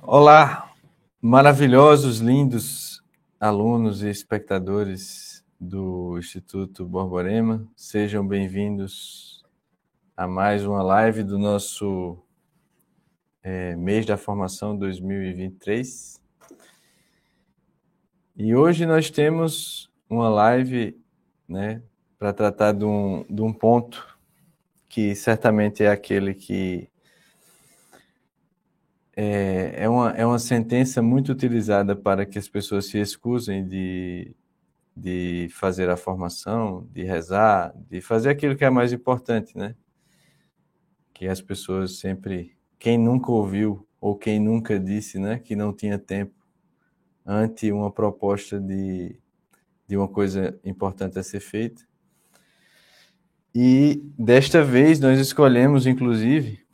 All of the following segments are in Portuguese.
Olá, maravilhosos, lindos alunos e espectadores do Instituto Borborema, sejam bem-vindos a mais uma live do nosso é, mês da formação 2023. E hoje nós temos uma live né, para tratar de um, de um ponto que certamente é aquele que é, é, uma, é uma sentença muito utilizada para que as pessoas se excusem de, de fazer a formação, de rezar, de fazer aquilo que é mais importante, né? Que as pessoas sempre. Quem nunca ouviu ou quem nunca disse né, que não tinha tempo ante uma proposta de, de uma coisa importante a ser feita. E desta vez nós escolhemos, inclusive,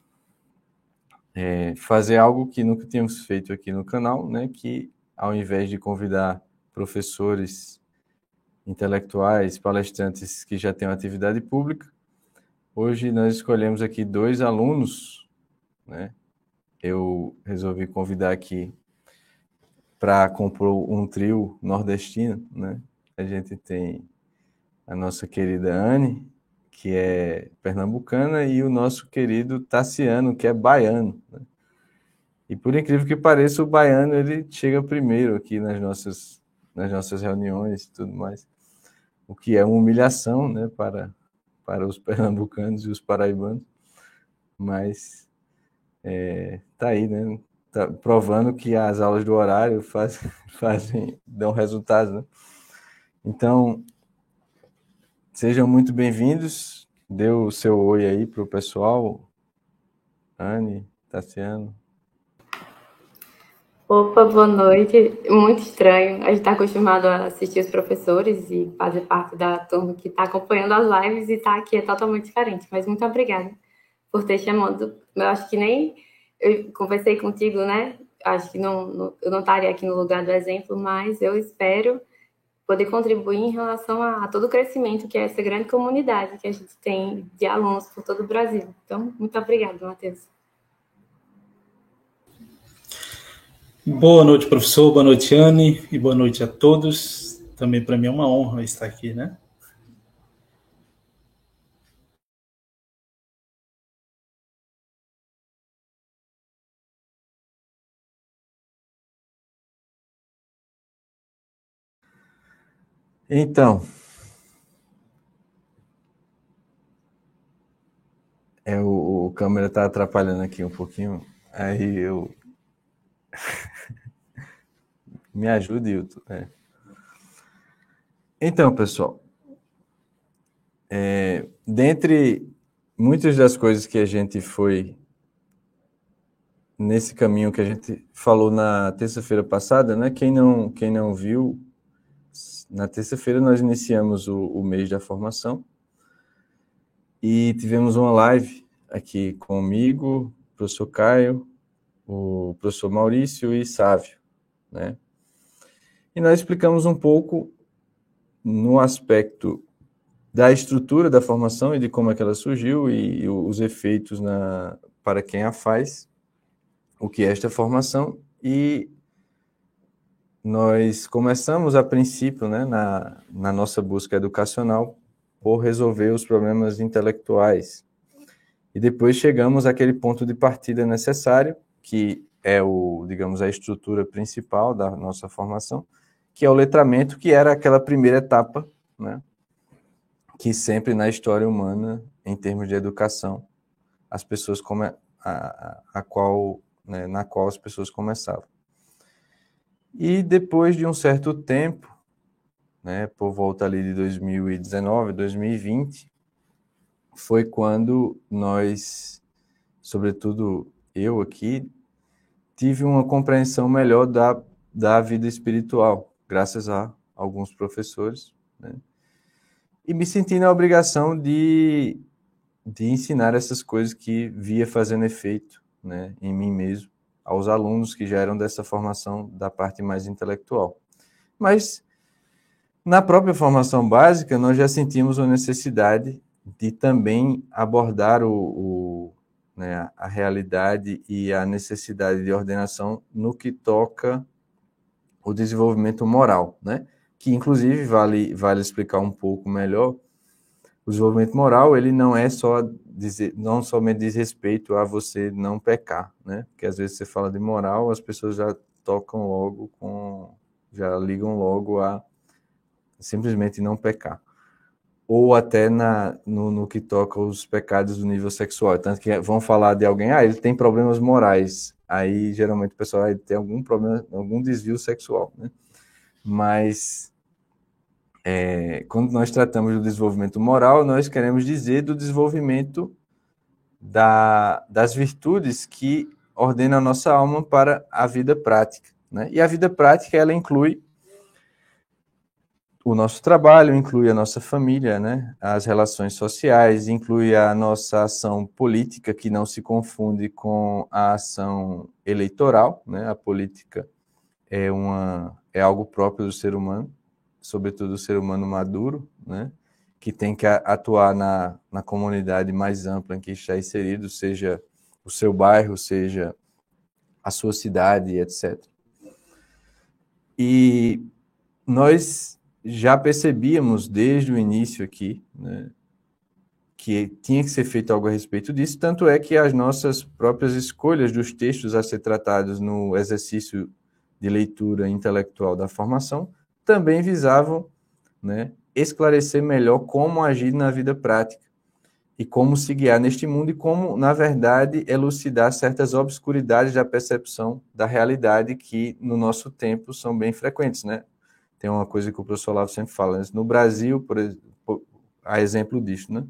é, fazer algo que nunca tínhamos feito aqui no canal, né? Que ao invés de convidar professores intelectuais, palestrantes que já têm uma atividade pública, hoje nós escolhemos aqui dois alunos, né? Eu resolvi convidar aqui para compor um trio nordestino, né? A gente tem a nossa querida Anne, que é pernambucana, e o nosso querido Tassiano, que é baiano. Né? E por incrível que pareça, o baiano ele chega primeiro aqui nas nossas, nas nossas reuniões e tudo mais, o que é uma humilhação né, para, para os pernambucanos e os paraibanos, mas é, tá aí, né? Tá provando que as aulas do horário faz, fazem, dão resultados, né? Então, Sejam muito bem-vindos. Dê o seu oi aí para o pessoal. Anne, Tassiano. Opa, boa noite. Muito estranho. A gente está acostumado a assistir os professores e fazer parte da turma que está acompanhando as lives e está aqui é totalmente diferente. Mas muito obrigada por ter chamado. Eu acho que nem eu conversei contigo, né? Acho que não, não eu não estaria aqui no lugar do exemplo, mas eu espero poder contribuir em relação a, a, todo o crescimento que é essa grande comunidade que a gente tem de alunos por todo o Brasil. Então, muito obrigada, Matheus. Boa noite, professor. Boa noite, Anne. E boa noite a todos. Também para mim é uma honra estar aqui, né? Então, é, o, o câmera está atrapalhando aqui um pouquinho, aí eu. Me ajude, Hilton. É. Então, pessoal, é, dentre muitas das coisas que a gente foi nesse caminho que a gente falou na terça-feira passada, né? Quem não, quem não viu, na terça-feira nós iniciamos o, o, mês da formação e tivemos uma live aqui comigo, professor Caio, o professor Maurício e Sávio, né? E nós explicamos um pouco no aspecto da estrutura da formação e de como é que ela surgiu e, e os efeitos na, para quem a faz, o que é esta formação e nós começamos a princípio, né, na, na nossa busca educacional, por resolver os problemas intelectuais. E depois chegamos àquele ponto de partida necessário, que é o, digamos, a estrutura principal da nossa formação, que é o letramento, que era aquela primeira etapa, né, que sempre na história humana, em termos de educação, as pessoas come, a, a, a qual, né, na qual as pessoas começavam. E depois de um certo tempo, né, por volta ali de 2019, 2020, foi quando nós, sobretudo eu aqui, tive uma compreensão melhor da, da vida espiritual, graças a alguns professores, né? e me senti na obrigação de, de ensinar essas coisas que via fazendo efeito né, em mim mesmo aos alunos que já eram dessa formação da parte mais intelectual. Mas na própria formação básica, nós já sentimos a necessidade de também abordar o, o né, a realidade e a necessidade de ordenação no que toca o desenvolvimento moral, né? Que inclusive vale vale explicar um pouco melhor. O desenvolvimento moral ele não é só dizer, não somente diz respeito a você não pecar, né? Porque às vezes você fala de moral, as pessoas já tocam logo com, já ligam logo a simplesmente não pecar ou até na, no, no, que toca os pecados do nível sexual. Tanto que vão falar de alguém, ah, ele tem problemas morais. Aí, geralmente, o pessoal ah, tem algum problema, algum desvio sexual, né? Mas, é, quando nós tratamos do desenvolvimento moral, nós queremos dizer do desenvolvimento da, das virtudes que ordenam a nossa alma para a vida prática, né? E a vida prática, ela inclui o nosso trabalho, inclui a nossa família, né? as relações sociais, inclui a nossa ação política, que não se confunde com a ação eleitoral. Né? A política é, uma, é algo próprio do ser humano, sobretudo do ser humano maduro, né? que tem que atuar na, na comunidade mais ampla em que está inserido, seja o seu bairro, seja a sua cidade, etc. E nós já percebíamos desde o início aqui né, que tinha que ser feito algo a respeito disso, tanto é que as nossas próprias escolhas dos textos a ser tratados no exercício de leitura intelectual da formação também visavam né, esclarecer melhor como agir na vida prática e como se guiar neste mundo e como, na verdade, elucidar certas obscuridades da percepção da realidade que, no nosso tempo, são bem frequentes, né? tem uma coisa que o professor Olavo sempre fala. Né? No Brasil, por exemplo, a exemplo disso, né?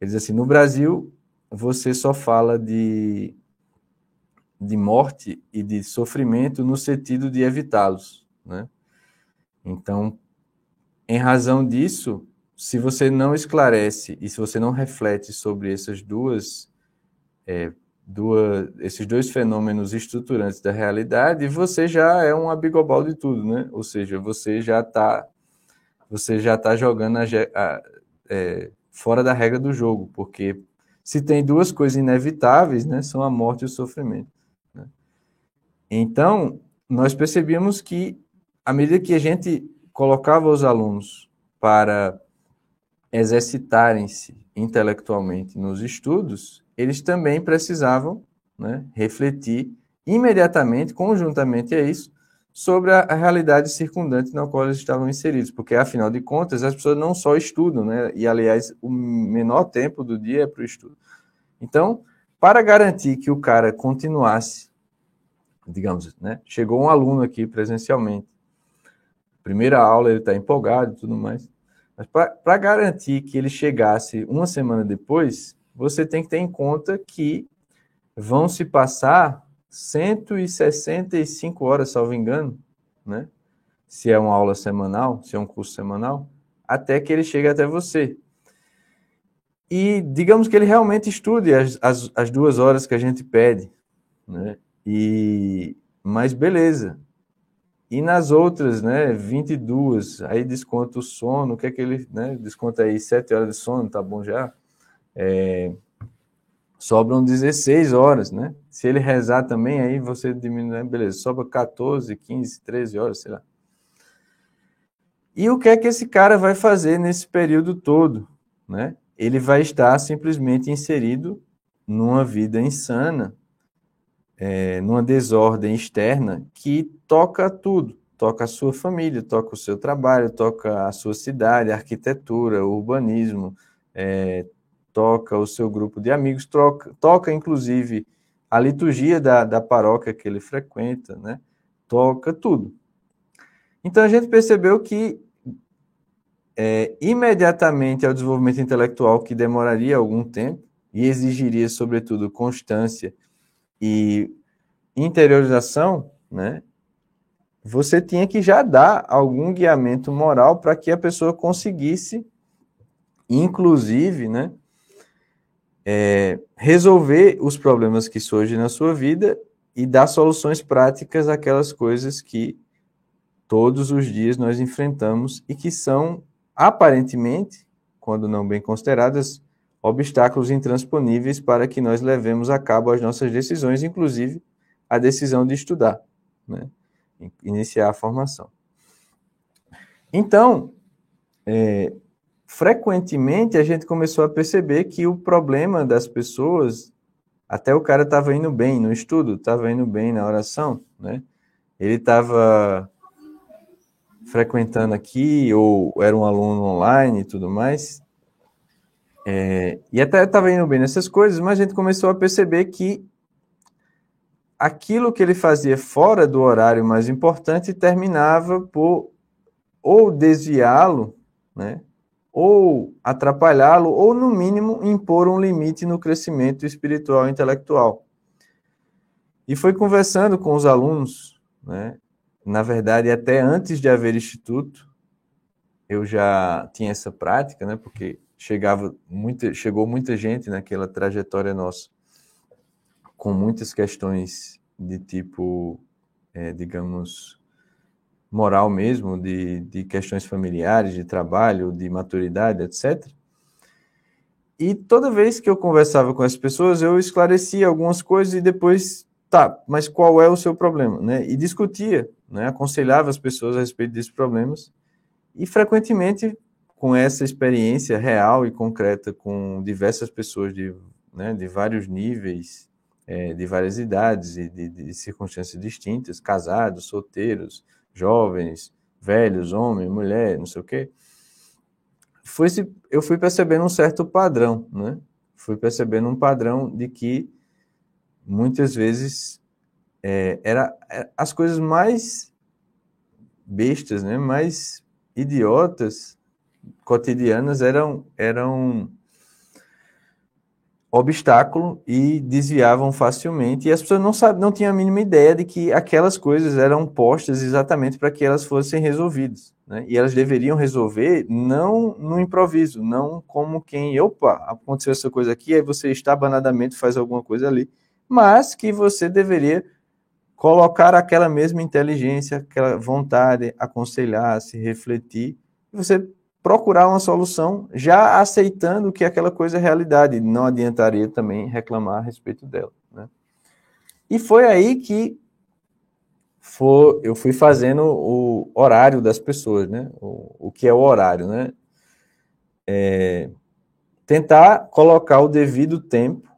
Ele diz assim: no Brasil, você só fala de, de morte e de sofrimento no sentido de evitá-los, né? Então, em razão disso, se você não esclarece e se você não reflete sobre essas duas é, duas, esses dois fenômenos estruturantes da realidade, você já é um abigobal de tudo, né? Ou seja, você já está você já está jogando a, a, é, fora da regra do jogo, porque se tem duas coisas inevitáveis, né, são a morte e o sofrimento. Né? Então, nós percebíamos que, à medida que a gente colocava os alunos para exercitarem-se intelectualmente nos estudos, eles também precisavam né, refletir imediatamente, conjuntamente a isso, sobre a, realidade circundante na qual eles estavam inseridos, porque afinal de contas as pessoas não só estudam, né, e aliás o menor tempo do dia é para o estudo. Então, para garantir que o cara continuasse, digamos, né, chegou um aluno aqui presencialmente, primeira aula ele está empolgado e tudo mais, mas para garantir que ele chegasse uma semana depois, você tem que ter em conta que vão se passar 165 horas, salvo engano, né? Se é uma aula semanal, se é um curso semanal, até que ele chegue até você. E digamos que ele realmente estude as, as, as duas horas que a gente pede, né? E, mas beleza. E nas outras, né, 22, aí desconta o sono, o que é que ele, né, desconta aí 7 horas de sono, tá bom já? é, sobram 16 horas, né? Se ele rezar também, aí você diminui, né? beleza, sobra 14, 15, 13 horas, sei lá. E o que é que esse cara vai fazer nesse período todo, né? Ele vai estar simplesmente inserido numa vida insana, é, numa desordem externa que toca tudo. Toca a sua família, toca o seu trabalho, toca a sua cidade, a arquitetura, o urbanismo, é, toca o seu grupo de amigos, troca, toca inclusive a liturgia da, da paróquia que ele frequenta, né? Toca tudo. Então a gente percebeu que é, imediatamente ao desenvolvimento intelectual, que demoraria algum tempo e exigiria, sobretudo, constância e interiorização, né? Você tinha que já dar algum guiamento moral para que a pessoa conseguisse, inclusive, né, é, resolver os problemas que surgem na sua vida e dar soluções práticas àquelas coisas que todos os dias nós enfrentamos e que são, aparentemente, quando não bem consideradas, obstáculos intransponíveis para que nós levemos a cabo as nossas decisões, inclusive a decisão de estudar, né? iniciar a formação. Então, é, frequentemente a gente começou a perceber que o problema das pessoas, até o cara estava indo bem no estudo, estava indo bem na oração, né? Ele estava frequentando aqui, ou era um aluno online e tudo mais, é, e até estava indo bem nessas coisas, mas a gente começou a perceber que aquilo que ele fazia fora do horário mais importante terminava por ou desviá-lo, né, ou atrapalhá-lo, ou no mínimo impor um limite no crescimento espiritual e intelectual. E foi conversando com os alunos, né, na verdade, até antes de haver instituto, eu já tinha essa prática, né, porque chegava muita, chegou muita gente naquela trajetória nossa com muitas questões de tipo, é, digamos, moral mesmo, de, de questões familiares, de trabalho, de maturidade, etc. E toda vez que eu conversava com as pessoas, eu esclarecia algumas coisas e depois, tá, mas qual é o seu problema, né? E discutia, né? Aconselhava as pessoas a respeito desses problemas e frequentemente com essa experiência real e concreta com diversas pessoas de, né, de vários níveis é, de várias idades e de, de, circunstâncias distintas, casados, solteiros, jovens, velhos, homem, mulher, não sei o quê. Foi -se, eu fui percebendo um certo padrão, né? Fui percebendo um padrão de que muitas vezes é, era é, as coisas mais bestas, né? Mais idiotas cotidianas eram eram obstáculo e desviavam facilmente. E as pessoas não, sabe, não tinham a mínima ideia de que aquelas coisas eram postas exatamente para que elas fossem resolvidas. Né? E elas deveriam resolver não no improviso, não como quem, opa, aconteceu essa coisa aqui, aí você estabanadamente faz alguma coisa ali, mas que você deveria colocar aquela mesma inteligência, aquela vontade, aconselhar, se refletir, você procurar uma solução já aceitando que aquela coisa é realidade. Não adiantaria também reclamar a respeito dela. Né? E foi aí que eu fui fazendo o horário das pessoas, né? O, o que é o horário, né? É, tentar colocar o devido tempo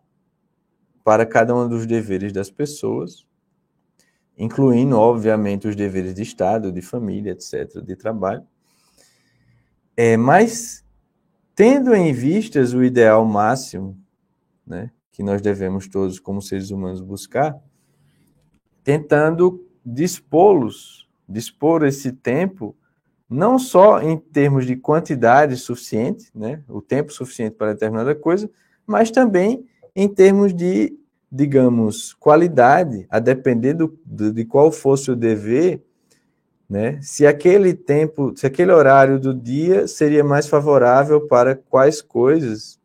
para cada um dos deveres das pessoas, incluindo, obviamente, os deveres de Estado, de família, etc., de trabalho é, mas, tendo em vistas o ideal máximo, né, que nós devemos todos, como seres humanos, buscar, tentando dispô-los, dispor esse tempo, não só em termos de quantidade suficiente, né, o tempo suficiente para determinada coisa, mas também em termos de, digamos, qualidade, a depender do, de qual fosse o dever, né? Se aquele tempo, se aquele horário do dia seria mais favorável para quais coisas,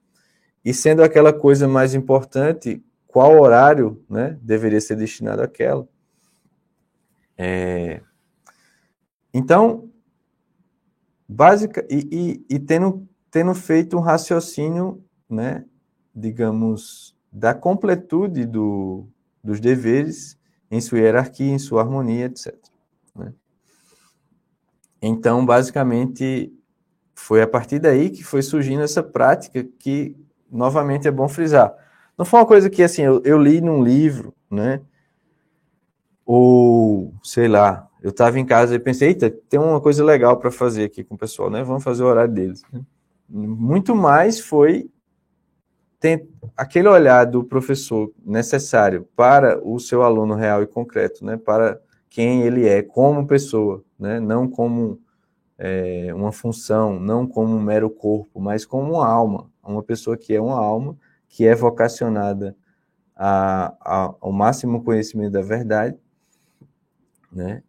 e sendo aquela coisa mais importante, qual horário né, deveria ser destinado àquela. É... Então, básica, e, e, e, tendo, tendo feito um raciocínio, né, digamos, da completude do, dos deveres em sua hierarquia, em sua harmonia, etc. Então, basicamente, foi a partir daí que foi surgindo essa prática que, novamente, é bom frisar. Não foi uma coisa que, assim, eu, eu li num livro, né? Ou, sei lá, eu estava em casa e pensei, eita, tem uma coisa legal para fazer aqui com o pessoal, né? Vamos fazer o horário deles. Muito mais foi ter aquele olhar do professor necessário para o seu aluno real e concreto, né? Para quem ele é como pessoa, né? não como é, uma função, não como um mero corpo, mas como uma alma, uma pessoa que é uma alma, que é vocacionada a, a, ao máximo conhecimento da verdade, né?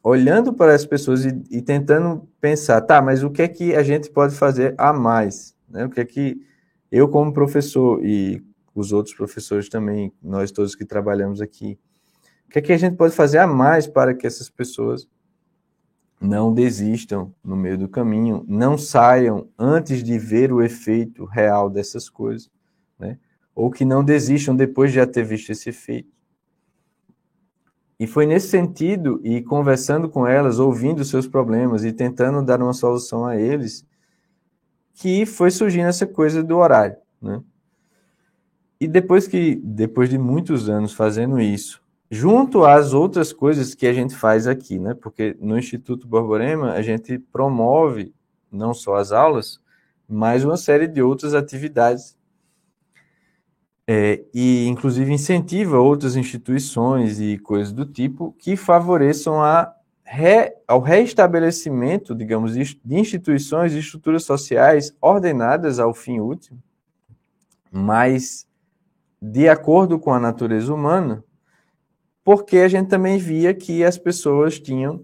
olhando para as pessoas e, e, tentando pensar, tá, mas o que é que a gente pode fazer a mais? Né? O que é que eu, como professor, e os outros professores também, nós todos que trabalhamos aqui, o que, é que a gente pode fazer a mais para que essas pessoas não desistam no meio do caminho, não saiam antes de ver o efeito real dessas coisas, né? ou que não desistam depois de já ter visto esse efeito. E foi nesse sentido, e conversando com elas, ouvindo seus problemas e tentando dar uma solução a eles, que foi surgindo essa coisa do horário, né? E depois que, depois de muitos anos fazendo isso, junto às outras coisas que a gente faz aqui, né? Porque no Instituto Borborema a gente promove não só as aulas, mas uma série de outras atividades é, e inclusive incentiva outras instituições e coisas do tipo que favoreçam a re, ao reestabelecimento, digamos, de instituições e estruturas sociais ordenadas ao fim último, mas de acordo com a natureza humana, porque a gente também via que as pessoas tinham,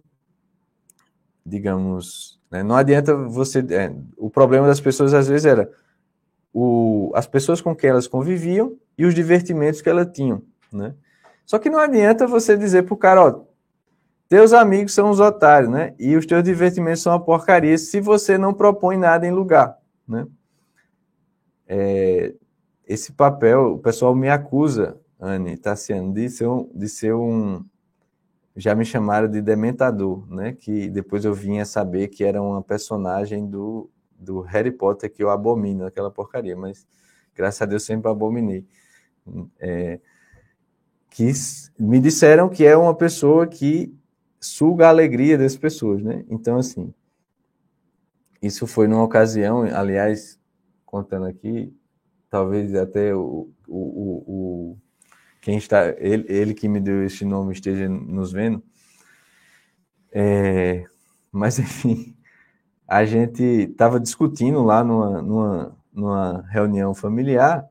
digamos, né, não adianta você. É, o problema das pessoas às vezes era o, as pessoas com quem elas conviviam e os divertimentos que elas tinham, né? Só que não adianta você dizer pro cara, ó, teus amigos são os otários, né? E os teus divertimentos são uma porcaria se você não propõe nada em lugar, né? É, esse papel, o pessoal me acusa, Anne Tassiano, de ser um, de ser um já me chamaram de dementador, né? Que depois eu vinha saber que era uma personagem do do Harry Potter que eu abomino aquela porcaria, mas graças a Deus sempre abominei. É, que me disseram que é uma pessoa que suga a alegria das pessoas, né? Então, assim, isso foi numa ocasião, aliás, contando aqui, talvez até o, o, o, o quem está, ele, ele que me deu este nome esteja nos vendo, é, mas enfim, a gente estava discutindo lá numa, numa, numa reunião familiar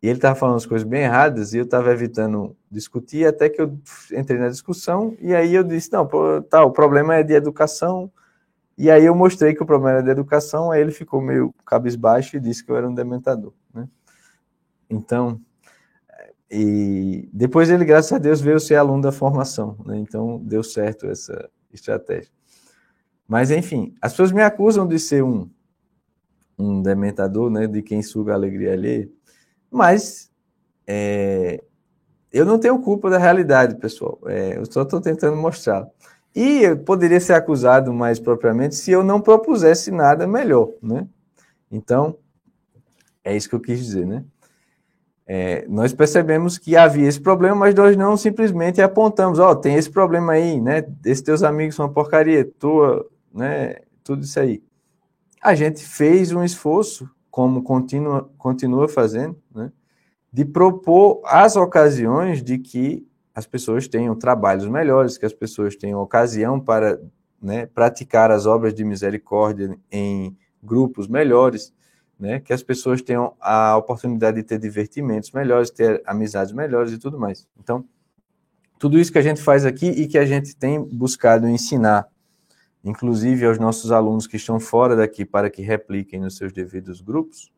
e ele estava falando as coisas bem erradas e eu estava evitando discutir até que eu entrei na discussão e aí eu disse, não, tá, o problema é de educação e aí eu mostrei que o problema era de educação, aí ele ficou meio cabisbaixo e disse que eu era um dementador, né? Então, e depois ele, graças a Deus, veio ser aluno da formação, né? Então, deu certo essa estratégia. Mas, enfim, as pessoas me acusam de ser um, um dementador, né, de quem suga a alegria alheia, mas é, eu não tenho culpa da realidade, pessoal. É, eu só estou tentando mostrar. E eu poderia ser acusado mais propriamente se eu não propusesse nada melhor, né? Então, é isso que eu quis dizer, né? É, nós percebemos que havia esse problema, mas nós não simplesmente apontamos, ó, oh, tem esse problema aí, né? Esses teus amigos são uma porcaria, tua, né, tudo isso aí. A gente fez um esforço, como continua, continua fazendo, né, de propor as ocasiões de que as pessoas tenham trabalhos melhores, que as pessoas tenham ocasião para né, praticar as obras de misericórdia em grupos melhores, né, que as pessoas tenham a oportunidade de ter divertimentos melhores, ter amizades melhores e tudo mais. Então, tudo isso que a gente faz aqui e que a gente tem buscado ensinar inclusive aos nossos alunos que estão fora daqui para que repliquem nos seus devidos grupos,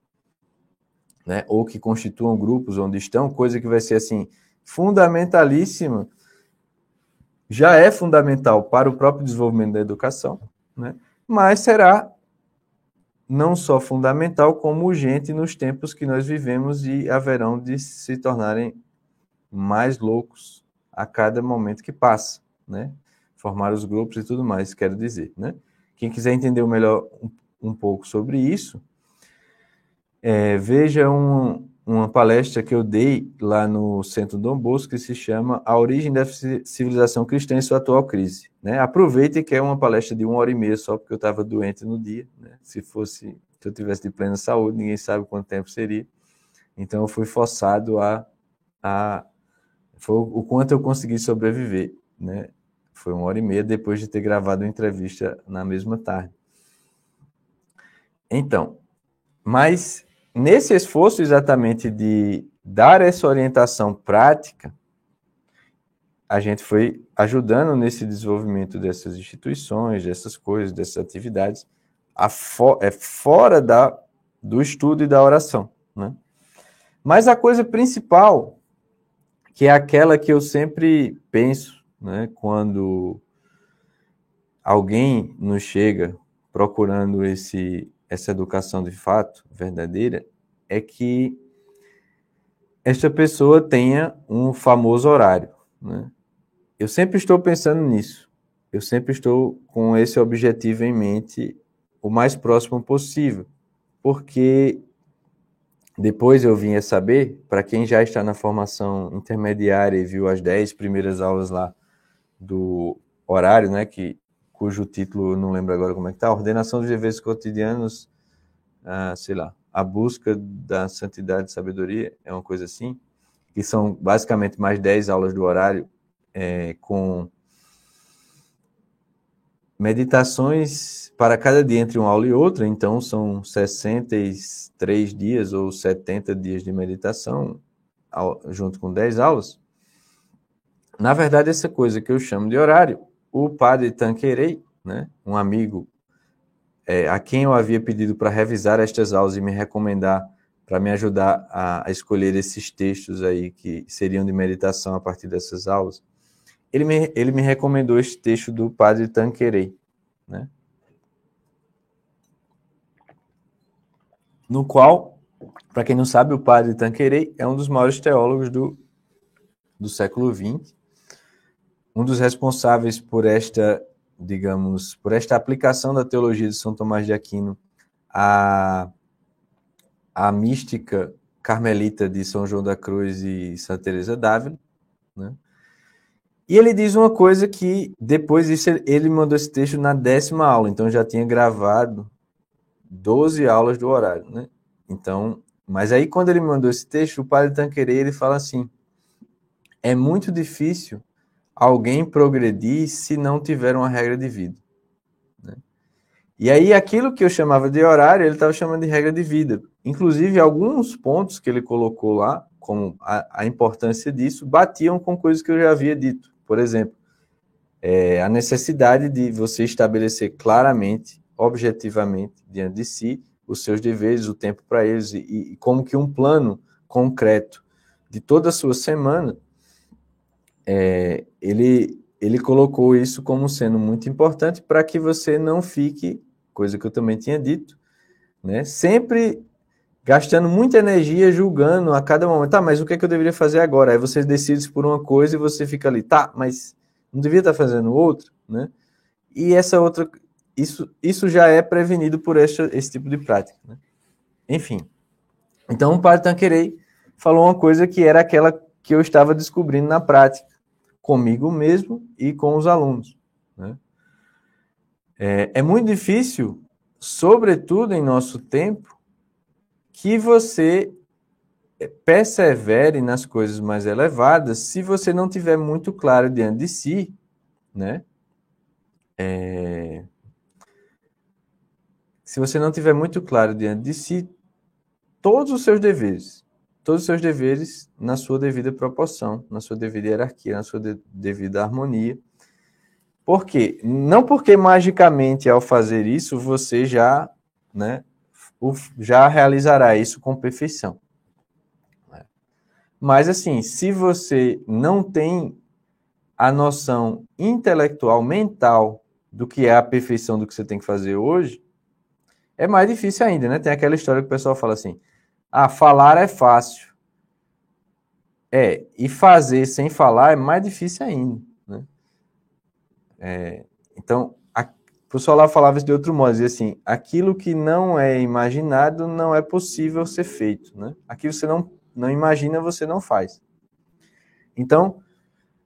né? Ou que constituam grupos onde estão, coisa que vai ser assim fundamentalíssima, já é fundamental para o próprio desenvolvimento da educação, né? Mas será não só fundamental como urgente nos tempos que nós vivemos e haverão de se tornarem mais loucos a cada momento que passa, né? formar os grupos e tudo mais, quero dizer, né? Quem quiser entender melhor um, um pouco sobre isso, é, veja um, uma palestra que eu dei lá no Centro Dom Bosco que se chama A Origem da Civilização Cristã em Sua Atual Crise. Né? Aproveite que é uma palestra de uma hora e meia só porque eu estava doente no dia. Né? Se fosse, se eu tivesse de plena saúde, ninguém sabe quanto tempo seria. Então eu fui forçado a, a foi o quanto eu consegui sobreviver, né? Foi uma hora e meia depois de ter gravado a entrevista na mesma tarde. Então, mas nesse esforço exatamente de dar essa orientação prática, a gente foi ajudando nesse desenvolvimento dessas instituições, dessas coisas, dessas atividades, fo é fora da, do estudo e da oração. Né? Mas a coisa principal, que é aquela que eu sempre penso, né, quando alguém nos chega procurando esse, essa educação de fato verdadeira, é que esta pessoa tenha um famoso horário. Né? Eu sempre estou pensando nisso. Eu sempre estou com esse objetivo em mente o mais próximo possível, porque depois eu vim a saber, para quem já está na formação intermediária e viu as 10 primeiras aulas lá do horário, né, que, cujo título não lembro agora como é que está, Ordenação dos Deveres Cotidianos, ah, sei lá, a busca da santidade e sabedoria, é uma coisa assim, que são basicamente mais 10 aulas do horário, é, com meditações para cada dia entre uma aula e outra, então são 63 dias ou 70 dias de meditação, junto com 10 aulas. Na verdade, essa coisa que eu chamo de horário, o padre Tanquerei, né, um amigo é, a quem eu havia pedido para revisar estas aulas e me recomendar para me ajudar a, a, escolher esses textos aí que seriam de meditação a partir dessas aulas, ele me, ele me recomendou este texto do padre Tanquerei, né? no qual, para quem não sabe, o padre Tanquerei é um dos maiores teólogos do, do século XX, um dos responsáveis por esta digamos, por esta aplicação da teologia de São Tomás de Aquino à, à mística carmelita de São João da Cruz e Santa Teresa d'Ávila, né? E ele diz uma coisa que depois disso ele mandou esse texto na décima aula, então já tinha gravado 12 aulas do horário, né? Então, mas aí quando ele mandou esse texto, o padre Tanquerê, ele fala assim: é muito difícil alguém progredir se não tiver uma regra de vida. Né? E aí, aquilo que eu chamava de horário, ele estava chamando de regra de vida. Inclusive, alguns pontos que ele colocou lá, como a, a importância disso, batiam com coisas que eu já havia dito. Por exemplo, é, a necessidade de você estabelecer claramente, objetivamente, diante de si, os seus deveres, o tempo para eles, e, e como que um plano concreto de toda a sua semana é, ele, ele colocou isso como sendo muito importante para que você não fique, coisa que eu também tinha dito, né, sempre gastando muita energia julgando a cada momento, tá, mas o que é que eu deveria fazer agora? Aí você decide por uma coisa e você fica ali, tá, mas não devia estar fazendo outra, né? E essa outra, isso, isso já é prevenido por esse, esse tipo de prática, né? Enfim, então o padre Tanquerei falou uma coisa que era aquela que eu estava descobrindo na prática, comigo mesmo e com os alunos. Né? É, é muito difícil, sobretudo em nosso tempo, que você persevere nas coisas mais elevadas se você não tiver muito claro diante de si, né? É... Se você não tiver muito claro diante de si todos os seus deveres, todos os seus deveres na sua devida proporção, na sua devida hierarquia, na sua de, devida harmonia. Por quê? Não porque magicamente ao fazer isso você já, né, já realizará isso com perfeição. Né? Mas assim, se você não tem a noção intelectual, mental do que é a perfeição do que você tem que fazer hoje, é mais difícil ainda, né? Tem aquela história que o pessoal fala assim: ah, falar é fácil. É, e fazer sem falar é mais difícil ainda. Né? É, então, a, o pessoal lá falava isso de outro modo, dizia assim, aquilo que não é imaginado não é possível ser feito. Né? Aquilo que você não, não imagina, você não faz. Então,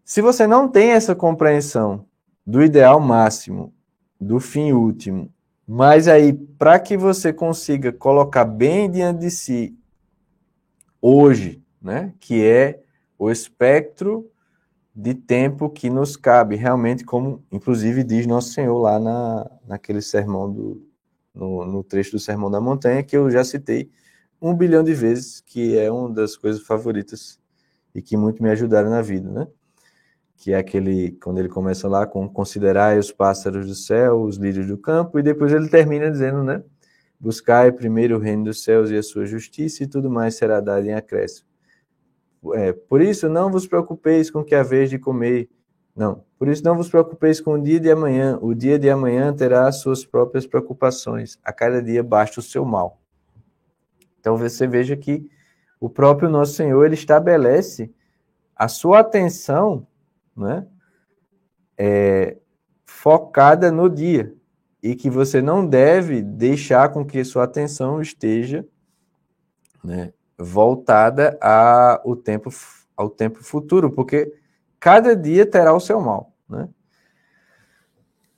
se você não tem essa compreensão do ideal máximo, do fim último, mas aí, para que você consiga colocar bem diante de si hoje, né, que é o espectro de tempo que nos cabe, realmente, como inclusive diz Nosso Senhor lá na, naquele sermão, do, no, no trecho do Sermão da Montanha, que eu já citei um bilhão de vezes, que é uma das coisas favoritas e que muito me ajudaram na vida, né? Que é aquele, quando ele começa lá com considerai os pássaros do céu, os lírios do campo, e depois ele termina dizendo, né? Buscai primeiro o reino dos céus e a sua justiça, e tudo mais será dado em acréscimo. É, por isso, não vos preocupeis com que vez de comer, Não. Por isso não vos preocupeis com o dia de amanhã. O dia de amanhã terá as suas próprias preocupações. A cada dia basta o seu mal. Então você veja que o próprio nosso Senhor ele estabelece a sua atenção, né, é, focada no dia e que você não deve deixar com que sua atenção esteja né, voltada ao tempo, ao tempo futuro, porque cada dia terá o seu mal. Né?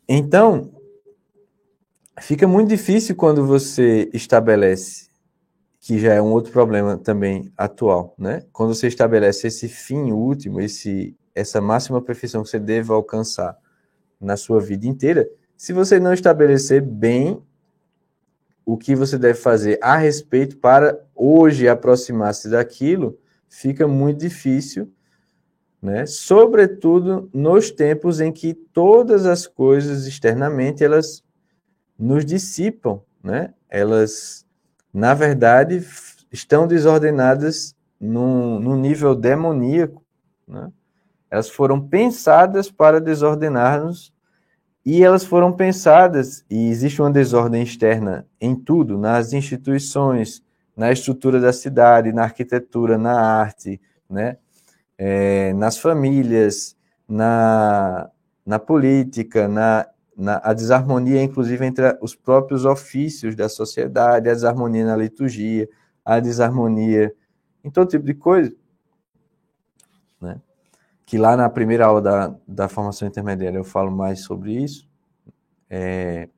Então, fica muito difícil quando você estabelece, que já é um outro problema também atual, né? quando você estabelece esse fim último, esse, essa máxima perfeição que você deve alcançar na sua vida inteira, se você não estabelecer bem o que você deve fazer a respeito para hoje aproximar-se daquilo, fica muito difícil, né? Sobretudo nos tempos em que todas as coisas externamente elas nos dissipam, né? Elas, na verdade, estão desordenadas num, num nível demoníaco, né? Elas foram pensadas para desordenar-nos e elas foram pensadas, e existe uma desordem externa em tudo, nas instituições, na estrutura da cidade, na arquitetura, na arte, né? É, nas famílias, na, na política, na, na a desarmonia, inclusive, entre os próprios ofícios da sociedade, a desarmonia na liturgia, a desarmonia em todo tipo de coisa. Né? Que lá na primeira aula da, da formação intermediária eu falo mais sobre isso. É,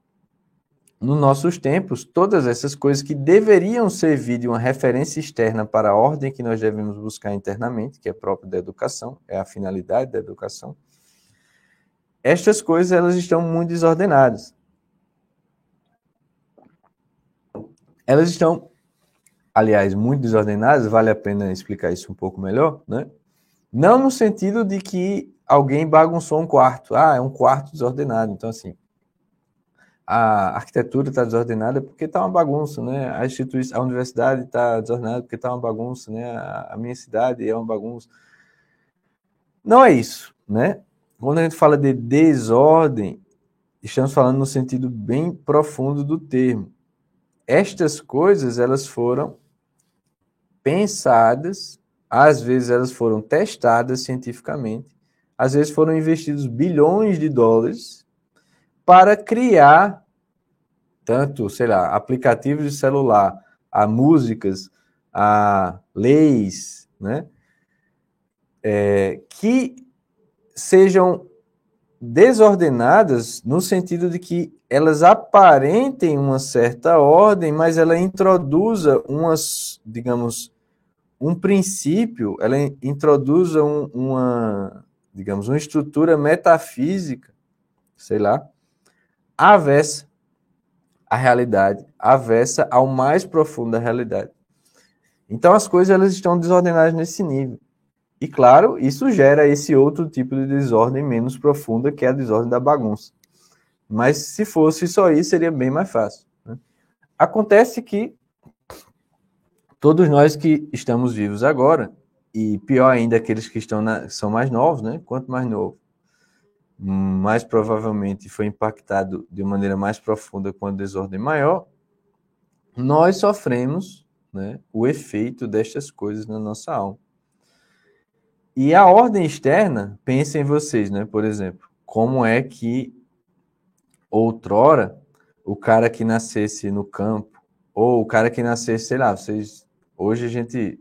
nos nossos tempos, todas essas coisas que deveriam servir de uma referência externa para a ordem que nós devemos buscar internamente, que é própria da educação, é a finalidade da educação, estas coisas elas estão muito desordenadas. Elas estão, aliás, muito desordenadas, vale a pena explicar isso um pouco melhor, né? Não no sentido de que alguém bagunçou um quarto. Ah, é um quarto desordenado. Então, assim, a arquitetura está desordenada porque está uma bagunça, né? A instituição, a universidade está desordenada porque está uma bagunça, né? A minha cidade é uma bagunça. Não é isso, né? Quando a gente fala de desordem, estamos falando no sentido bem profundo do termo. Estas coisas, elas foram pensadas às vezes elas foram testadas cientificamente, às vezes foram investidos bilhões de dólares para criar tanto, sei lá, aplicativos de celular, a músicas, a leis, né? É, que sejam desordenadas no sentido de que elas aparentem uma certa ordem, mas ela introduza umas, digamos, um princípio, ela introduz um, uma, digamos, uma estrutura metafísica, sei lá, avessa à realidade, avessa ao mais profundo da realidade. Então as coisas elas estão desordenadas nesse nível. E claro, isso gera esse outro tipo de desordem menos profunda, que é a desordem da bagunça. Mas se fosse só isso, seria bem mais fácil. Né? Acontece que todos nós que estamos vivos agora, e pior ainda aqueles que estão na, são mais novos, né? Quanto mais novo, mais provavelmente foi impactado de maneira mais profunda com a desordem maior, nós sofremos né, o efeito destas coisas na nossa alma. E a ordem externa, pensem vocês, né? Por exemplo, como é que outrora o cara que nascesse no campo, ou o cara que nascesse, sei lá, vocês Hoje a gente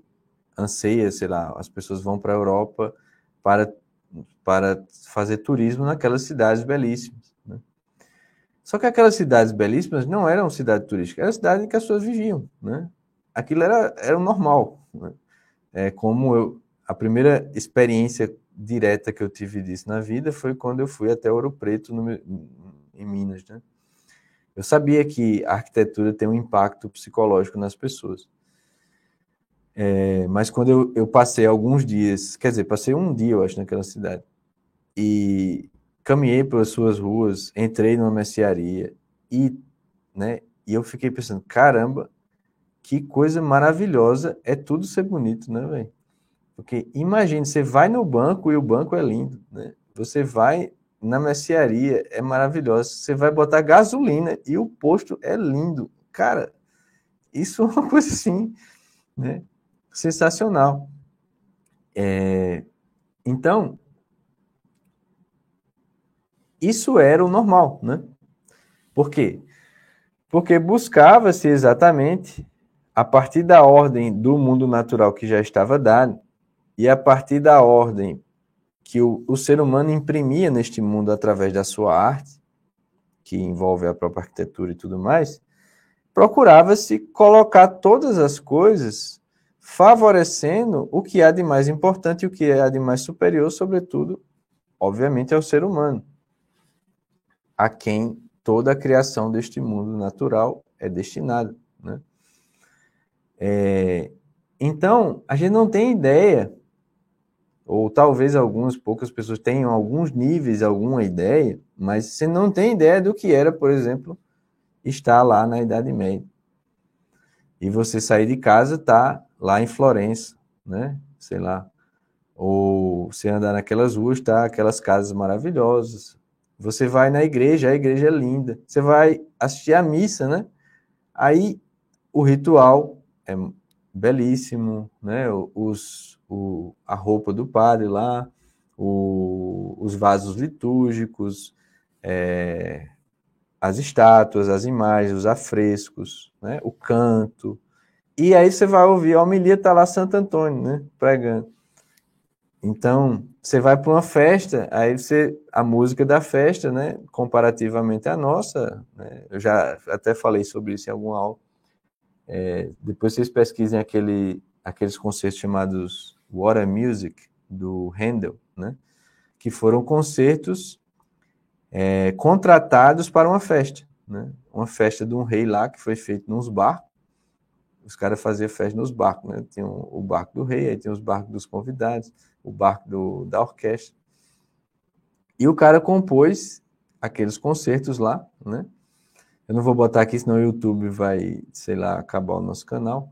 anseia, sei lá, as pessoas vão para a Europa para, para fazer turismo naquelas cidades belíssimas. Né? Só que aquelas cidades belíssimas não eram cidades turísticas, era cidade em que as pessoas viviam. Né? Aquilo era, era o normal. Né? É como eu, a primeira experiência direta que eu tive disso na vida foi quando eu fui até Ouro Preto, no, em Minas. Né? Eu sabia que a arquitetura tem um impacto psicológico nas pessoas. É, mas quando eu, eu passei alguns dias, quer dizer, passei um dia, eu acho, naquela cidade, e caminhei pelas suas ruas, entrei numa mercearia, e, né, e eu fiquei pensando, caramba, que coisa maravilhosa é tudo ser bonito, né, velho? Porque imagine, você vai no banco e o banco é lindo, né? Você vai na mercearia, é maravilhosa. Você vai botar gasolina e o posto é lindo. Cara, isso é uma coisa assim, né? Sensacional. É, então, isso era o normal, né? Por quê? Porque buscava-se exatamente a partir da ordem do mundo natural que já estava dado e a partir da ordem que o, o ser humano imprimia neste mundo através da sua arte, que envolve a própria arquitetura e tudo mais, procurava-se colocar todas as coisas favorecendo o que há de mais importante e o que há de mais superior, sobretudo, obviamente, ao ser humano, a quem toda a criação deste mundo natural é destinada. Né? É, então, a gente não tem ideia, ou talvez algumas poucas pessoas tenham alguns níveis, alguma ideia, mas você não tem ideia do que era, por exemplo, estar lá na Idade Média. E você sair de casa, tá lá em Florença, né? Sei lá. Ou você andar naquelas ruas, tá aquelas casas maravilhosas, você vai na igreja, a igreja é linda. Você vai assistir a missa, né? Aí o ritual é belíssimo, né? Os, o, a roupa do padre lá, o, os vasos litúrgicos, é, as estátuas, as imagens, os afrescos, né? o canto. E aí você vai ouvir, a homilia está lá Santo Antônio, né? Pregando. Então, você vai para uma festa, aí você a música da festa, né, comparativamente à nossa, né, eu já até falei sobre isso em algum aula. É, depois vocês pesquisem aquele, aqueles concertos chamados Water Music do Handel, né, que foram concertos é, contratados para uma festa, né, uma festa de um rei lá que foi feito nos barcos. Os caras faziam festa nos barcos, né? Tinha o barco do rei, aí tinha os barcos dos convidados o barco do, da orquestra. E o cara compôs aqueles concertos lá, né? Eu não vou botar aqui, senão o YouTube vai, sei lá, acabar o nosso canal.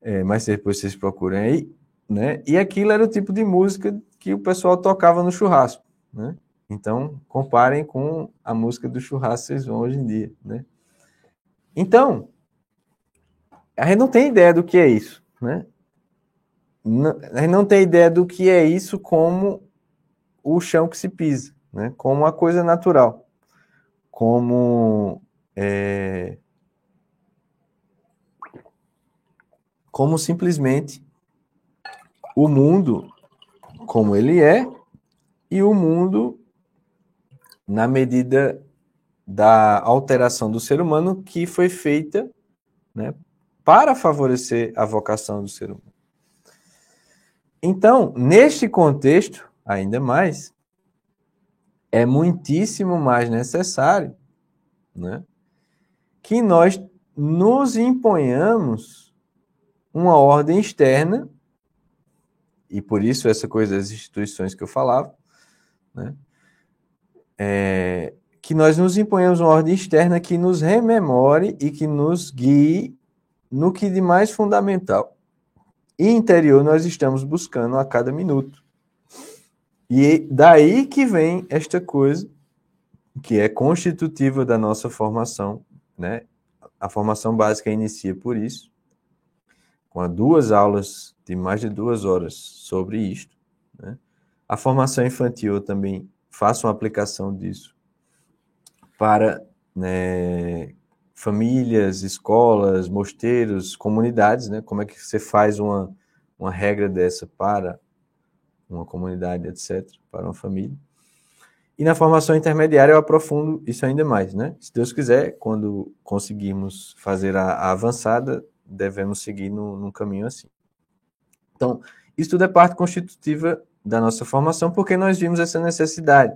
É, mas depois vocês procurem aí, né? E aquilo era o tipo de música que o pessoal tocava no churrasco, né? Então, comparem com a música do churrasco vocês vão hoje em dia, né? Então, a gente não tem ideia do que é isso, né? a gente não tem ideia do que é isso como o chão que se pisa, né? como uma coisa natural, como é, como simplesmente o mundo como ele é e o mundo na medida da alteração do ser humano que foi feita né, para favorecer a vocação do ser humano. Então, neste contexto, ainda mais, é muitíssimo mais necessário né, que nós nos imponhamos uma ordem externa, e por isso essa coisa das instituições que eu falava, né, é, que nós nos imponhamos uma ordem externa que nos rememore e que nos guie no que de mais fundamental e interior nós estamos buscando a cada minuto. E daí que vem esta coisa que é constitutiva da nossa formação, né? A formação básica inicia por isso, com duas aulas de mais de duas horas sobre isto. Né? A formação infantil eu também faço uma aplicação disso para né, famílias, escolas, mosteiros, comunidades, né? Como é que você faz uma, uma regra dessa para uma comunidade, etc., para uma família. E na formação intermediária eu aprofundo isso ainda mais, né? Se Deus quiser, quando conseguirmos fazer a, a avançada, devemos seguir no, num caminho assim. Então, isso tudo é parte constitutiva da nossa formação, porque nós vimos essa necessidade.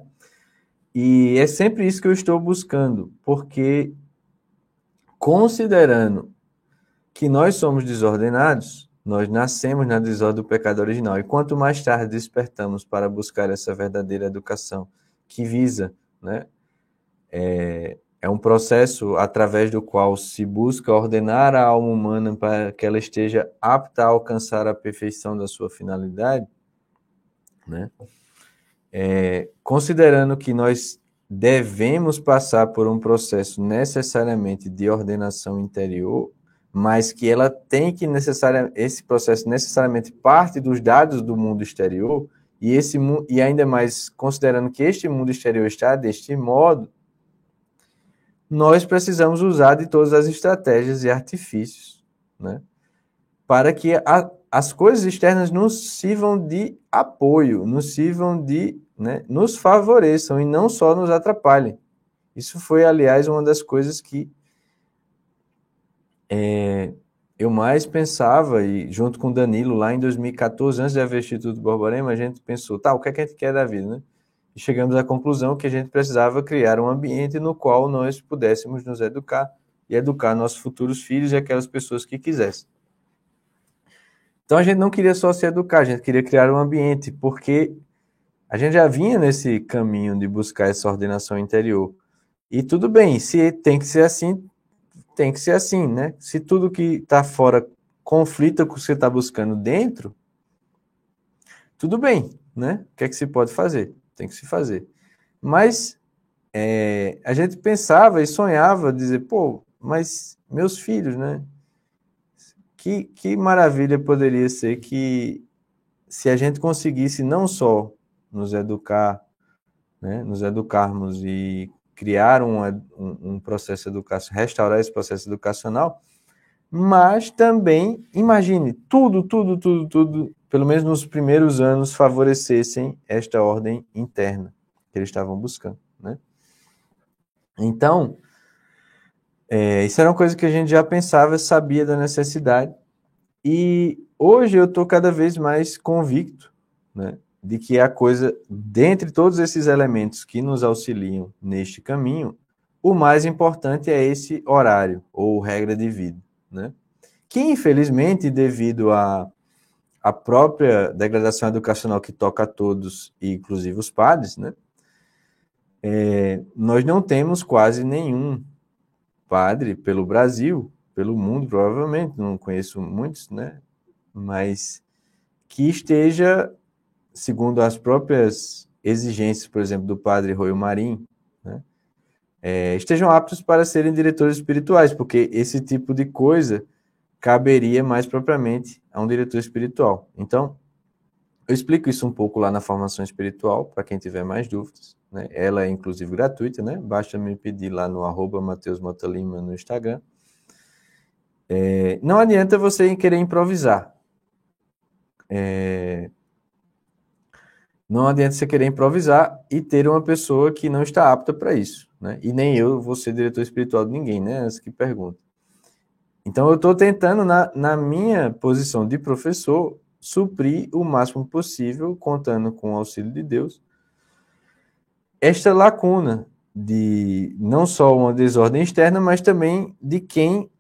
E é sempre isso que eu estou buscando, porque considerando que nós somos desordenados, nós nascemos na desordem do pecado original. E quanto mais tarde despertamos para buscar essa verdadeira educação que visa, né, é, é um processo através do qual se busca ordenar a alma humana para que ela esteja apta a alcançar a perfeição da sua finalidade, né? é, considerando que nós devemos passar por um processo necessariamente de ordenação interior, mas que ela tem que necessariamente, esse processo necessariamente parte dos dados do mundo exterior, e, esse, e ainda mais considerando que este mundo exterior está deste modo, nós precisamos usar de todas as estratégias e artifícios, né, para que a, as coisas externas nos sirvam de apoio, nos sirvam de, né, nos favoreçam e não só nos atrapalhem. Isso foi, aliás, uma das coisas que é, eu mais pensava, e junto com Danilo, lá em 2014, antes de haver Instituto Borborema, a gente pensou, tá, o que, é que a gente quer da vida, né? E chegamos à conclusão que a gente precisava criar um ambiente no qual nós pudéssemos nos educar e educar nossos futuros filhos e aquelas pessoas que quisessem. Então a gente não queria só se educar, a gente queria criar um ambiente, porque a gente já vinha nesse caminho de buscar essa ordenação interior. E tudo bem, se tem que ser assim, tem que ser assim, né? Se tudo que está fora conflita com o que você está buscando dentro, tudo bem, né? O que é que se pode fazer? Tem que se fazer. Mas é, a gente pensava e sonhava dizer, pô, mas meus filhos, né? Que, que maravilha poderia ser que se a gente conseguisse não só nos educar, né, nos educarmos e criar um, um, um processo educacional, restaurar esse processo educacional, mas também, imagine, tudo, tudo, tudo, tudo, pelo menos nos primeiros anos, favorecessem esta ordem interna que eles estavam buscando, né? Então, é, isso era uma coisa que a gente já pensava, sabia da necessidade, e hoje eu estou cada vez mais convicto, né, de que a coisa, dentre todos esses elementos que nos auxiliam neste caminho, o mais importante é esse horário, ou regra de vida, né? Que, infelizmente, devido à a, a própria degradação educacional que toca a todos, inclusive os padres, né? É, nós não temos quase nenhum padre pelo Brasil, pelo mundo, provavelmente, não conheço muitos, né? Mas que esteja segundo as próprias exigências, por exemplo, do padre Royo Marim, né, é, estejam aptos para serem diretores espirituais, porque esse tipo de coisa caberia mais propriamente a um diretor espiritual. Então, eu explico isso um pouco lá na formação espiritual, para quem tiver mais dúvidas. Né? Ela é, inclusive, gratuita, né? Basta me pedir lá no arroba no Instagram. É, não adianta você querer improvisar. É, não adianta você querer improvisar e ter uma pessoa que não está apta para isso, né? E nem eu vou ser diretor espiritual de ninguém, né? Antes que pergunta. Então eu estou tentando, na, na minha posição de professor, suprir o máximo possível, contando com o auxílio de Deus, esta lacuna de não só uma desordem externa, mas também de quem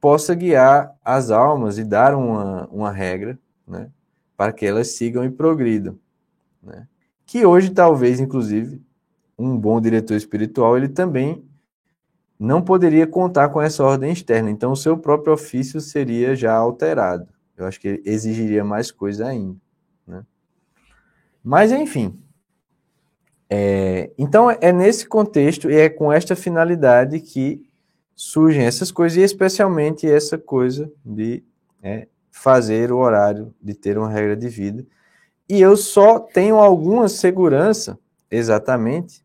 possa guiar as almas e dar uma, uma regra, né? Para que elas sigam e progridam né? que hoje talvez, inclusive, um bom diretor espiritual, ele também não poderia contar com essa ordem externa, então o seu próprio ofício seria já alterado. Eu acho que exigiria mais coisa ainda. Né? Mas, enfim. É, então, é nesse contexto e é com esta finalidade que surgem essas coisas, e especialmente essa coisa de é, fazer o horário, de ter uma regra de vida, e eu só tenho alguma segurança, exatamente,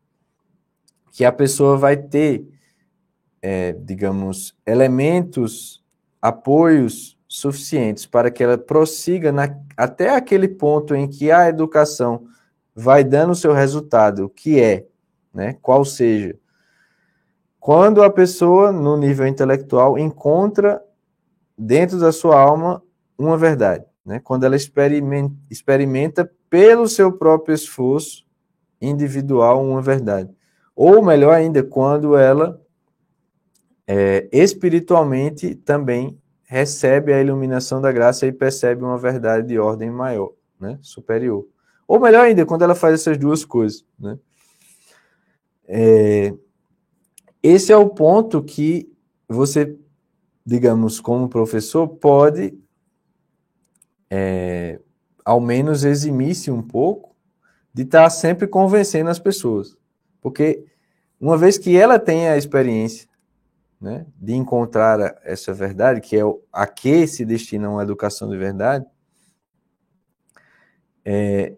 que a pessoa vai ter, é, digamos, elementos, apoios suficientes para que ela prossiga na, até aquele ponto em que a educação vai dando o seu resultado, que é, né, qual seja, quando a pessoa, no nível intelectual, encontra dentro da sua alma uma verdade né? quando ela experimenta, experimenta pelo seu próprio esforço individual uma verdade. Ou melhor ainda, quando ela é, espiritualmente também recebe a iluminação da graça e percebe uma verdade de ordem maior, né? superior. Ou melhor ainda, quando ela faz essas duas coisas. Né? É, esse é o ponto que você, digamos, como professor, pode é, ao menos eximisse um pouco de estar tá sempre convencendo as pessoas. Porque uma vez que ela tem a experiência né, de encontrar essa verdade, que é a que se destina uma educação de verdade, é,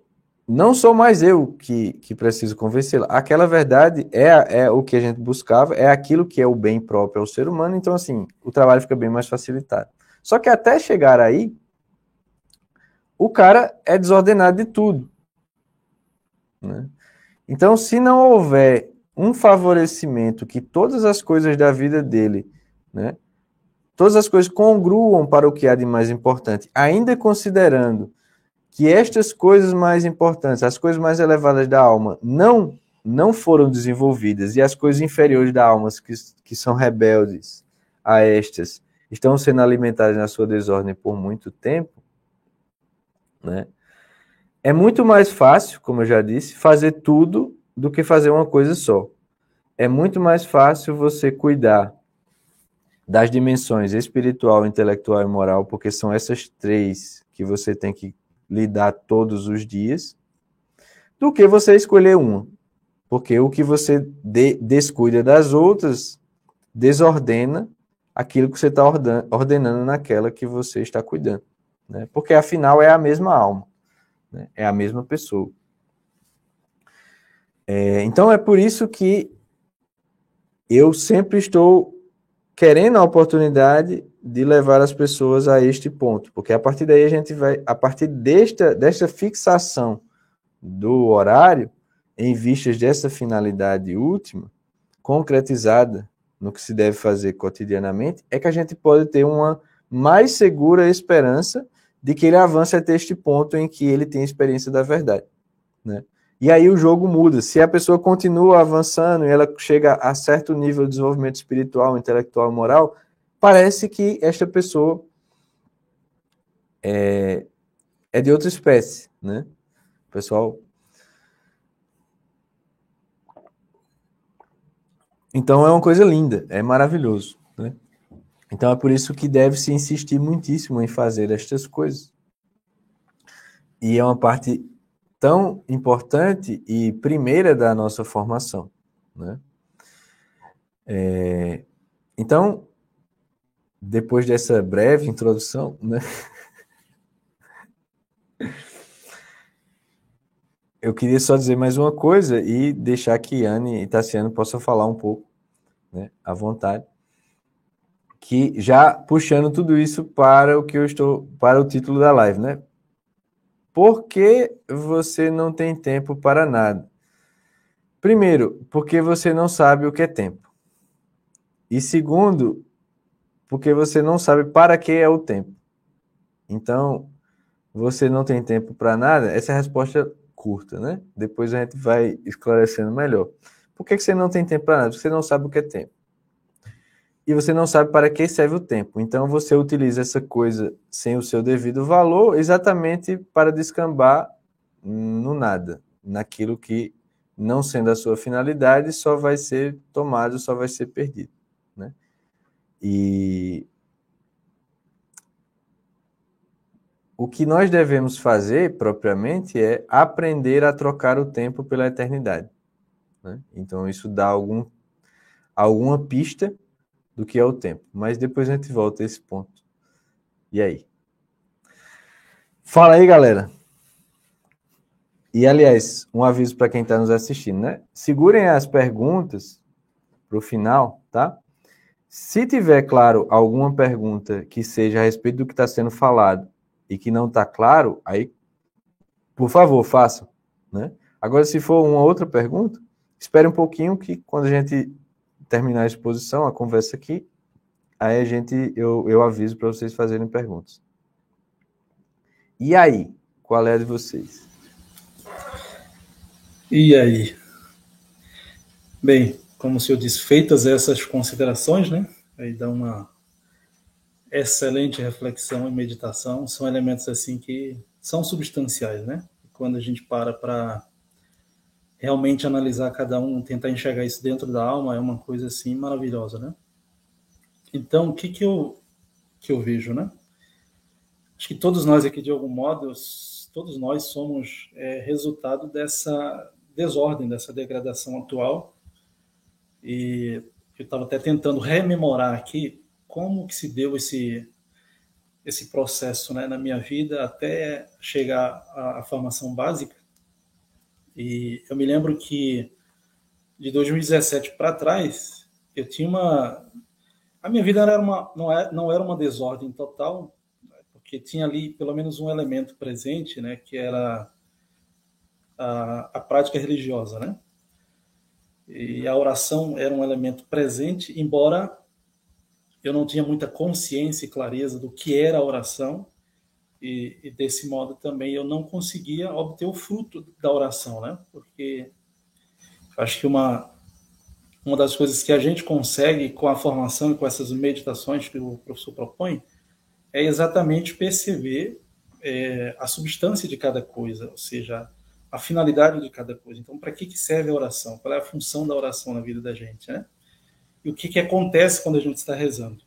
não sou mais eu que, que preciso convencê-la. Aquela verdade é, é o que a gente buscava, é aquilo que é o bem próprio ao ser humano, então, assim, o trabalho fica bem mais facilitado. Só que até chegar aí, o cara é desordenado de tudo. Né? Então, se não houver um favorecimento que todas as coisas da vida dele, né, todas as coisas congruam para o que há de mais importante, ainda considerando que estas coisas mais importantes, as coisas mais elevadas da alma, não não foram desenvolvidas e as coisas inferiores da alma, que, que são rebeldes a estas, estão sendo alimentadas na sua desordem por muito tempo, né? É muito mais fácil, como eu já disse, fazer tudo do que fazer uma coisa só. É muito mais fácil você cuidar das dimensões espiritual, intelectual e moral, porque são essas três que você tem que lidar todos os dias, do que você escolher uma. Porque o que você de, descuida das outras desordena aquilo que você está ordenando naquela que você está cuidando. Né? Porque afinal é a mesma alma, né? é a mesma pessoa. É, então é por isso que eu sempre estou querendo a oportunidade de levar as pessoas a este ponto, porque a partir daí a gente vai, a partir desta, desta fixação do horário, em vistas dessa finalidade última, concretizada no que se deve fazer cotidianamente, é que a gente pode ter uma mais segura esperança de que ele avance até este ponto em que ele tem experiência da verdade, né? E aí o jogo muda. Se a pessoa continua avançando e ela chega a certo nível de desenvolvimento espiritual, intelectual, moral, parece que esta pessoa é, é de outra espécie, né? Pessoal. Então é uma coisa linda, é maravilhoso? Então é por isso que deve-se insistir muitíssimo em fazer estas coisas. E é uma parte tão importante e primeira da nossa formação, né? É, então, depois dessa breve introdução, né? Eu queria só dizer mais uma coisa e deixar que Anne e Tassiano possam falar um pouco, né, à vontade. Que já puxando tudo isso para o que eu estou, para o título da live, né? Por que você não tem tempo para nada? Primeiro, porque você não sabe o que é tempo. E segundo, porque você não sabe para que é o tempo. Então, você não tem tempo para nada? Essa é a resposta curta, né? Depois a gente vai esclarecendo melhor. Por que você não tem tempo para nada? Você não sabe o que é tempo. E você não sabe para que serve o tempo. Então você utiliza essa coisa sem o seu devido valor exatamente para descambar no nada, naquilo que, não sendo a sua finalidade, só vai ser tomado, só vai ser perdido. E o que nós devemos fazer propriamente é aprender a trocar o tempo pela eternidade. Né? Então, isso dá algum, alguma pista do que é o tempo. Mas depois a gente volta a esse ponto. E aí? Fala aí, galera. E, aliás, um aviso para quem está nos assistindo, né? Segurem as perguntas para o final, tá? Se tiver, claro, alguma pergunta que seja a respeito do que está sendo falado e que não está claro, aí, por favor, façam. Né? Agora, se for uma outra pergunta, espere um pouquinho que quando a gente terminar a exposição, a conversa aqui, aí a gente, eu, eu aviso para vocês fazerem perguntas. E aí, qual é a de vocês? E aí? Bem, como o senhor disse, feitas essas considerações, né? Aí dá uma excelente reflexão e meditação. São elementos assim que são substanciais, né? Quando a gente para para realmente analisar cada um, tentar enxergar isso dentro da alma, é uma coisa assim maravilhosa, né? Então, o que que eu que eu vejo, né? Acho que todos nós aqui de algum modo, todos nós somos é, resultado dessa desordem, dessa degradação atual. E eu estava até tentando rememorar aqui como que se deu esse esse processo né, na minha vida até chegar à, à formação básica. E eu me lembro que de 2017 para trás, eu tinha uma. A minha vida era uma, não, é, não era uma desordem total, porque tinha ali pelo menos um elemento presente, né, que era a, a prática religiosa, né? E a oração era um elemento presente, embora eu não tinha muita consciência e clareza do que era a oração, e, e, desse modo também eu não conseguia obter o fruto da oração, né? Porque acho que uma, uma das coisas que a gente consegue com a formação e com essas meditações que o professor propõe é exatamente perceber é, a substância de cada coisa, ou seja, a finalidade de cada coisa. Então, para que, que serve a oração? Qual é a função da oração na vida da gente, né? E o que, que acontece quando a gente está rezando?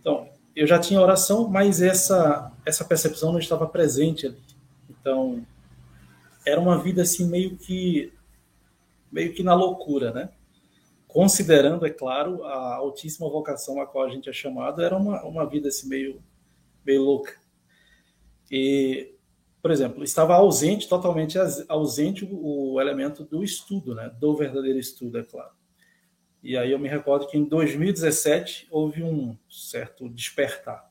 Então, eu já tinha oração, mas essa essa percepção não estava presente ali. Então, era uma vida assim meio que meio que na loucura, né? Considerando, é claro, a altíssima vocação a qual a gente é chamado, era uma, uma vida assim meio meio louca. E, por exemplo, estava ausente, totalmente ausente o, elemento do estudo, né? Do verdadeiro estudo, é claro. E aí eu me recordo que em 2017 houve um certo despertar.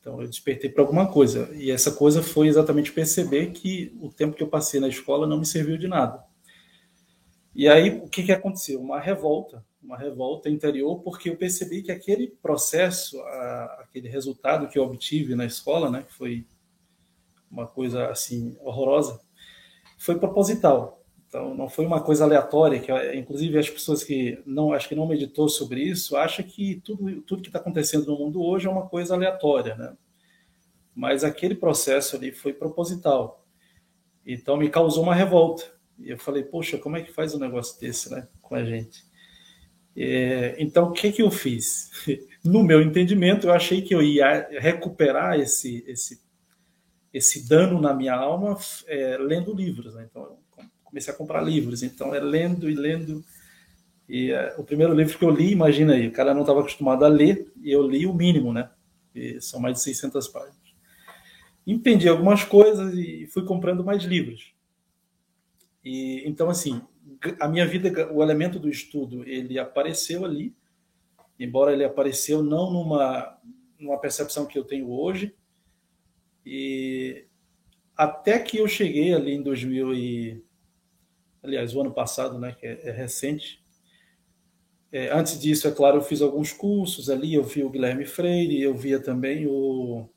Então eu despertei para alguma coisa. E essa coisa foi exatamente perceber que o tempo que eu passei na escola não me serviu de nada. E aí o que, que aconteceu? Uma revolta, uma revolta interior, porque eu percebi que aquele processo, aquele resultado que eu obtive na escola, né, que foi uma coisa assim horrorosa, foi proposital. Então, não foi uma coisa aleatória, que inclusive as pessoas que não acho que não meditou sobre isso, acham que tudo, tudo que está acontecendo no mundo hoje é uma coisa aleatória, né? Mas aquele processo ali foi proposital. Então, me causou uma revolta. E eu falei, poxa, como é que faz um negócio desse, né, com a gente? É, então, o que, que eu fiz? No meu entendimento, eu achei que eu ia recuperar esse, esse, esse dano na minha alma é, lendo livros. Né? Então, comecei a comprar livros. Então, é lendo e lendo. E é, o primeiro livro que eu li, imagina aí, o cara não estava acostumado a ler, e eu li o mínimo, né? E são mais de 600 páginas. Entendi algumas coisas e fui comprando mais livros. E então, assim, a minha vida, o elemento do estudo, ele apareceu ali, embora ele apareceu não numa, numa percepção que eu tenho hoje, e até que eu cheguei ali em 2000 e aliás, o ano passado, né, que é, é recente. É, antes disso, é claro, eu fiz alguns cursos ali, eu vi o Guilherme Freire, eu via também o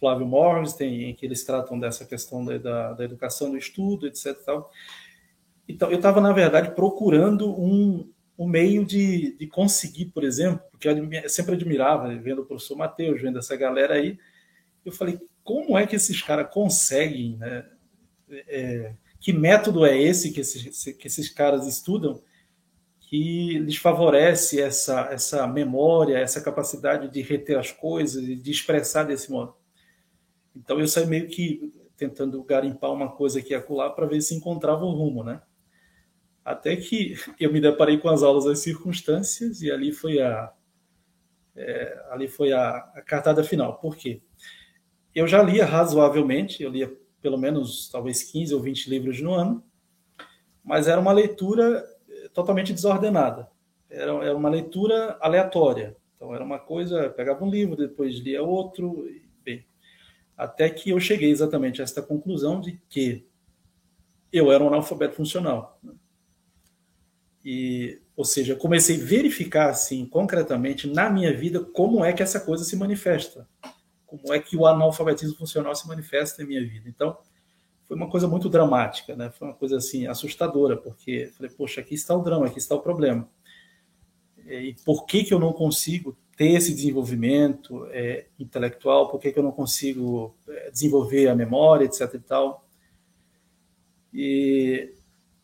Flávio Morgenstern, em que eles tratam dessa questão da, da, da educação, do estudo, etc. Tal. Então, eu estava, na verdade, procurando um, um meio de, de conseguir, por exemplo, porque eu sempre admirava, vendo o professor Matheus, vendo essa galera aí, eu falei, como é que esses caras conseguem né, é, que método é esse que esses, que esses caras estudam que lhes favorece essa, essa memória, essa capacidade de reter as coisas e de expressar desse modo. Então eu saí meio que tentando garimpar uma coisa aqui e acolá para ver se encontrava o rumo, né? Até que eu me deparei com as aulas das circunstâncias e ali foi a é, ali foi a, a cartada final. Por quê? Eu já lia razoavelmente, eu lia pelo menos talvez 15 ou 20 livros no ano, mas era uma leitura eh, totalmente desordenada. Era, era uma leitura aleatória. Então era uma coisa, pegava um livro, depois lia outro, bem, até que eu cheguei exatamente a esta conclusão de que eu era um analfabeto funcional. E, ou seja, comecei a verificar assim concretamente na minha vida como é que essa coisa se manifesta como é que o analfabetismo funcional se manifesta em minha vida. Então, foi uma coisa muito dramática, né? Foi uma coisa assim assustadora, porque falei, poxa, aqui está o drama, aqui está o problema. E por que que eu não consigo ter esse desenvolvimento é, intelectual? Por que que eu não consigo é, desenvolver a memória, etc e tal? E,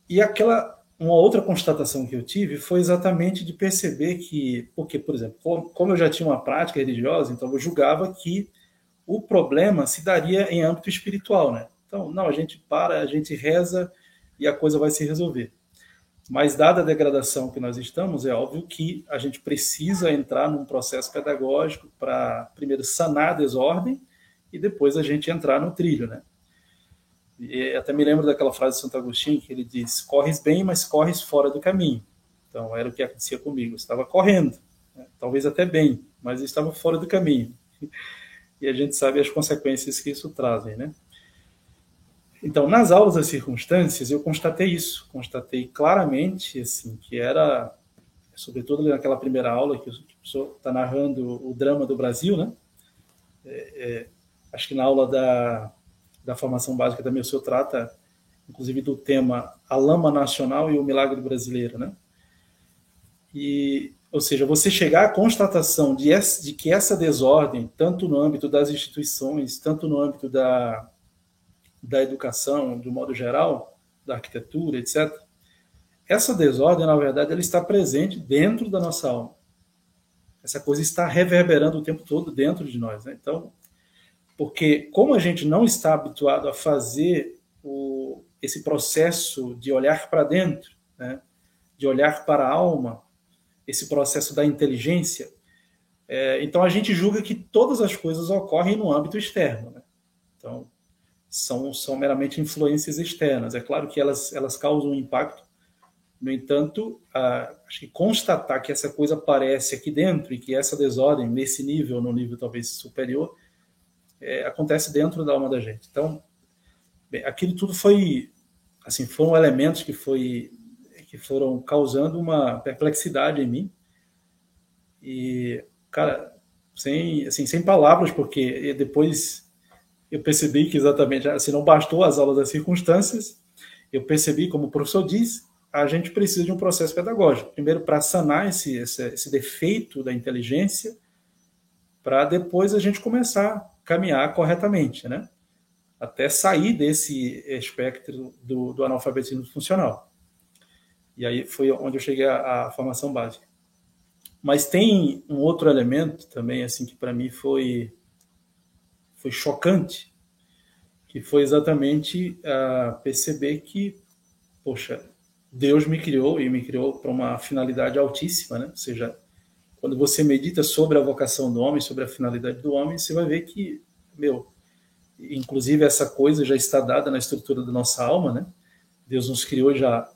e aquela uma outra constatação que eu tive foi exatamente de perceber que, porque, por exemplo, como eu já tinha uma prática religiosa, então eu julgava que o problema se daria em âmbito espiritual, né? Então, não, a gente para, a gente reza e a coisa vai se resolver. Mas, dada a degradação que nós estamos, é óbvio que a gente precisa entrar num processo pedagógico para, primeiro, sanar a desordem e depois a gente entrar no trilho, né? E até me lembro daquela frase de Santo Agostinho que ele diz: corres bem, mas corres fora do caminho. Então, era o que acontecia comigo. Eu estava correndo, né? talvez até bem, mas estava fora do caminho. E a gente sabe as consequências que isso trazem, né? Então, nas aulas das circunstâncias, eu constatei isso, constatei claramente, assim, que era, sobretudo naquela primeira aula que o professor está narrando o drama do Brasil, né? É, é, acho que na aula da, da formação básica também o senhor trata, inclusive, do tema a lama nacional e o milagre brasileiro, né? E, ou seja, você chegar à constatação de, de que essa desordem, tanto no âmbito das instituições, tanto no âmbito da da educação, um modo geral, da arquitetura, etc., essa desordem, na verdade, ela está presente dentro da nossa alma. Essa coisa está reverberando o tempo todo dentro de nós. Né? Então, porque como a gente não está habituado a fazer o, esse processo de olhar para dentro, né? de olhar para a alma, esse processo da inteligência, é, então a gente julga que todas as coisas ocorrem no âmbito externo. Né? Então, são, são meramente influências externas. É claro que elas, elas causam um impacto, no entanto, acho que constatar que essa coisa aparece aqui dentro e que essa desordem, nesse nível, no nível talvez superior, é, acontece dentro da alma da gente. Então, bem, aquilo tudo foi, assim, foram elementos que, foi, que foram causando uma perplexidade em mim. E, cara, sem, assim, sem palavras, porque depois eu percebi que exatamente, assim, não bastou as aulas das circunstâncias, eu percebi, como o professor diz, a gente precisa de um processo pedagógico. Primeiro, para sanar esse, esse, esse, defeito da inteligência, para depois a gente começar a caminhar corretamente, né? Até sair desse espectro do, do analfabetismo funcional. E aí foi onde eu cheguei à, à formação básica. Mas tem um outro elemento também, assim, que para mim foi foi chocante, que foi exatamente uh, perceber que, poxa, Deus me criou e me criou para uma finalidade altíssima, né? Ou seja, quando você medita sobre a vocação do homem, sobre a finalidade do homem, você vai ver que, meu, inclusive essa coisa já está dada na estrutura da nossa alma, né? Deus nos criou já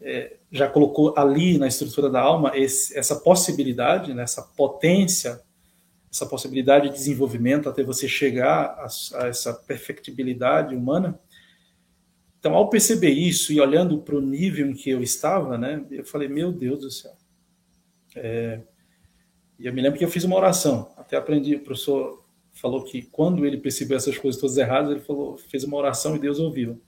é, já colocou ali na estrutura da alma esse, essa possibilidade, né, essa potência essa possibilidade de desenvolvimento até você chegar a, a essa perfectibilidade humana. Então, ao perceber isso e olhando para o nível em que eu estava, né, eu falei, meu Deus do céu. É, e eu me lembro que eu fiz uma oração, até aprendi, o professor falou que quando ele percebeu essas coisas todas erradas, ele falou, fez uma oração e Deus ouviu.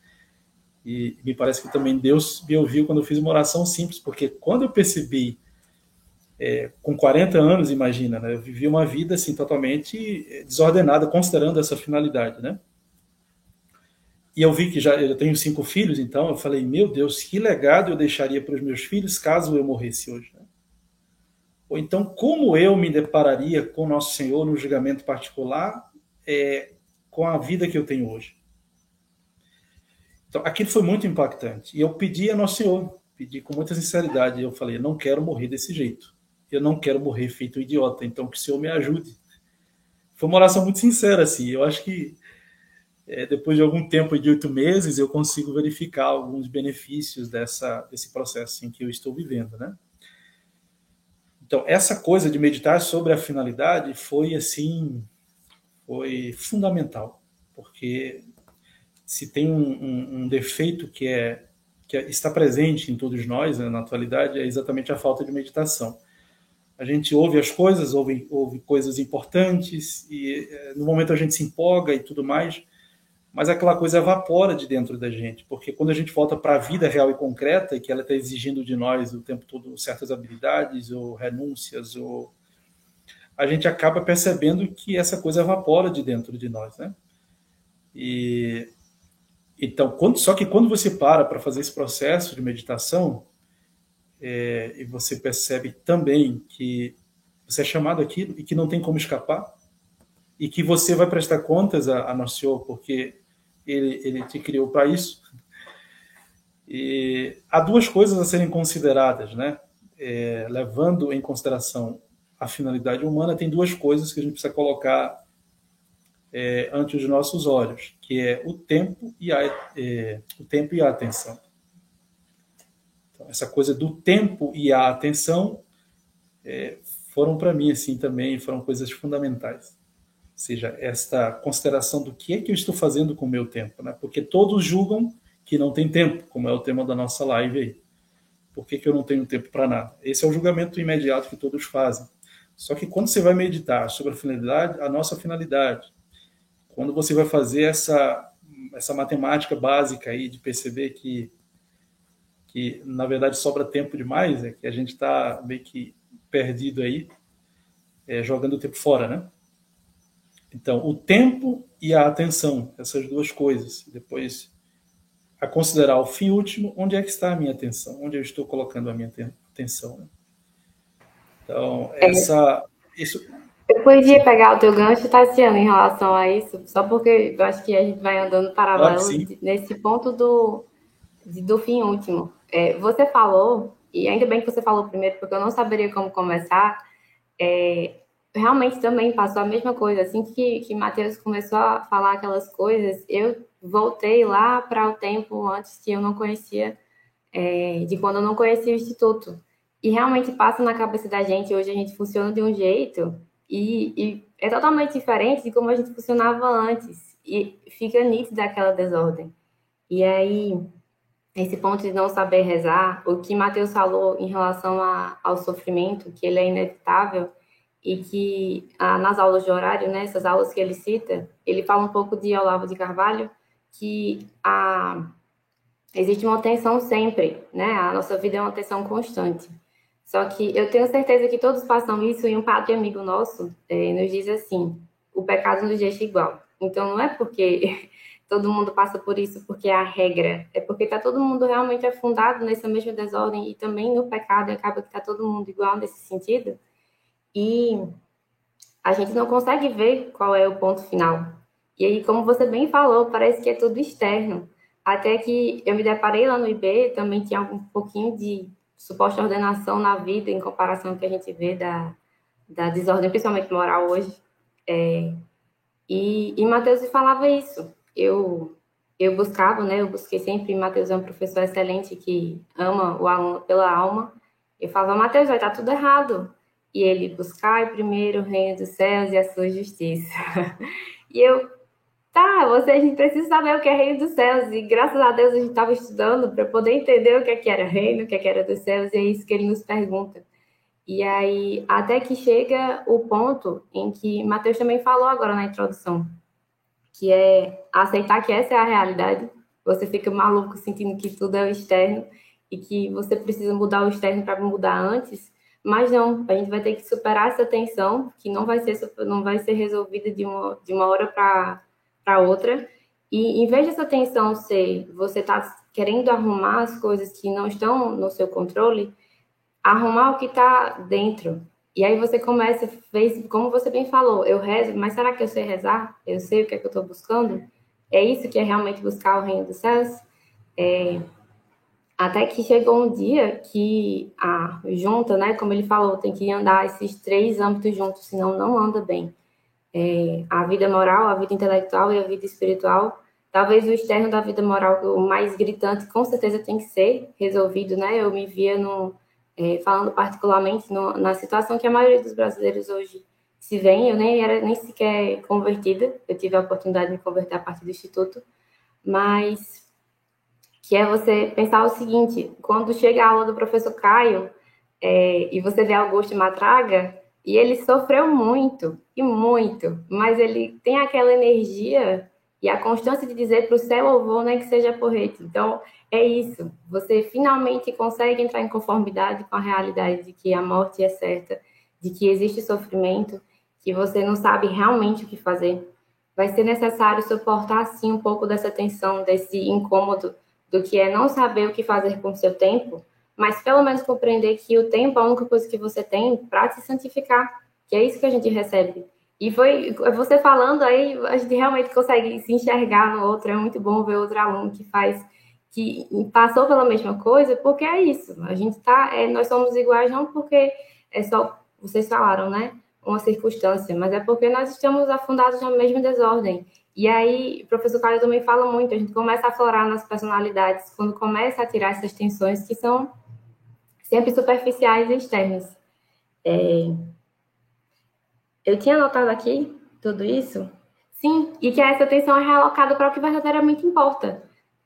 E me parece que também Deus me ouviu quando eu fiz uma oração simples, porque quando eu percebi é, com 40 anos, imagina, né? Eu vivi uma vida assim totalmente desordenada, considerando essa finalidade, né? E eu vi que já eu tenho cinco filhos, então eu falei, meu Deus, que legado eu deixaria para os meus filhos caso eu morresse hoje, né? Ou então, como eu me depararia com Nosso Senhor no julgamento particular é, com a vida que eu tenho hoje? Então, aquilo foi muito impactante. E eu pedi a Nosso Senhor, pedi com muita sinceridade. Eu falei, não quero morrer desse jeito eu não quero morrer feito um idiota, então que o Senhor me ajude. Foi uma oração muito sincera, assim. Eu acho que é, depois de algum tempo, de oito meses, eu consigo verificar alguns benefícios dessa, desse processo em que eu estou vivendo, né? Então, essa coisa de meditar sobre a finalidade foi, assim, foi fundamental, porque se tem um, um, um defeito que é que é, está presente em todos nós né, na atualidade é exatamente a falta de meditação a gente ouve as coisas, ouve, ouve coisas importantes, e é, no momento a gente se empolga e tudo mais, mas aquela coisa evapora de dentro da gente, porque quando a gente volta para a vida real e concreta, e que ela está exigindo de nós o tempo todo certas habilidades ou renúncias, ou a gente acaba percebendo que essa coisa evapora de dentro de nós, né? E então, quando, só que quando você para para fazer esse processo de meditação, é, e você percebe também que você é chamado aquilo e que não tem como escapar, e que você vai prestar contas a, a Nosso Senhor, porque ele, ele te criou para isso. E há duas coisas a serem consideradas, né? É, levando em consideração a finalidade humana, tem duas coisas que a gente precisa colocar é, ante os nossos olhos, que é o tempo e a, é, o tempo e a atenção. Então, essa coisa do tempo e a atenção é, foram para mim assim também foram coisas fundamentais. Ou seja, esta consideração do que é que eu estou fazendo com o meu tempo, né? Porque todos julgam que não tem tempo, como é o tema da nossa live aí. Por que, que eu não tenho tempo para nada? Esse é o julgamento imediato que todos fazem. Só que quando você vai meditar sobre a finalidade, a nossa finalidade, quando você vai fazer essa essa matemática básica aí de perceber que que na verdade sobra tempo demais, é que a gente está meio que perdido aí, é, jogando o tempo fora, né? Então, o tempo e a atenção, essas duas coisas. Depois, a considerar o fim último, onde é que está a minha atenção? Onde eu estou colocando a minha atenção? Né? Então, é. essa... Isso... Eu podia pegar o teu gancho, Tatiana, em relação a isso, só porque eu acho que a gente vai andando paralelo claro, nesse ponto do, do fim último. É, você falou, e ainda bem que você falou primeiro, porque eu não saberia como começar. É, realmente também passou a mesma coisa. Assim que, que Matheus começou a falar aquelas coisas, eu voltei lá para o tempo antes que eu não conhecia, é, de quando eu não conhecia o Instituto. E realmente passa na cabeça da gente, hoje a gente funciona de um jeito e, e é totalmente diferente de como a gente funcionava antes. E fica nítida aquela desordem. E aí, esse ponto de não saber rezar, o que Mateus falou em relação a, ao sofrimento, que ele é inevitável, e que nas aulas de horário, né, aulas que ele cita, ele fala um pouco de Olavo de Carvalho, que a, existe uma tensão sempre, né, a nossa vida é uma tensão constante. Só que eu tenho certeza que todos passam isso e um padre amigo nosso é, nos diz assim, o pecado nos deixa igual. Então não é porque todo mundo passa por isso porque é a regra, é porque está todo mundo realmente afundado nessa mesma desordem e também no pecado acaba que está todo mundo igual nesse sentido. E a gente não consegue ver qual é o ponto final. E aí, como você bem falou, parece que é tudo externo. Até que eu me deparei lá no IB, também tinha um pouquinho de suposta ordenação na vida em comparação ao que a gente vê da, da desordem, principalmente moral hoje. É, e, e Matheus falava isso eu eu buscava, né? Eu busquei sempre. Matheus é um professor excelente que ama o aluno pela alma. Eu falava, Matheus, vai estar tudo errado. E ele, buscar primeiro o reino dos céus e a sua justiça. e eu, tá, você, a gente precisa saber o que é reino dos céus. E graças a Deus a gente estava estudando para poder entender o que, é que era reino, o que, é que era dos céus. E é isso que ele nos pergunta. E aí, até que chega o ponto em que Mateus também falou agora na introdução que é aceitar que essa é a realidade. Você fica maluco sentindo que tudo é o externo e que você precisa mudar o externo para mudar antes, mas não, a gente vai ter que superar essa tensão que não vai ser não vai ser resolvida de uma de uma hora para para outra. E em vez dessa tensão ser você tá querendo arrumar as coisas que não estão no seu controle, arrumar o que está dentro, e aí você começa, fez, como você bem falou, eu rezo, mas será que eu sei rezar? Eu sei o que é que eu estou buscando? É isso que é realmente buscar o reino dos céus? É, até que chegou um dia que a junta, né, como ele falou, tem que andar esses três âmbitos juntos, senão não anda bem. É, a vida moral, a vida intelectual e a vida espiritual. Talvez o externo da vida moral, o mais gritante, com certeza tem que ser resolvido, né? Eu me via no, é, falando particularmente no, na situação que a maioria dos brasileiros hoje se vê, eu nem era nem sequer convertida, eu tive a oportunidade de me converter a partir do Instituto, mas que é você pensar o seguinte, quando chega a aula do professor Caio é, e você vê Augusto Matraga, e ele sofreu muito, e muito, mas ele tem aquela energia e a constância de dizer para o céu eu vou, nem que seja porrete. Então, é isso. Você finalmente consegue entrar em conformidade com a realidade de que a morte é certa, de que existe sofrimento, que você não sabe realmente o que fazer. Vai ser necessário suportar, sim, um pouco dessa tensão, desse incômodo do que é não saber o que fazer com o seu tempo, mas pelo menos compreender que o tempo é a única coisa que você tem para se santificar, que é isso que a gente recebe. E foi você falando aí, a gente realmente consegue se enxergar no outro. É muito bom ver outro aluno que faz, que passou pela mesma coisa, porque é isso. A gente tá, é, nós somos iguais não porque é só vocês falaram, né? Uma circunstância, mas é porque nós estamos afundados na mesma desordem. E aí, o professor Caio também fala muito, a gente começa a aflorar nas personalidades quando começa a tirar essas tensões que são sempre superficiais e externas. É, eu tinha anotado aqui tudo isso? Sim, e que essa atenção é realocada para o que verdadeiramente importa.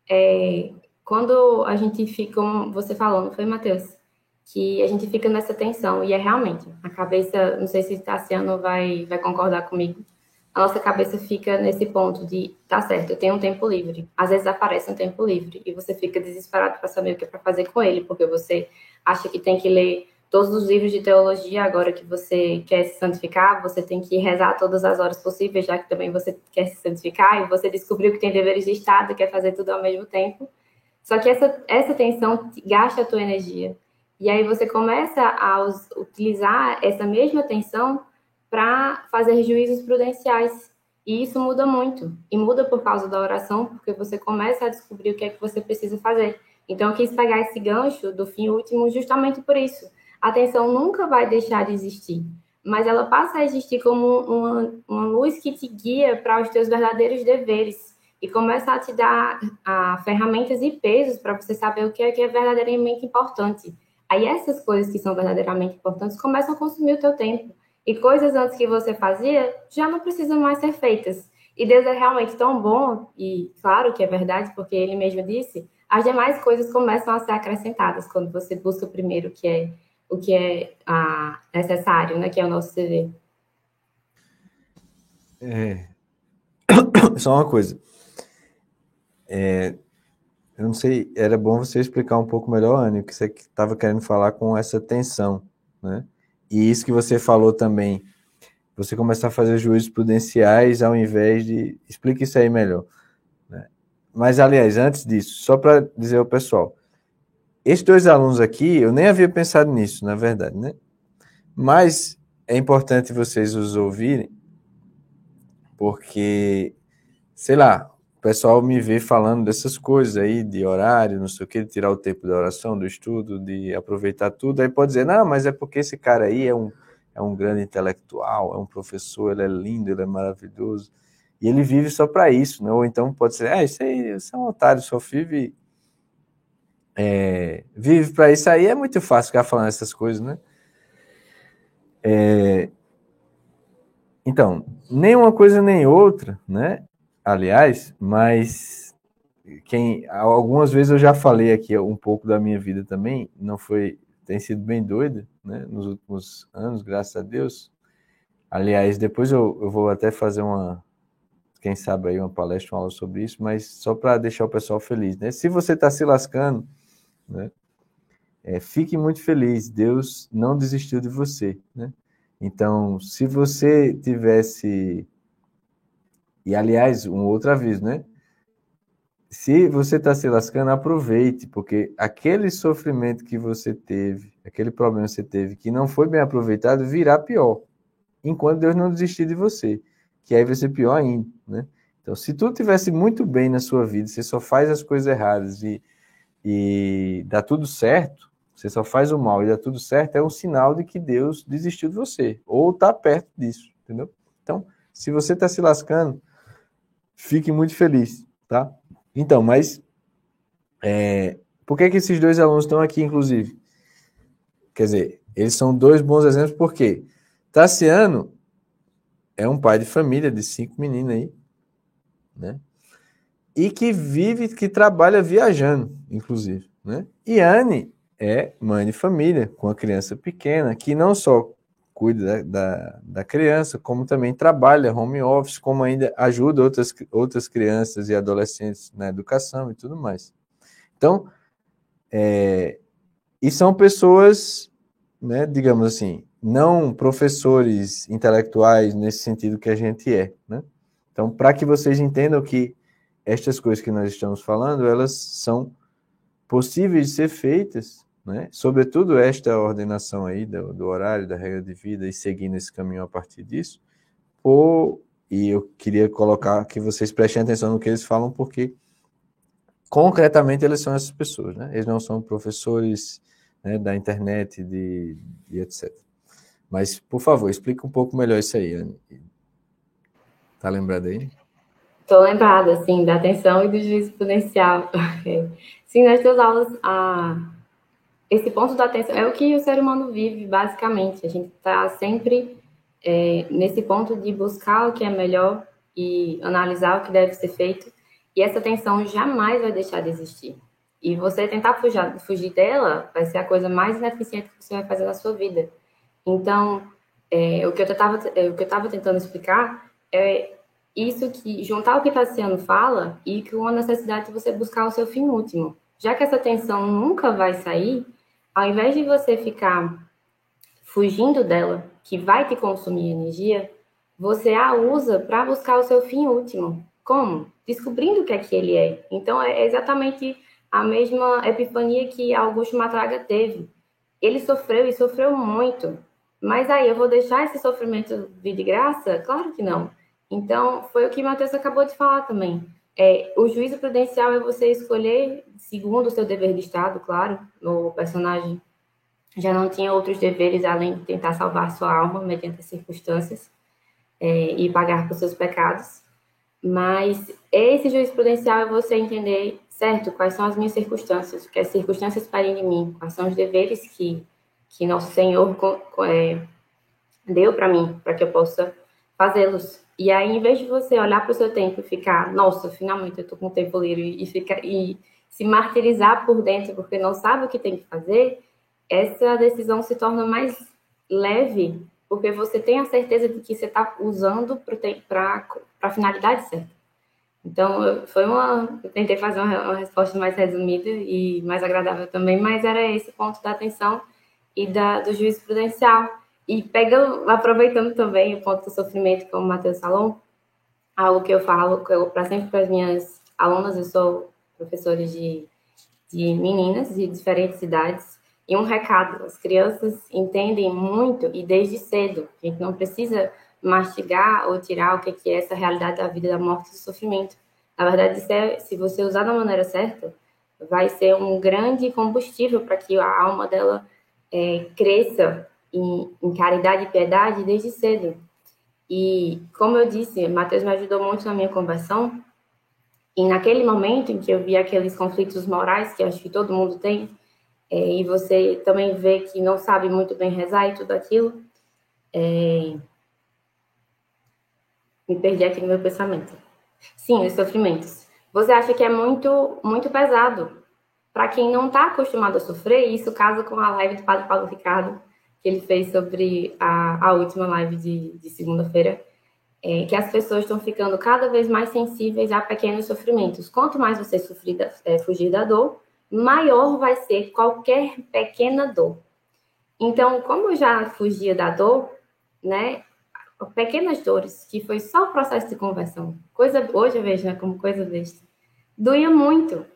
É, quando a gente fica, como você falou, não foi, Matheus? Que a gente fica nessa tensão, e é realmente, a cabeça, não sei se Tassiano vai, vai concordar comigo, a nossa cabeça fica nesse ponto de, tá certo, eu tenho um tempo livre. Às vezes aparece um tempo livre, e você fica desesperado para saber o que é para fazer com ele, porque você acha que tem que ler todos os livros de teologia, agora que você quer se santificar, você tem que rezar todas as horas possíveis, já que também você quer se santificar, e você descobriu que tem deveres de Estado quer fazer tudo ao mesmo tempo. Só que essa, essa tensão gasta a tua energia. E aí você começa a utilizar essa mesma tensão para fazer juízos prudenciais. E isso muda muito. E muda por causa da oração, porque você começa a descobrir o que é que você precisa fazer. Então, eu quis pegar esse gancho do fim último justamente por isso a atenção nunca vai deixar de existir, mas ela passa a existir como uma, uma luz que te guia para os teus verdadeiros deveres e começa a te dar a, ferramentas e pesos para você saber o que é, que é verdadeiramente importante. Aí essas coisas que são verdadeiramente importantes começam a consumir o teu tempo. E coisas antes que você fazia já não precisam mais ser feitas. E Deus é realmente tão bom, e claro que é verdade, porque ele mesmo disse, as demais coisas começam a ser acrescentadas quando você busca o primeiro, que é o que é necessário, né, que é o nosso CV. É. Só uma coisa. É, eu não sei, era bom você explicar um pouco melhor, Anny, o que você estava querendo falar com essa tensão, né? E isso que você falou também, você começar a fazer juízos prudenciais ao invés de. Explique isso aí melhor. Né? Mas, aliás, antes disso, só para dizer ao pessoal, esses dois alunos aqui, eu nem havia pensado nisso, na verdade, né? Mas é importante vocês os ouvirem, porque, sei lá, pessoal me vê falando dessas coisas aí, de horário, não sei o que, de tirar o tempo da oração, do estudo, de aproveitar tudo, aí pode dizer, não, mas é porque esse cara aí é um, é um grande intelectual, é um professor, ele é lindo, ele é maravilhoso, e ele vive só para isso, né? Ou então pode ser, ah, isso aí, isso é um otário, só vive é, vive para isso aí, é muito fácil ficar falando essas coisas, né? É, então, nem uma coisa nem outra, né? Aliás, mas quem algumas vezes eu já falei aqui um pouco da minha vida também, não foi, tem sido bem doida, né? Nos últimos anos, graças a Deus. Aliás, depois eu, eu vou até fazer uma, quem sabe aí uma palestra, uma aula sobre isso, mas só para deixar o pessoal feliz, né? Se você está se lascando né? É, fique muito feliz, Deus não desistiu de você, né? Então, se você tivesse, e aliás, um outro aviso, né? Se você está se lascando, aproveite, porque aquele sofrimento que você teve, aquele problema que você teve, que não foi bem aproveitado, virá pior, enquanto Deus não desistir de você, que aí vai ser pior ainda, né? Então, se tudo tivesse muito bem na sua vida, você só faz as coisas erradas e e dá tudo certo, você só faz o mal e dá tudo certo, é um sinal de que Deus desistiu de você, ou está perto disso, entendeu? Então, se você está se lascando, fique muito feliz, tá? Então, mas é, por que, que esses dois alunos estão aqui, inclusive? Quer dizer, eles são dois bons exemplos, porque Tassiano é um pai de família de cinco meninas aí, né? e que vive, que trabalha viajando, inclusive. Né? E Anne é mãe de família, com a criança pequena, que não só cuida da, da, da, criança, como também trabalha home office, como ainda ajuda outras, outras crianças e adolescentes na educação e tudo mais. Então, é, e são pessoas, né, digamos assim, não professores intelectuais nesse sentido que a gente é. Né? Então, para que vocês entendam que estas coisas que nós estamos falando, elas são possíveis de ser feitas, né? Sobretudo esta ordenação aí do, do horário, da regra de vida e seguindo esse caminho a partir disso, expor e eu queria colocar que vocês prestem atenção no que eles falam, porque concretamente eles são essas pessoas, né? Eles não são professores né, da internet, de, de etc. Mas, por favor, explica um pouco melhor isso aí, Anne. Tá lembrado aí? Estou lembrada, sim, da atenção e do juízo exponencial. sim, nas duas aulas, a... esse ponto da atenção é o que o ser humano vive, basicamente. A gente está sempre é, nesse ponto de buscar o que é melhor e analisar o que deve ser feito. E essa atenção jamais vai deixar de existir. E você tentar fugir, fugir dela vai ser a coisa mais ineficiente que você vai fazer na sua vida. Então, é, o que eu estava é, o que eu estava tentando explicar é isso que juntar o que Tassiano fala e com a necessidade de você buscar o seu fim último. Já que essa tensão nunca vai sair, ao invés de você ficar fugindo dela, que vai te consumir energia, você a usa para buscar o seu fim último. Como? Descobrindo o que é que ele é. Então é exatamente a mesma epifania que Augusto Matraga teve. Ele sofreu e sofreu muito. Mas aí eu vou deixar esse sofrimento vir de graça? Claro que não. Então, foi o que Matheus acabou de falar também. É, o juízo prudencial é você escolher, segundo o seu dever de Estado, claro, o personagem já não tinha outros deveres além de tentar salvar sua alma mediante as circunstâncias é, e pagar por seus pecados. Mas esse juízo prudencial é você entender, certo, quais são as minhas circunstâncias, o que as circunstâncias pedem de mim, quais são os deveres que, que nosso Senhor é, deu para mim, para que eu possa fazê-los. E aí, em vez de você olhar para o seu tempo e ficar, nossa, finalmente eu estou com tempo livre, e, fica, e se martirizar por dentro porque não sabe o que tem que fazer, essa decisão se torna mais leve porque você tem a certeza de que você está usando para a finalidade certa. Então, foi uma. Eu tentei fazer uma, uma, resposta mais resumida e mais agradável também, mas era esse ponto da atenção e da, do juízo prudencial. E pegando, aproveitando também o ponto do sofrimento, como o Matheus falou, algo que eu falo para sempre para as minhas alunas, eu sou professora de, de meninas de diferentes idades, e um recado: as crianças entendem muito e desde cedo. A gente não precisa mastigar ou tirar o que é essa realidade da vida, da morte e do sofrimento. Na verdade, é, se você usar da maneira certa, vai ser um grande combustível para que a alma dela é, cresça em, em caridade e piedade desde cedo. E, como eu disse, Mateus me ajudou muito na minha conversão. E naquele momento em que eu vi aqueles conflitos morais que acho que todo mundo tem, é, e você também vê que não sabe muito bem rezar e tudo aquilo, é... me perdi aqui no meu pensamento. Sim, os sofrimentos. Você acha que é muito, muito pesado para quem não está acostumado a sofrer, isso casa com a live do Padre Paulo Ricardo, que ele fez sobre a, a última live de, de segunda-feira, é, que as pessoas estão ficando cada vez mais sensíveis a pequenos sofrimentos. Quanto mais você sofrer, é, fugir da dor, maior vai ser qualquer pequena dor. Então, como eu já fugia da dor, né, pequenas dores, que foi só o processo de conversão, coisa hoje eu vejo né, como coisa besta, doía muito.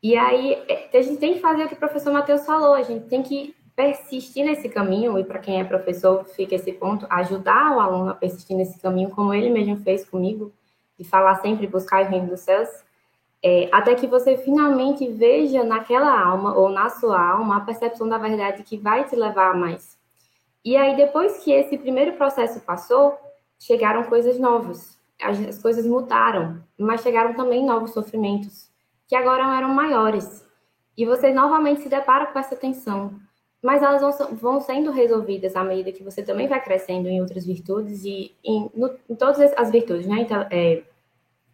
E aí, é, a gente tem que fazer o que o professor Matheus falou, a gente tem que persistir nesse caminho, e para quem é professor, fica esse ponto, ajudar o aluno a persistir nesse caminho, como ele mesmo fez comigo, de falar sempre buscar o reino dos céus, é, até que você finalmente veja naquela alma ou na sua alma a percepção da verdade que vai te levar a mais. E aí, depois que esse primeiro processo passou, chegaram coisas novas, as, as coisas mudaram, mas chegaram também novos sofrimentos, que agora eram maiores. E você novamente se depara com essa tensão, mas elas vão, vão sendo resolvidas à medida que você também vai crescendo em outras virtudes e em, no, em todas as virtudes, né? Então, é,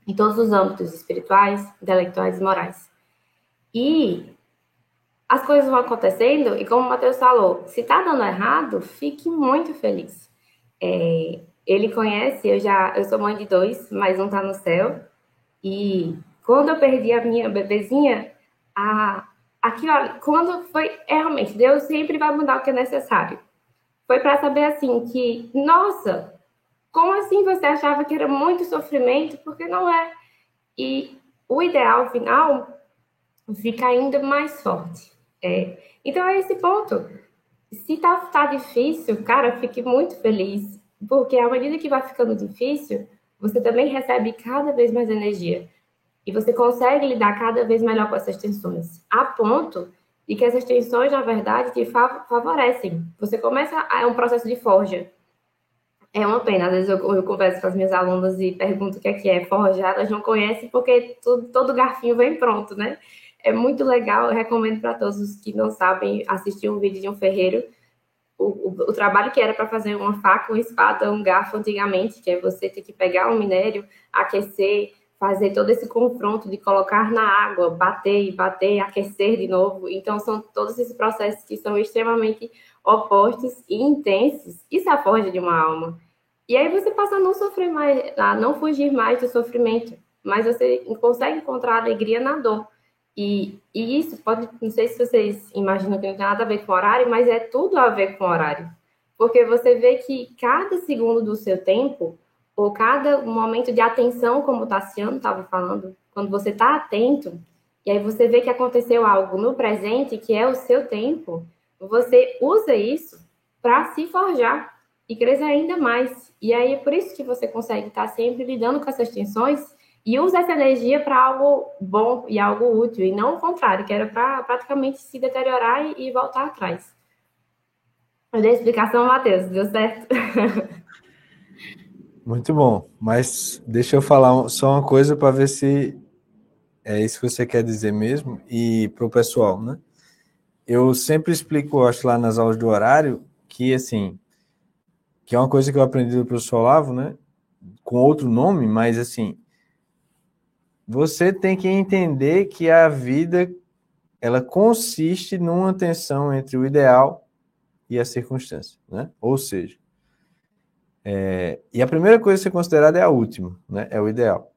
em todos os âmbitos espirituais, intelectuais e morais. E as coisas vão acontecendo, e como o Matheus falou, se tá dando errado, fique muito feliz. É, ele conhece, eu já, eu sou mãe de dois, mas um tá no céu. E quando eu perdi a minha bebezinha, a, aquilo, quando foi, é, realmente, Deus sempre vai mudar o que é necessário. Foi para saber assim que, nossa, como assim você achava que era muito sofrimento? Porque não é. E o ideal final fica ainda mais forte. É. Então é esse ponto. Se tá, tá difícil, cara, fique muito feliz. porque à medida que vai ficando difícil, você também recebe cada vez mais energia. E você consegue lidar cada vez melhor com essas tensões. A ponto de que essas tensões, na verdade, te favorecem. Você começa a é um processo de forja. É uma pena, às vezes eu, eu, converso com as minhas alunas e pergunto o que é que é forjar, elas não conhecem porque tudo, todo garfinho vem pronto, né? É muito legal, eu recomendo para todos os que não sabem assistir um vídeo de um ferreiro, o, o, o trabalho que era para fazer uma faca, uma espada, um garfo antigamente, que é você ter que pegar um minério, aquecer, fazer todo esse confronto de colocar na água, bater e bater, aquecer de novo. Então, são todos esses processos que são extremamente opostos e intensos. É a forja de uma alma. E aí você passa a não sofrer mais, a não fugir mais do sofrimento, mas você consegue encontrar alegria na dor. E, e isso pode, não sei se vocês imaginam que não tem nada a ver com horário, mas é tudo a ver com horário. Porque você vê que cada segundo do seu tempo, ou cada momento de atenção, como o Tassiano estava falando, quando você está atento, e aí você vê que aconteceu algo no presente, que é o seu tempo, você usa isso para se forjar e crescer ainda mais. E aí é por isso que você consegue estar tá sempre lidando com essas tensões e usa essa energia para algo bom e algo útil, e não o contrário, que era para praticamente se deteriorar e, e, voltar atrás. Eu dei a explicação, Matheus, deu certo? Muito bom, mas deixa eu falar só uma coisa para ver se é isso que você quer dizer mesmo, e para o pessoal, né? Eu sempre explico, acho, lá nas aulas do horário, que assim, que é uma coisa que eu aprendi do professor Olavo, né? Com outro nome, mas assim, você tem que entender que a vida ela consiste numa tensão entre o ideal e a circunstância, né? Ou seja, é, e a primeira coisa a ser considerada é a última, né? É o ideal.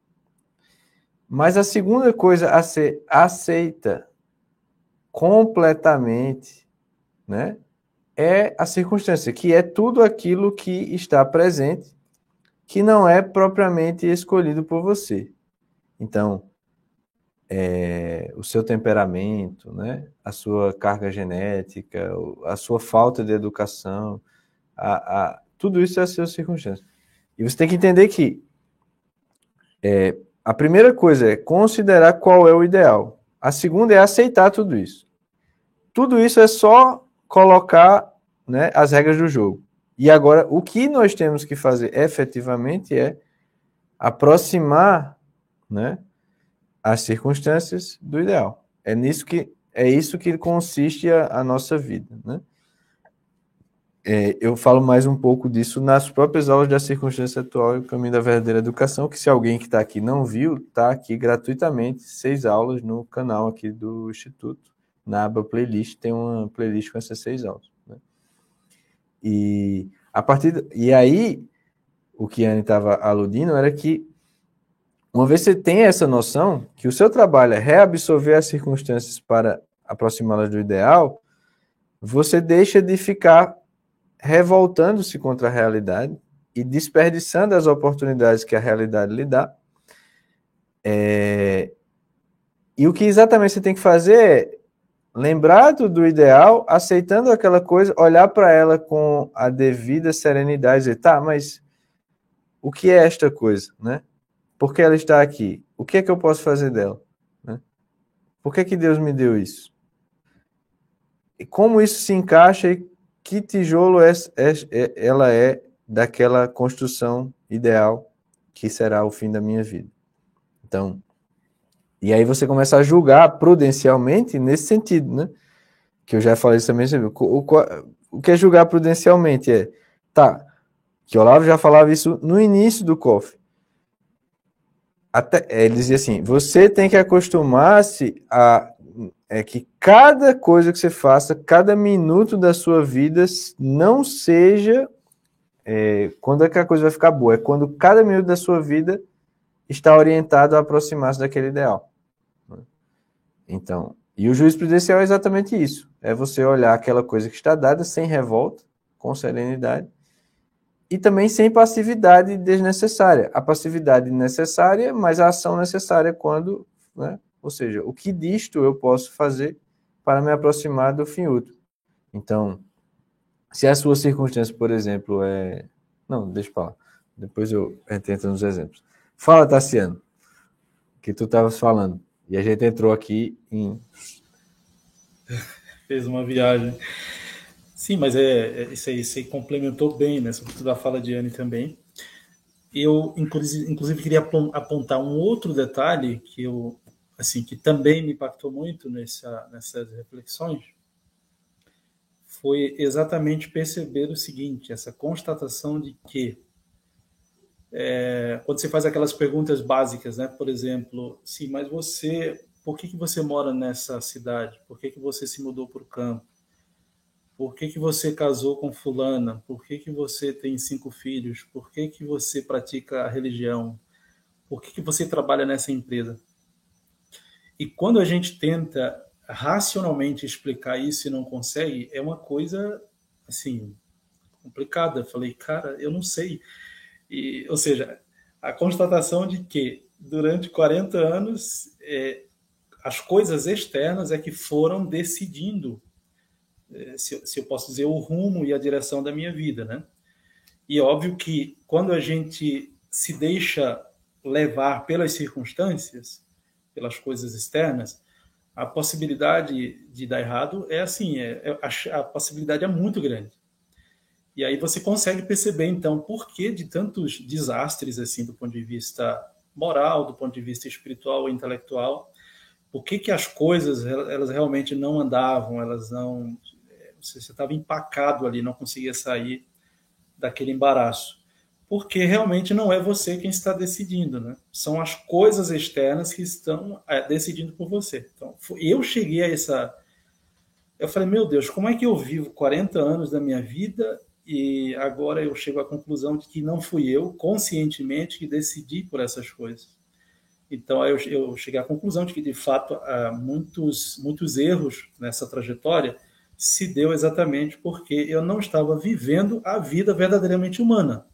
Mas a segunda coisa a ser aceita completamente, né? É a circunstância, que é tudo aquilo que está presente, que não é propriamente escolhido por você. Então, é, o seu temperamento, né, a sua carga genética, a sua falta de educação, a, a, tudo isso é a sua circunstância. E você tem que entender que é, a primeira coisa é considerar qual é o ideal. A segunda é aceitar tudo isso. Tudo isso é só colocar né, as regras do jogo. E agora, o que nós temos que fazer efetivamente é aproximar né, as circunstâncias do ideal. É nisso que é isso que consiste a, a nossa vida, né? É, eu falo mais um pouco disso nas próprias aulas da circunstância atual e o caminho da verdadeira educação, que se alguém que está aqui não viu, está aqui gratuitamente, seis aulas no canal aqui do Instituto, na aba playlist, tem uma playlist com essas seis aulas. Né? E a partir e aí o que a Anne estava aludindo era que uma vez você tem essa noção que o seu trabalho é reabsorver as circunstâncias para aproximá-las do ideal, você deixa de ficar revoltando-se contra a realidade e desperdiçando as oportunidades que a realidade lhe dá. É... E o que exatamente você tem que fazer é lembrar do ideal, aceitando aquela coisa, olhar para ela com a devida serenidade e dizer, tá, mas o que é esta coisa, né? Por que ela está aqui? O que é que eu posso fazer dela? Né? Por que, que Deus me deu isso? E como isso se encaixa e que tijolo é, é, é, ela é daquela construção ideal que será o fim da minha vida? Então, e aí você começa a julgar prudencialmente nesse sentido, né? Que eu já falei isso também. O, o, o que é julgar prudencialmente é, tá, que Olavo já falava isso no início do COF até, ele dizia assim: você tem que acostumar-se a é que cada coisa que você faça, cada minuto da sua vida, não seja é, quando é que a coisa vai ficar boa, é quando cada minuto da sua vida está orientado a aproximar-se daquele ideal. Então, e o juiz presidencial é exatamente isso: é você olhar aquela coisa que está dada sem revolta, com serenidade, e também sem passividade desnecessária. A passividade necessária, mas a ação necessária quando, né? Ou seja, o que disto eu posso fazer para me aproximar do fim útil. Então, se a sua circunstância, por exemplo, é Não, deixa para lá. Depois eu entro nos exemplos. Fala, Tassiano, que tu estavas falando. E a gente entrou aqui em. Fez uma viagem. Sim, mas é, é isso aí, você complementou bem, né? Sobretudo a fala de Anne também. Eu, inclusive, inclusive, queria apontar um outro detalhe que eu, assim, que também me impactou muito nessa, nessas reflexões, foi exatamente perceber o seguinte, essa constatação de que é, quando você faz aquelas perguntas básicas, né? Por exemplo, sim, mas você, por que, que você mora nessa cidade? Por que, que você se mudou para o campo? Por que, que você casou com fulana? Por que, que você tem cinco filhos? Por que, que você pratica a religião? Por que, que você trabalha nessa empresa? E quando a gente tenta racionalmente explicar isso e não consegue, é uma coisa, assim, complicada. Falei, cara, eu não sei. E, ou seja, a constatação de que durante 40 anos é, as coisas externas é que foram decidindo é, se, se, eu posso dizer, o rumo e a direção da minha vida, né? E óbvio que quando a gente se deixa levar pelas circunstâncias, pelas coisas externas, a possibilidade de dar errado é assim, é, é a, a, possibilidade é muito grande. E aí você consegue perceber, então, por que de tantos desastres, assim, do ponto de vista moral, do ponto de vista espiritual ou intelectual, por que, que as coisas elas realmente não andavam, elas não você estava empacado ali, não conseguia sair daquele embaraço. Porque realmente não é você quem está decidindo, né? São as coisas externas que estão é, decidindo por você. Então, eu cheguei a essa. Eu falei, meu Deus, como é que eu vivo 40 anos da minha vida e agora eu chego à conclusão de que não fui eu, conscientemente, que decidi por essas coisas. Então, eu, eu cheguei à conclusão de que, de fato, há muitos, muitos erros nessa trajetória se deu exatamente porque eu não estava vivendo a vida verdadeiramente humana.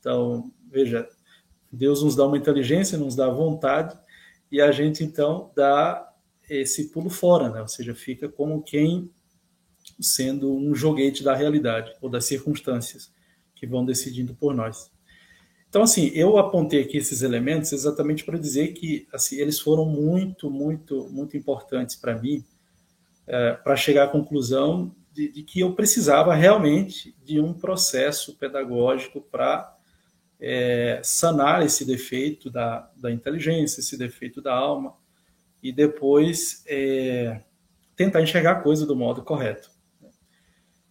Então, veja, Deus nos dá uma inteligência, nos dá vontade, e a gente então dá esse pulo fora, né? ou seja, fica como quem sendo um joguete da realidade ou das circunstâncias que vão decidindo por nós. Então, assim, eu apontei aqui esses elementos exatamente para dizer que assim, eles foram muito, muito, muito importantes para mim é, para chegar à conclusão de, de, que eu precisava realmente de um processo pedagógico para é, sanar esse defeito da, da inteligência, esse defeito da alma, e depois é, tentar enxergar a coisa do modo correto.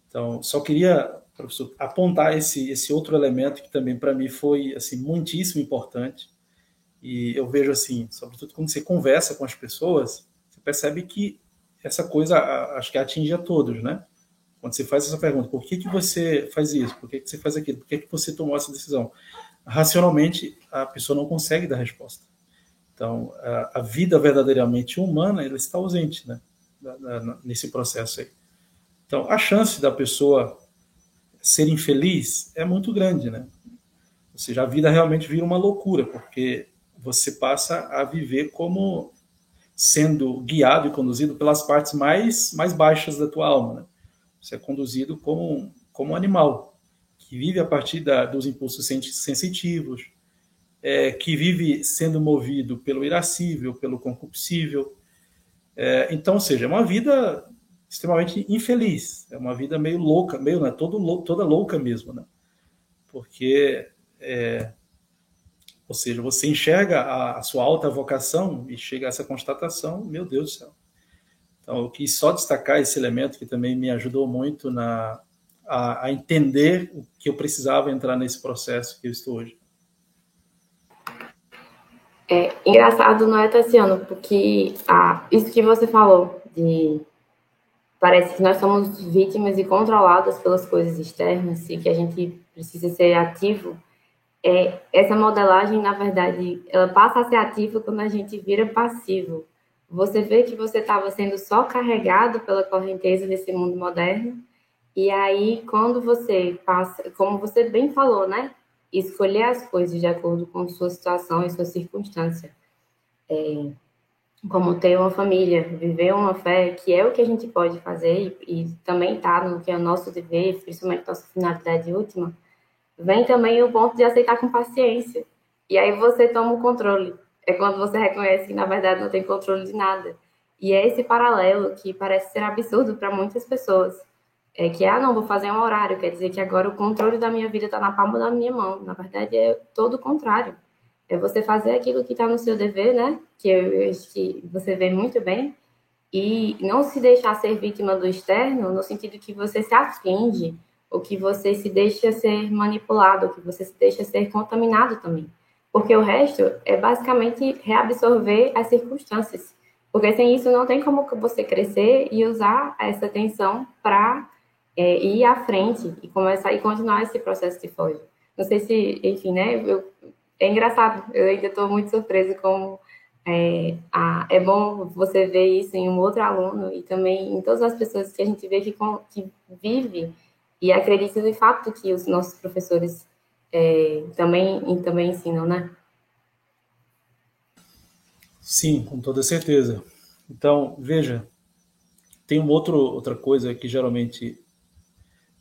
Então, só queria, professor, apontar esse, esse outro elemento que também para mim foi assim muitíssimo importante. E eu vejo assim, sobretudo quando você conversa com as pessoas, você percebe que essa coisa acho que atinge a todos, né? Quando você faz essa pergunta, por que, que você faz isso? Por que, que você faz aquilo? Por que, que você tomou essa decisão? Racionalmente, a pessoa não consegue dar resposta. Então, a, a vida verdadeiramente humana, ela está ausente, né? nesse processo aí. Então, a chance da pessoa ser infeliz é muito grande, né? Ou seja, a vida realmente vira uma loucura, porque você passa a viver como sendo guiado e conduzido pelas partes mais, mais baixas da tua alma. Né? Você é conduzido como, como um animal, que vive a partir da, dos impulsos sensitivos, é, que vive sendo movido pelo irascível, pelo concupiscível. É, então, ou seja, é uma vida extremamente infeliz, é uma vida meio louca, meio, né, todo, toda louca mesmo, né? Porque é, ou seja, você enxerga a, a, sua alta vocação e chega a essa constatação, meu Deus do céu. Então, eu quis só destacar esse elemento que também me ajudou muito na, a, a entender o que eu precisava entrar nesse processo que eu estou hoje. É engraçado, não é, Tassiano? Porque ah, isso que você falou, de parece que nós somos vítimas e controladas pelas coisas externas e que a gente precisa ser ativo é, essa modelagem, na verdade, ela passa a ser ativa quando a gente vira passivo. Você vê que você estava sendo só carregado pela correnteza desse mundo moderno, e aí, quando você passa, como você bem falou, né? Escolher as coisas de acordo com sua situação e sua circunstância. É, como ter uma família, viver uma fé, que é o que a gente pode fazer e, e também está no que é o nosso dever, principalmente nossa finalidade última, vem também o ponto de aceitar com paciência. E aí você toma o controle. É quando você reconhece que, na verdade, não tem controle de nada. E é esse paralelo que parece ser absurdo para muitas pessoas. É que, ah, não, vou fazer um horário, quer dizer que agora o controle da minha vida está na palma da minha mão. Na verdade, é todo o contrário. É você fazer aquilo que está no seu dever, né? Que eu acho que você vê muito bem, e não se deixar ser vítima do externo, no sentido que você se aflige, ou que você se deixa ser manipulado, ou que você se deixa ser contaminado também. Porque o resto é basicamente reabsorver as circunstâncias. Porque sem isso não tem como você crescer e usar essa atenção para é, ir à frente e começar e continuar esse processo de foge. Não sei se, enfim, né? Eu, é engraçado. Eu ainda estou muito surpresa com é, a, é bom você ver isso em um outro aluno e também em todas as pessoas que a gente vê que, que vive e acredita de fato que os nossos professores é, também, também ensinam, né? Sim, com toda certeza. Então, veja, tem uma outro, outra coisa que geralmente.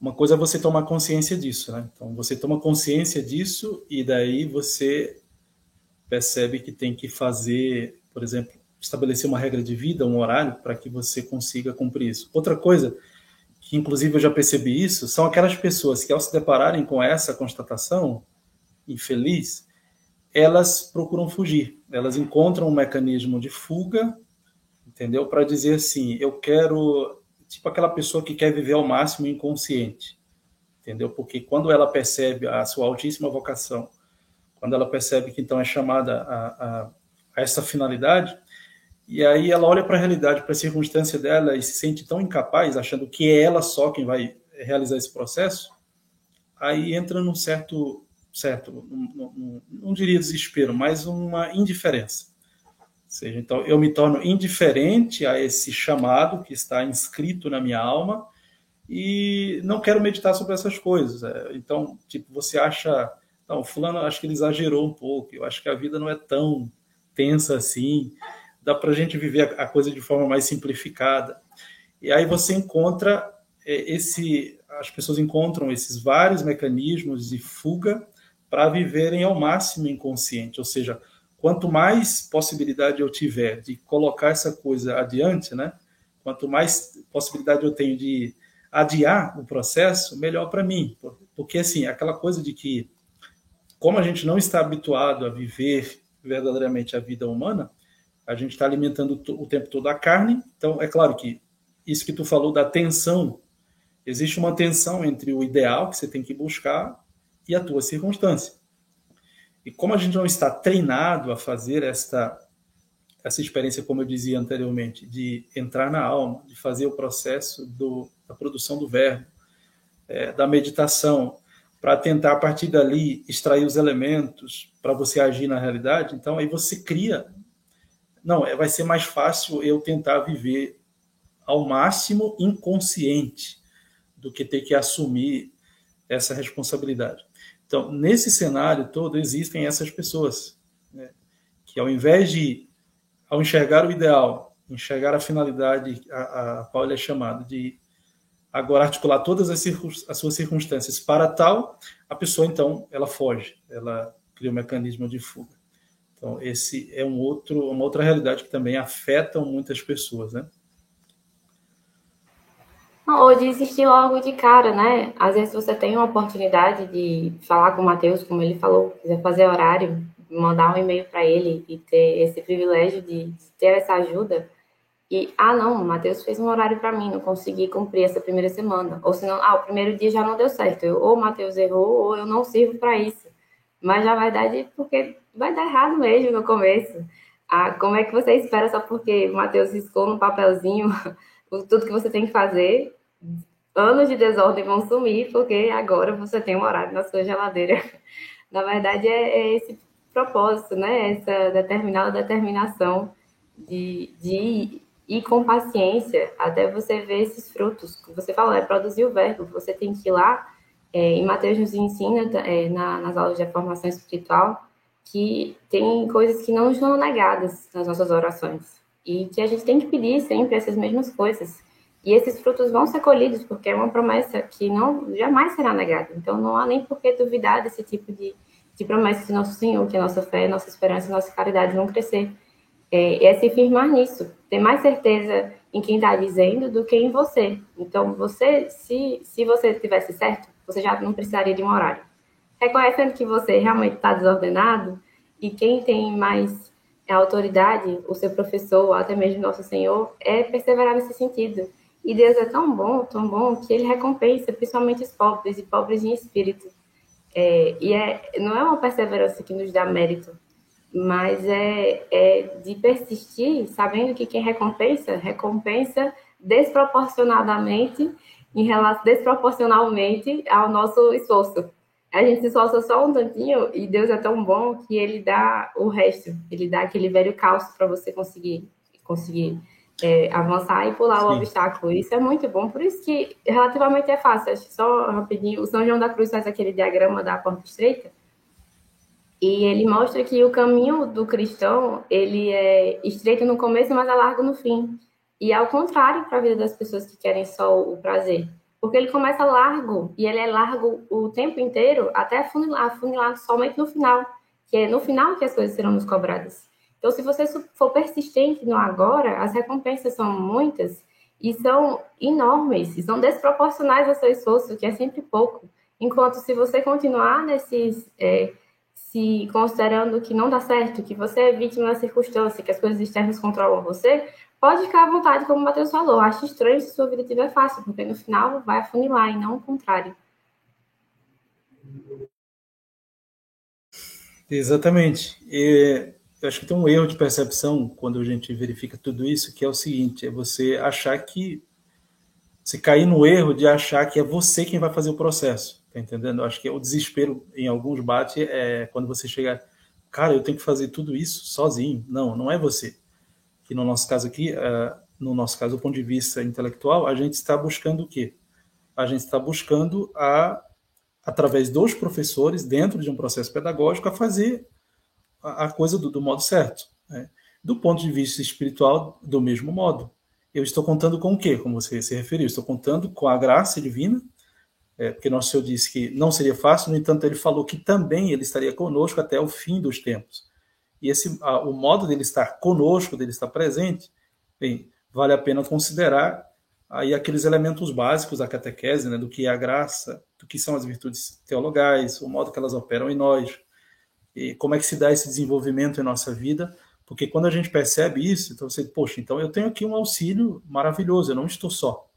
Uma coisa é você tomar consciência disso, né? Então, você toma consciência disso e daí você percebe que tem que fazer, por exemplo, estabelecer uma regra de vida, um horário, para que você consiga cumprir isso. Outra coisa, que inclusive eu já percebi isso, são aquelas pessoas que, ao se depararem com essa constatação infeliz, elas procuram fugir, elas encontram um mecanismo de fuga, entendeu? Para dizer assim, eu quero, tipo aquela pessoa que quer viver ao máximo inconsciente, entendeu? Porque quando ela percebe a sua altíssima vocação, quando ela percebe que então é chamada a, a, a essa finalidade, e aí ela olha para a realidade, para a circunstância dela e se sente tão incapaz, achando que é ela só quem vai realizar esse processo, aí entra num certo certo, não, não diria desespero, mas uma indiferença. Ou seja, então eu me torno indiferente a esse chamado que está inscrito na minha alma e não quero meditar sobre essas coisas. É, então, tipo, você acha, não, fulano, acho que ele exagerou um pouco. Eu acho que a vida não é tão tensa assim. Dá para a gente viver a coisa de forma mais simplificada. E aí você encontra é, esse, as pessoas encontram esses vários mecanismos de fuga para viverem ao máximo inconsciente, ou seja, quanto mais possibilidade eu tiver de colocar essa coisa adiante, né? Quanto mais possibilidade eu tenho de adiar o processo, melhor para mim, porque assim, aquela coisa de que como a gente não está habituado a viver verdadeiramente a vida humana, a gente está alimentando o tempo todo a carne. Então, é claro que isso que tu falou da tensão, existe uma tensão entre o ideal que você tem que buscar e a tua circunstância. E como a gente não está treinado a fazer esta essa experiência, como eu dizia anteriormente, de entrar na alma, de fazer o processo do, da produção do verbo, é, da meditação, para tentar a partir dali extrair os elementos para você agir na realidade, então aí você cria. Não, é, vai ser mais fácil eu tentar viver ao máximo inconsciente do que ter que assumir essa responsabilidade. Então, nesse cenário todo, existem essas pessoas né, que, ao invés de, ao enxergar o ideal, enxergar a finalidade, a, a Paula é chamada de agora articular todas as, as, suas circunstâncias para tal, a pessoa então ela foge, ela cria um mecanismo de fuga. Então esse é um outro, uma outra realidade que também afeta muitas pessoas, né? Ou desistir logo de cara, né? Às vezes você tem uma oportunidade de falar com o Matheus, como ele falou, quiser fazer horário, mandar um e-mail para ele e ter esse privilégio de ter essa ajuda. E, ah, não, o Matheus fez um horário para mim, não consegui cumprir essa primeira semana. Ou senão, ah, o primeiro dia já não deu certo. Eu, ou o Matheus errou, ou eu não sirvo para isso. Mas já vai dar de, porque vai dar errado mesmo no começo. Ah, como é que você espera só porque o Matheus riscou no papelzinho tudo que você tem que fazer anos de desordem vão sumir, porque agora você tem um horário na sua geladeira. Na verdade, é, é esse propósito, né? Essa determinada determinação de, de ir com paciência até você ver esses frutos. Você falou, é produzir o verbo. Você tem que ir lá. É, em Mateus nos ensina, é, na, nas aulas de formação espiritual, que tem coisas que não estão negadas nas nossas orações. E que a gente tem que pedir sempre essas mesmas coisas E esses frutos vão ser colhidos, porque é uma promessa que não jamais será negada. Então, não há nem por que duvidar desse tipo de, de promessa de nosso Senhor, que a nossa fé, nossa esperança, nossa caridade vão crescer. É, é se firmar nisso, ter mais certeza em quem está dizendo do que em você. Então, você, se, se você tivesse certo, você já não precisaria de um horário. Reconhecendo que você realmente está desordenado, e quem tem mais autoridade, o seu professor, ou até mesmo nosso Senhor, é perseverar nesse sentido. E Deus é tão bom, tão bom, que ele recompensa principalmente os pobres e pobres em espírito. É, e é, não é uma perseverança que nos dá mérito, mas é, é de persistir, sabendo que quem recompensa, recompensa desproporcionadamente, em relação, desproporcionalmente ao nosso esforço. A gente se esforça só um tantinho e Deus é tão bom que ele dá o resto, ele dá aquele velho calço para você conseguir, conseguir é, avançar e pular Sim. o obstáculo. Isso é muito bom, por isso que relativamente é fácil. Acho que só rapidinho, o São João da Cruz faz aquele diagrama da porta estreita e ele mostra que o caminho do cristão ele é estreito no começo, mas é largo no fim. E é ao contrário para a vida das pessoas que querem só o prazer. Porque ele começa largo, e ele é largo o tempo inteiro, até afunilar, afunilar somente no final, que é no final que as coisas serão nos cobradas. Então, se você for persistente no agora, as recompensas são muitas e são enormes, e são desproporcionais ao seu esforço, que é sempre pouco. Enquanto se você continuar nesses é, se considerando que não dá certo, que você é vítima da circunstância, que as coisas externas controlam você, pode ficar à vontade, como o Matheus falou. Acho estranho se sua vida estiver fácil, porque no final vai afunilar e não o contrário. Exatamente. E eu acho que tem um erro de percepção quando a gente verifica tudo isso, que é o seguinte: é você achar que. Você cair no erro de achar que é você quem vai fazer o processo. Tá entendendo? Eu acho que é o desespero em alguns bate é quando você chega, cara, eu tenho que fazer tudo isso sozinho. Não, não é você. Que no nosso caso aqui, uh, no nosso caso, do ponto de vista intelectual, a gente está buscando o quê? A gente está buscando a através dos professores dentro de um processo pedagógico a fazer a, a coisa do, do, modo certo. Né? Do ponto de vista espiritual, do mesmo modo. Eu estou contando com o quê? Como você se referiu, estou contando com a graça divina é, porque nosso Senhor disse que não seria fácil, no entanto, ele falou que também ele estaria conosco até o fim dos tempos. E esse, a, o modo dele estar conosco, dele estar presente, bem, vale a pena considerar aí aqueles elementos básicos da catequese, né, do que é a graça, do que são as virtudes teologais, o modo que elas operam em nós, e como é que se dá esse desenvolvimento em nossa vida, porque quando a gente percebe isso, então você, poxa, então eu tenho aqui um auxílio maravilhoso, eu não estou só.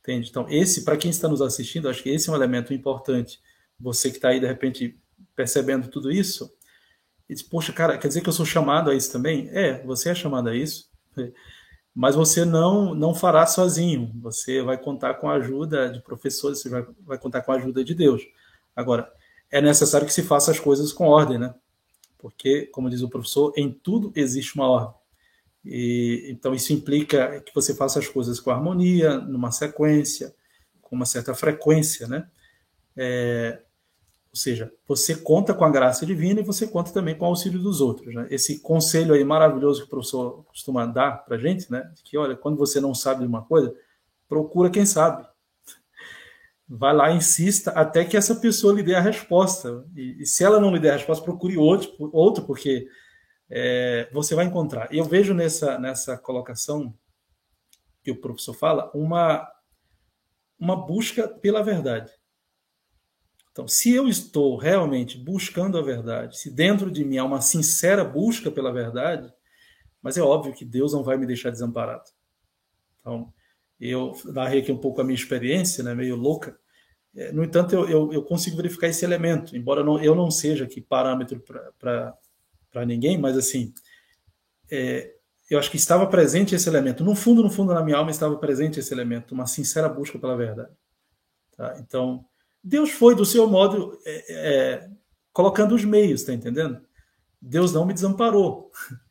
Entende? Então, esse, para quem está nos assistindo, acho que esse é um elemento importante. Você que está aí, de repente, percebendo tudo isso, e diz, poxa, cara, quer dizer que eu sou chamado a isso também? É, você é chamado a isso, mas você não, não fará sozinho. Você vai contar com a ajuda de professores, você vai, vai contar com a ajuda de Deus. Agora, é necessário que se faça as coisas com ordem, né? Porque, como diz o professor, em tudo existe uma ordem. E, então, isso implica que você faça as coisas com harmonia, numa sequência, com uma certa frequência, né? É, ou seja, você conta com a graça divina e você conta também com o auxílio dos outros. Né? Esse conselho aí maravilhoso que o professor costuma dar para a gente, né? Que, olha, quando você não sabe de uma coisa, procura quem sabe. Vai lá, insista até que essa pessoa lhe dê a resposta. E, e se ela não lhe der a resposta, procure outro, outro porque é, você vai encontrar. Eu vejo nessa, nessa colocação que o professor fala uma, uma busca pela verdade. Então, se eu estou realmente buscando a verdade, se dentro de mim há uma sincera busca pela verdade, mas é óbvio que Deus não vai me deixar desamparado. Então, eu narrei aqui um pouco a minha experiência, né, meio louca. É, no entanto, eu, eu, eu consigo verificar esse elemento, embora não, eu não seja aqui parâmetro para ninguém, mas assim, é, eu acho que estava presente esse elemento. No fundo, no fundo, na minha alma estava presente esse elemento, uma sincera busca pela verdade. Tá? Então, Deus foi do seu modo é, é, colocando os meios, tá entendendo? Deus não me desamparou.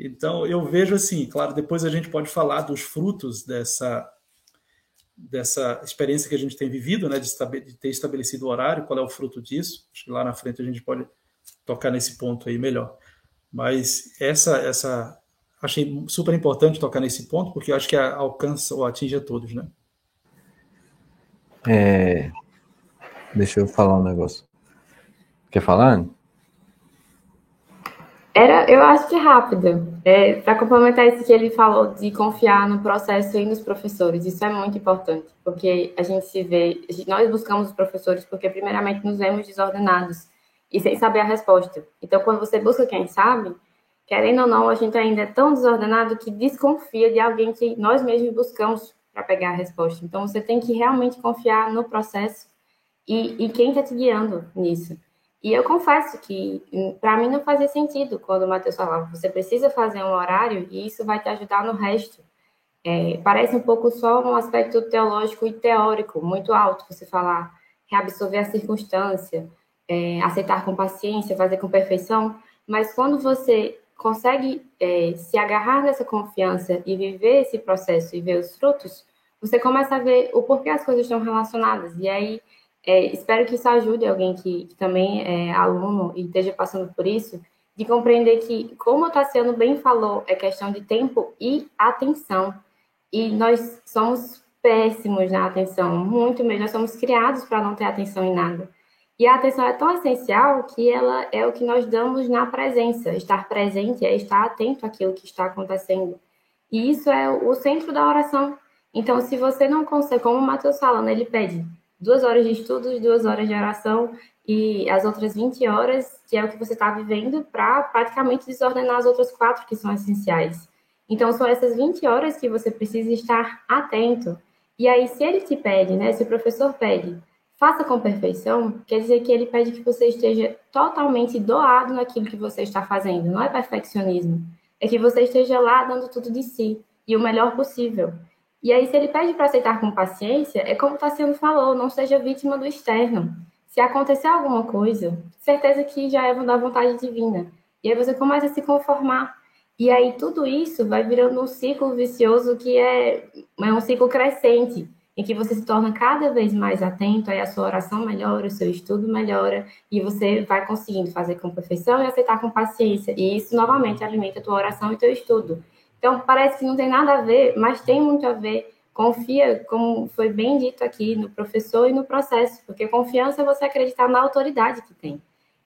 Então, eu vejo assim, claro, depois a gente pode falar dos frutos dessa dessa experiência que a gente tem vivido, né, de, de ter estabelecido o horário, qual é o fruto disso. Acho que lá na frente a gente pode tocar nesse ponto aí melhor. Mas essa essa achei super importante tocar nesse ponto, porque eu acho que alcança ou atinge a todos, né? É... Deixa eu falar um negócio. Quer falar? Era, eu acho que é rápido. É, Para complementar isso que ele falou de confiar no processo e nos professores, isso é muito importante, porque a gente se vê, nós buscamos os professores porque primeiramente nos vemos desordenados e sem saber a resposta. Então, quando você busca quem sabe, querendo ou não, a gente ainda é tão desordenado que desconfia de alguém que nós mesmos buscamos para pegar a resposta. Então, você tem que realmente confiar no processo e, e quem está te guiando nisso. E eu confesso que para mim não fazia sentido quando o Matheus falava, você precisa fazer um horário e isso vai te ajudar no resto. É, parece um pouco só um aspecto teológico e teórico, muito alto, você falar, reabsorver a circunstância, é, aceitar com paciência, fazer com perfeição, mas quando você consegue é, se agarrar nessa confiança e viver esse processo e ver os frutos, você começa a ver o porquê as coisas estão relacionadas. E aí é, espero que isso ajude alguém que, que, também é aluno e esteja passando por isso, de compreender que, como o Tassiano bem falou, é questão de tempo e atenção. E nós somos péssimos na atenção, muito mesmo. Nós somos criados para não ter atenção em nada. E a atenção é tão essencial que ela é o que nós damos na presença. Estar presente é estar atento àquilo que está acontecendo. E isso é o centro da oração. Então, se você não consegue, como o Matheus falando, ele pede duas horas de estudos, duas horas de oração e as outras 20 horas, que é o que você está vivendo, para praticamente desordenar as outras quatro que são essenciais. Então, são essas 20 horas que você precisa estar atento. E aí, se ele te pede, né, se o professor pede, faça com perfeição, quer dizer que ele pede que você esteja totalmente doado naquilo que você está fazendo. Não é perfeccionismo. É que você esteja lá dando tudo de si e o melhor possível. E aí, se ele pede para aceitar com paciência, é como o Tassiano falou, não seja vítima do externo. Se acontecer alguma coisa, certeza que já é da vontade divina. E aí você começa a se conformar. E aí tudo isso vai virando um ciclo vicioso que é, é um ciclo crescente, em que você se torna cada vez mais atento, aí a sua oração melhora, o seu estudo melhora, e você vai conseguindo fazer com perfeição e aceitar com paciência. E isso, novamente, alimenta a tua oração e teu estudo. Então, parece que não tem nada a ver, mas tem muito a ver. Confia, como foi bem dito aqui, no professor e no processo, porque confiança é você acreditar na autoridade que tem.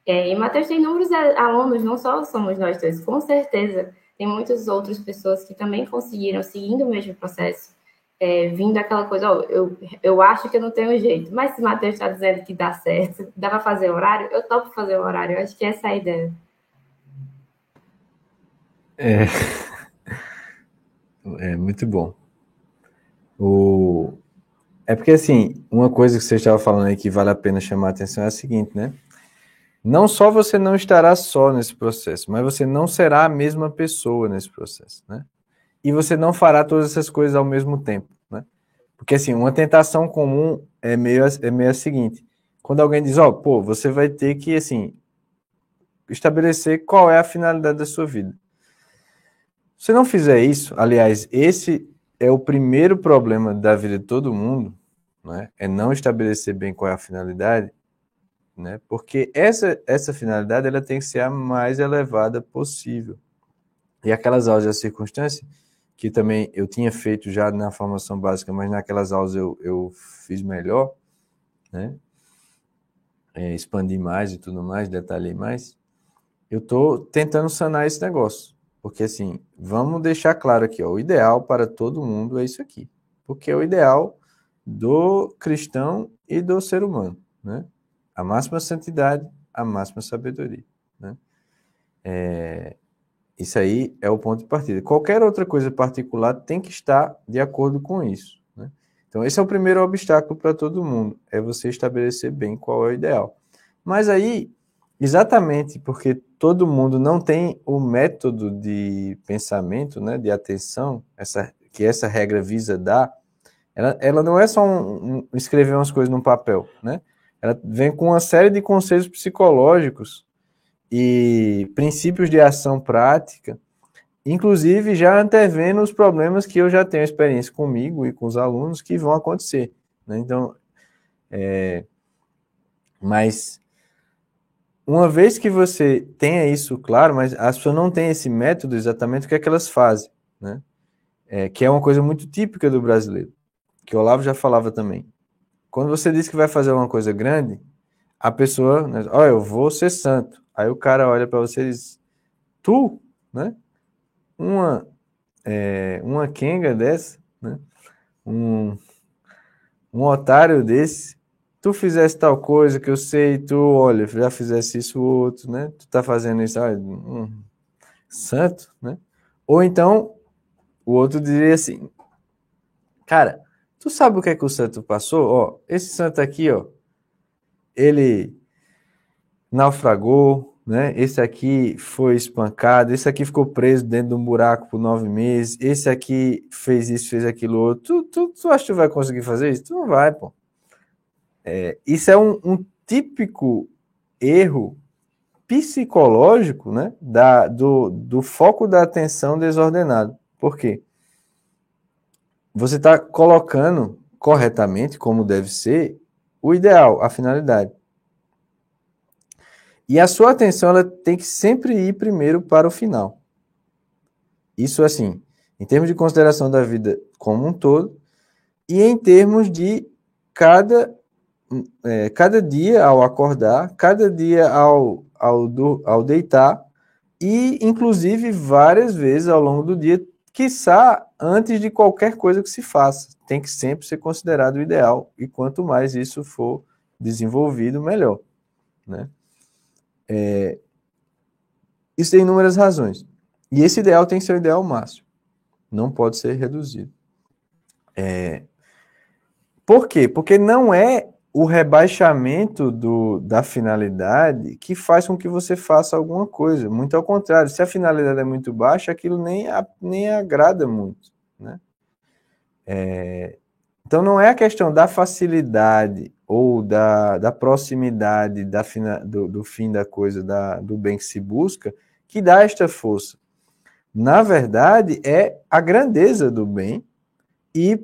É, e Matheus tem inúmeros alunos, não só somos nós dois, com certeza. Tem muitas outras pessoas que também conseguiram, seguindo o mesmo processo, é, vindo aquela coisa, oh, eu, eu acho que eu não tenho jeito, mas se Matheus está dizendo que dá certo, dá para fazer horário, eu topo fazer o horário. Eu acho que essa é a ideia. É. É muito bom. O... É porque, assim, uma coisa que você estava falando aí que vale a pena chamar a atenção é a seguinte, né? Não só você não estará só nesse processo, mas você não será a mesma pessoa nesse processo, né? E você não fará todas essas coisas ao mesmo tempo, né? Porque, assim, uma tentação comum é meio, é meio a seguinte. Quando alguém diz, ó, oh, pô, você vai ter que, assim, estabelecer qual é a finalidade da sua vida. Se não fizer isso, aliás, esse é o primeiro problema da vida de todo mundo, né? é não estabelecer bem qual é a finalidade, né? porque essa, essa finalidade ela tem que ser a mais elevada possível. E aquelas aulas da circunstância, que também eu tinha feito já na formação básica, mas naquelas aulas eu, eu fiz melhor, né? É, expandi mais e tudo mais, detalhei mais. Eu estou tentando sanar esse negócio. Porque assim, vamos deixar claro aqui, ó, o ideal para todo mundo é isso aqui. Porque é o ideal do cristão e do ser humano, né? A máxima santidade, a máxima sabedoria, né? É, isso aí é o ponto de partida. Qualquer outra coisa particular tem que estar de acordo com isso. Né? Então, esse é o primeiro obstáculo para todo mundo, é você estabelecer bem qual é o ideal. Mas aí, exatamente porque todo mundo não tem o método de pensamento, né, de atenção, essa, que essa regra visa dar, ela, ela não é só um, um, escrever umas coisas num papel, né? Ela vem com uma série de conselhos psicológicos e princípios de ação prática, inclusive já antevendo os problemas que eu já tenho experiência comigo e com os alunos que vão acontecer. Né? Então, é, mas uma vez que você tenha isso claro, mas as pessoas não têm esse método exatamente o que é que elas fazem, né? É, que é uma coisa muito típica do brasileiro, que o Olavo já falava também. Quando você diz que vai fazer uma coisa grande, a pessoa, né, olha, eu vou ser santo. Aí o cara olha para você e diz, tu, né? Uma, é, uma quenga dessa, né? Um, um otário desse, tu fizesse tal coisa que eu sei, tu, olha, já fizesse isso outro, né? Tu tá fazendo isso, olha, um, santo, né? Ou então, o outro diria assim, cara, tu sabe o que é que o santo passou? Ó, esse santo aqui, ó, ele naufragou, né? Esse aqui foi espancado, esse aqui ficou preso dentro de um buraco por nove meses, esse aqui fez isso, fez aquilo outro. Tu, tu, tu acha que tu vai conseguir fazer isso? Tu não vai, pô. É, isso é um, um, típico erro psicológico, né? Da, do, do foco da atenção desordenado. Por quê? Você está colocando corretamente, como deve ser, o ideal, a finalidade. E a sua atenção ela tem que sempre ir primeiro para o final. Isso assim, em termos de consideração da vida como um todo e em termos de cada, é, cada dia ao acordar, cada dia ao, ao, do, ao deitar e inclusive várias vezes ao longo do dia, quiçá antes de qualquer coisa que se faça. Tem que sempre ser considerado o ideal e quanto mais isso for desenvolvido, melhor. Né? É, isso tem inúmeras razões. E esse ideal tem que ser o ideal máximo. Não pode ser reduzido. É, por quê? Porque não é o rebaixamento do, da finalidade que faz com que você faça alguma coisa. Muito ao contrário, se a finalidade é muito baixa, aquilo nem, nem agrada muito. Né? É, então não é a questão da facilidade ou da, da proximidade da fina, do, do, fim da coisa, da, do bem que se busca, que dá esta força. Na verdade, é a grandeza do bem e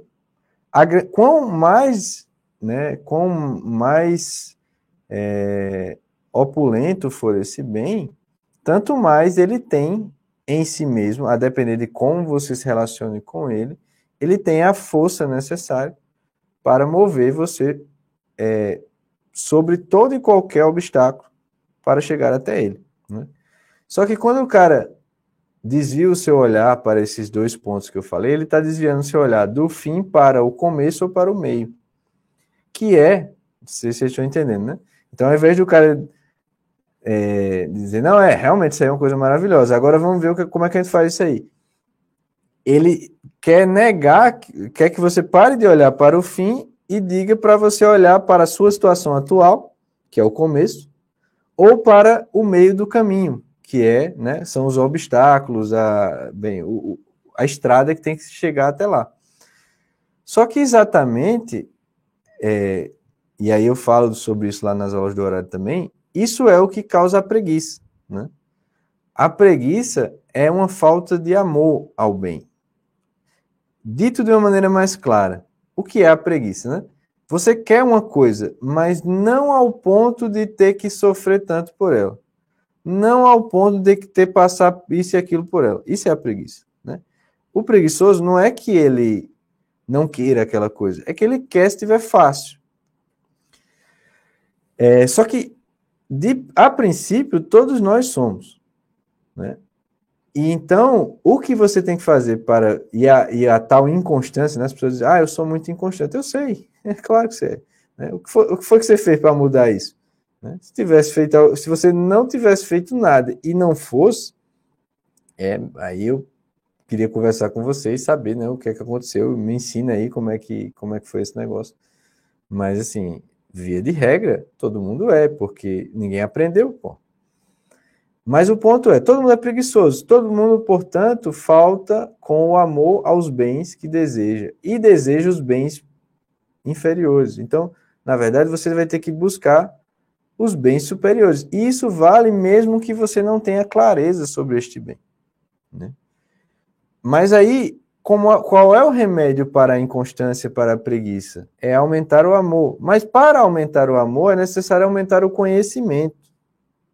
a, quão mais, né, quão mais é, opulento for esse bem, tanto mais ele tem em si mesmo, a depender de como você se relacione com ele, ele tem a força necessária para mover você é, sobre todo e qualquer obstáculo para chegar até ele. Né? Só que quando o cara desvia o seu olhar para esses dois pontos que eu falei, ele está desviando o seu olhar do fim para o começo ou para o meio, que é, não sei se vocês estão entendendo, né? Então, ao invés do cara é, dizer, não, é, realmente isso aí é uma coisa maravilhosa, agora vamos ver como é que a gente faz isso aí. Ele quer negar, quer que você pare de olhar para o fim e diga para você olhar para a sua situação atual, que é o começo, ou para o meio do caminho, que é, né, são os obstáculos, a, bem, o, a estrada que tem que chegar até lá. Só que exatamente, é, e aí eu falo sobre isso lá nas aulas do horário também, isso é o que causa a preguiça. Né? A preguiça é uma falta de amor ao bem. Dito de uma maneira mais clara, o que é a preguiça, né? Você quer uma coisa, mas não ao ponto de ter que sofrer tanto por ela. Não ao ponto de ter que passar isso e aquilo por ela. Isso é a preguiça, né? O preguiçoso não é que ele não queira aquela coisa, é que ele quer se estiver fácil. É, só que, de, a princípio, todos nós somos. Né? E então, o que você tem que fazer para. E a, e a tal inconstância, né? As pessoas dizem, ah, eu sou muito inconstante. Eu sei, é claro que você é. Né? O, que foi, o que foi que você fez para mudar isso? Né? Se, tivesse feito, se você não tivesse feito nada e não fosse, é, aí eu queria conversar com você e saber né, o que é que aconteceu. Me ensina aí como é que, como é que foi esse negócio. Mas, assim, via de regra, todo mundo é, porque ninguém aprendeu, pô. Mas o ponto é, todo mundo é preguiçoso, todo mundo, portanto, falta com o amor aos bens que deseja e deseja os bens inferiores. Então, na verdade, você vai ter que buscar os bens superiores. E isso vale mesmo que você não tenha clareza sobre este bem. Né? Mas aí, como, qual é o remédio para a inconstância, para a preguiça? É aumentar o amor. Mas para aumentar o amor, é necessário aumentar o conhecimento.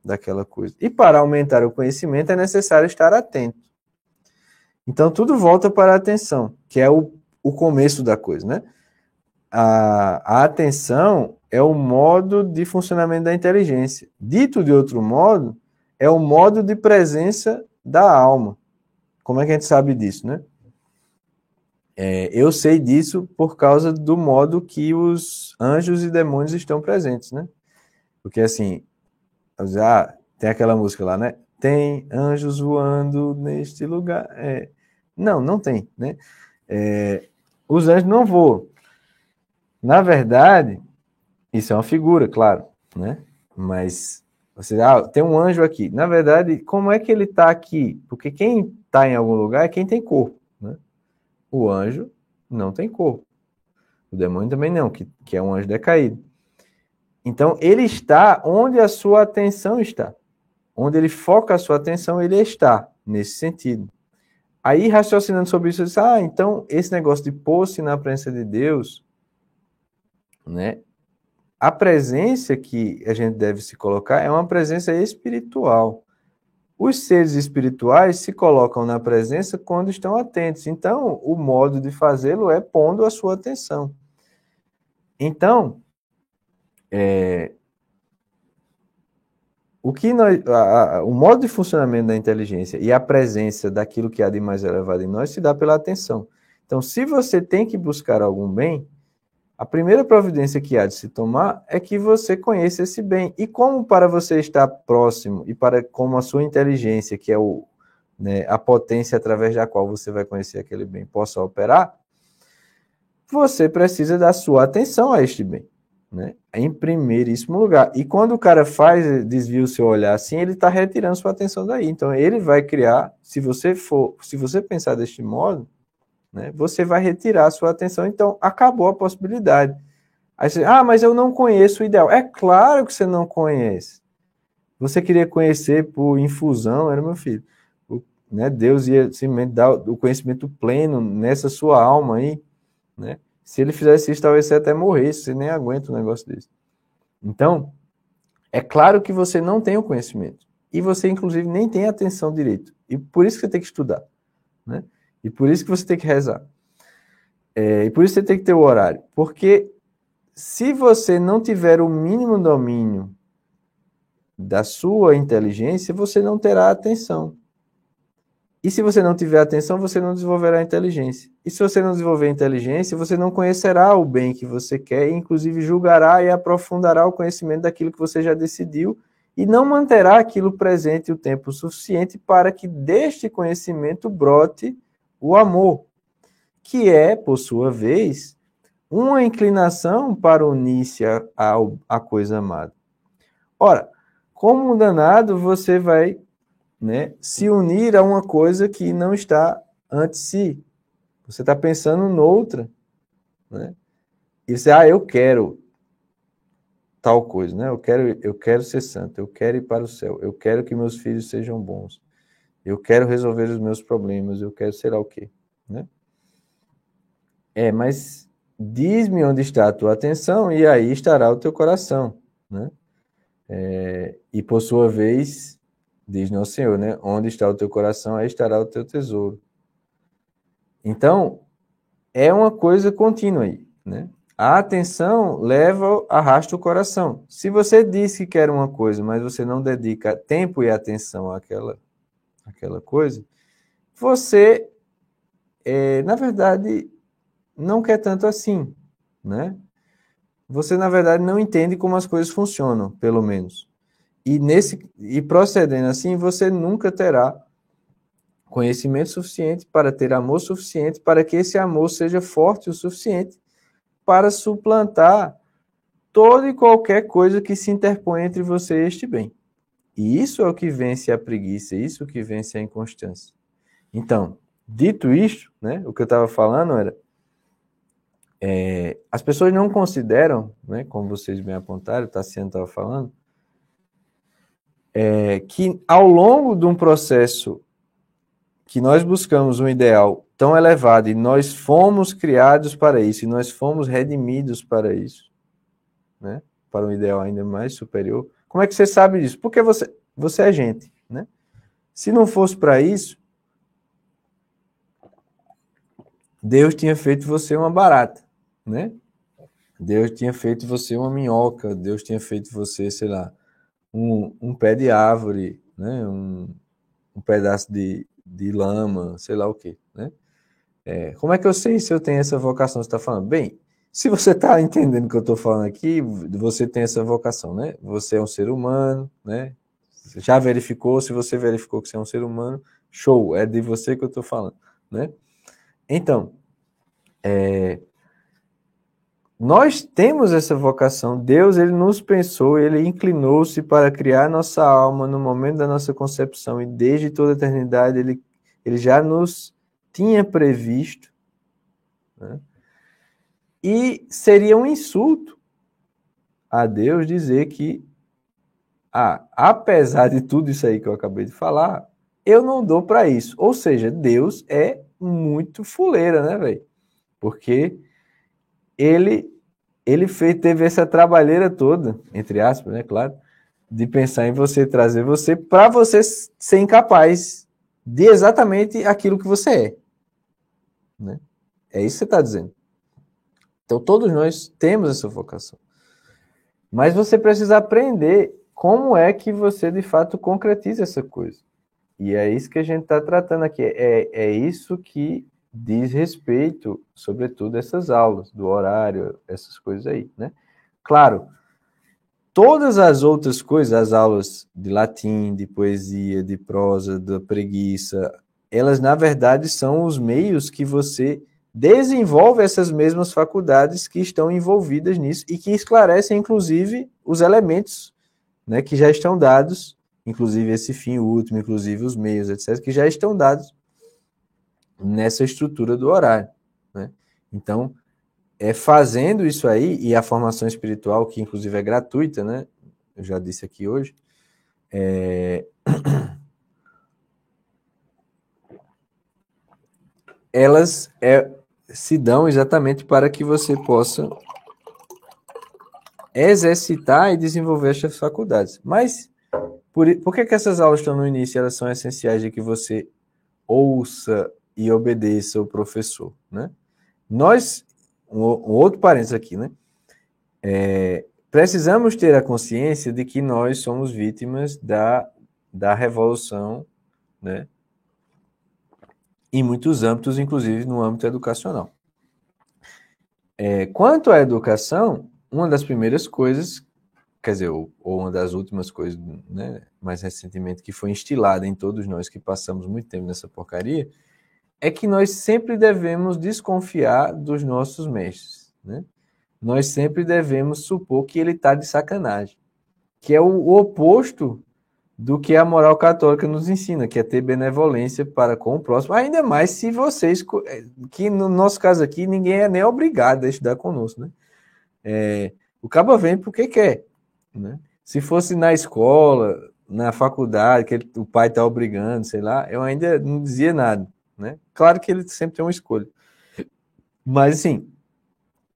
daquela coisa. E para aumentar o conhecimento é necessário estar atento. Então tudo volta para a atenção, que é o, o começo da coisa, né? A, a atenção é o modo de funcionamento da inteligência. Dito de outro modo, é o modo de presença da alma. Como é que a gente sabe disso, né? É, eu sei disso por causa do modo que os anjos e demônios estão presentes, né? Porque assim, ah, tem aquela música lá, né? Tem anjos voando neste lugar. É, não, não tem, né? É, os anjos não voam. Na verdade, isso é uma figura, claro, né? Mas você ah, tem um anjo aqui. Na verdade, como é que ele está aqui? Porque quem está em algum lugar é quem tem corpo. O anjo não tem corpo. O demônio também não, que, que é um anjo decaído. Então, ele está onde a sua atenção está. Onde ele foca a sua atenção, ele está, nesse sentido. Aí, raciocinando sobre isso, eu disse, ah, então, esse negócio de pôr-se na presença de Deus, né? A presença que a gente deve se colocar é uma presença espiritual. Os seres espirituais se colocam na presença quando estão atentos. Então, o modo de fazê-lo é pondo a sua atenção. Então, é, o que nós, a, a, o modo de funcionamento da inteligência e a presença daquilo que há de mais elevado em nós se dá pela atenção. Então, se você tem que buscar algum bem, a primeira providência que há de se tomar é que você conheça esse bem. E como para você estar próximo e para como a sua inteligência, que é o, né, a potência através da qual você vai conhecer aquele bem, possa operar, você precisa dar sua atenção a este bem, né? Em primeiríssimo lugar. E quando o cara faz, desvia o seu olhar assim, ele está retirando sua atenção daí. Então ele vai criar, se você for, se você pensar deste modo, né, você vai retirar a sua atenção, então acabou a possibilidade. Aí você, ah, mas eu não conheço o ideal. É claro que você não conhece. Você queria conhecer por infusão, era meu filho. O, né, Deus ia dar o conhecimento pleno nessa sua alma aí, né? Se ele fizesse isso, talvez você até morresse, você nem aguenta um negócio desse. Então, é claro que você não tem o conhecimento. E você, inclusive, nem tem atenção direito. E por isso que você tem que estudar. Né? E por isso que você tem que rezar. É, e por isso você tem que ter o horário. Porque se você não tiver o mínimo domínio da sua inteligência, você não terá atenção. E se você não tiver atenção, você não desenvolverá inteligência. E se você não desenvolver inteligência, você não conhecerá o bem que você quer, e inclusive julgará e aprofundará o conhecimento daquilo que você já decidiu e não manterá aquilo presente o tempo suficiente para que deste conhecimento brote o amor, que é, por sua vez, uma inclinação para unir-se à coisa amada. Ora, como um danado, você vai né, se unir a uma coisa que não está ante si. Você está pensando noutra. Né? E você, ah, eu quero tal coisa, né? Eu quero, eu quero ser santo, eu quero ir para o céu, eu quero que meus filhos sejam bons, eu quero resolver os meus problemas, eu quero ser o quê, né? É, mas diz-me onde está a tua atenção e aí estará o teu coração, né? É, e por sua vez, diz nosso Senhor, né? Onde está o teu coração, aí estará o teu tesouro. Então, é uma coisa contínua aí, né? A atenção leva, arrasta o coração. Se você diz que quer uma coisa, mas você não dedica tempo e atenção àquela aquela coisa, você, é, na verdade, não quer tanto assim, né? Você, na verdade, não entende como as coisas funcionam, pelo menos. E, nesse, e procedendo assim, você nunca terá conhecimento suficiente para ter amor suficiente para que esse amor seja forte o suficiente para suplantar toda e qualquer coisa que se interpõe entre você e este bem. E isso é o que vence a preguiça, isso é o que vence a inconstância. Então, dito isto, né, o que eu estava falando era, é, as pessoas não consideram, né, como vocês bem apontaram, o Tassiano estava falando, é, que ao longo de um processo que nós buscamos um ideal tão elevado e nós fomos criados para isso, e nós fomos redimidos para isso, né, para um ideal ainda mais superior, Como é que você sabe disso? Porque você, você é gente, né? Se não fosse para isso, Deus tinha feito você uma barata, né? Deus tinha feito você uma minhoca, Deus tinha feito você, sei lá, um, um pé de árvore, né? Um, um pedaço de, de lama, sei lá o quê, né? É, como é que eu sei se eu tenho essa vocação? Você está falando, bem, se você está entendendo o que eu estou falando aqui, você tem essa vocação, né? Você é um ser humano, né? Já verificou, se você verificou que você é um ser humano, show, é de você que eu estou falando, né? Então, é, nós temos essa vocação. Deus, ele nos pensou, ele inclinou-se para criar nossa alma no momento da nossa concepção e desde toda a eternidade ele, ele já nos tinha previsto. Né? E seria um insulto a Deus dizer que, ah, apesar de tudo isso aí que eu acabei de falar, eu não dou para isso. Ou seja, Deus é muito fuleira, né, velho? Porque ele ele fez, teve essa trabalheira toda, entre aspas, né, claro, de pensar em você, trazer você para você ser incapaz de exatamente aquilo que você é. Né? É isso que você está dizendo. Então, todos nós temos essa vocação. Mas você precisa aprender como é que você, de fato, concretiza essa coisa. E é isso que a gente está tratando aqui. É, é isso que diz respeito, sobretudo, a essas aulas, do horário, essas coisas aí, né? Claro, todas as outras coisas, as aulas de latim, de poesia, de prosa, da preguiça, elas, na verdade, são os meios que você desenvolve essas mesmas faculdades que estão envolvidas nisso e que esclarecem, inclusive, os elementos né, que já estão dados, inclusive esse fim último, inclusive os meios, etc., que já estão dados nessa estrutura do horário. Né? Então, é fazendo isso aí, e a formação espiritual, que inclusive é gratuita, né? Eu já disse aqui hoje, é... elas é, se dão exatamente para que você possa exercitar e desenvolver essas faculdades. Mas por, por que, que essas aulas estão no início? Elas são essenciais de que você ouça e obedeça o professor, né? Nós, um, um outro parênteses aqui, né? É, precisamos ter a consciência de que nós somos vítimas da, da revolução, né? Em muitos âmbitos, inclusive no âmbito educacional. É, quanto à educação, uma das primeiras coisas, quer dizer, ou, ou uma das últimas coisas, né, mais recentemente, que foi instilada em todos nós que passamos muito tempo nessa porcaria, é que nós sempre devemos desconfiar dos nossos mestres. Né? Nós sempre devemos supor que ele está de sacanagem, que é o, o oposto do que a moral católica nos ensina, que é ter benevolência para com o próximo, ainda mais se vocês, é, que no nosso caso aqui, ninguém é nem obrigado a estudar conosco, né? É, o cabo vem porque quer, né? Se fosse na escola, na faculdade, que ele, o pai está obrigando, sei lá, eu ainda não dizia nada né? Claro que ele sempre tem uma escolha. Mas assim,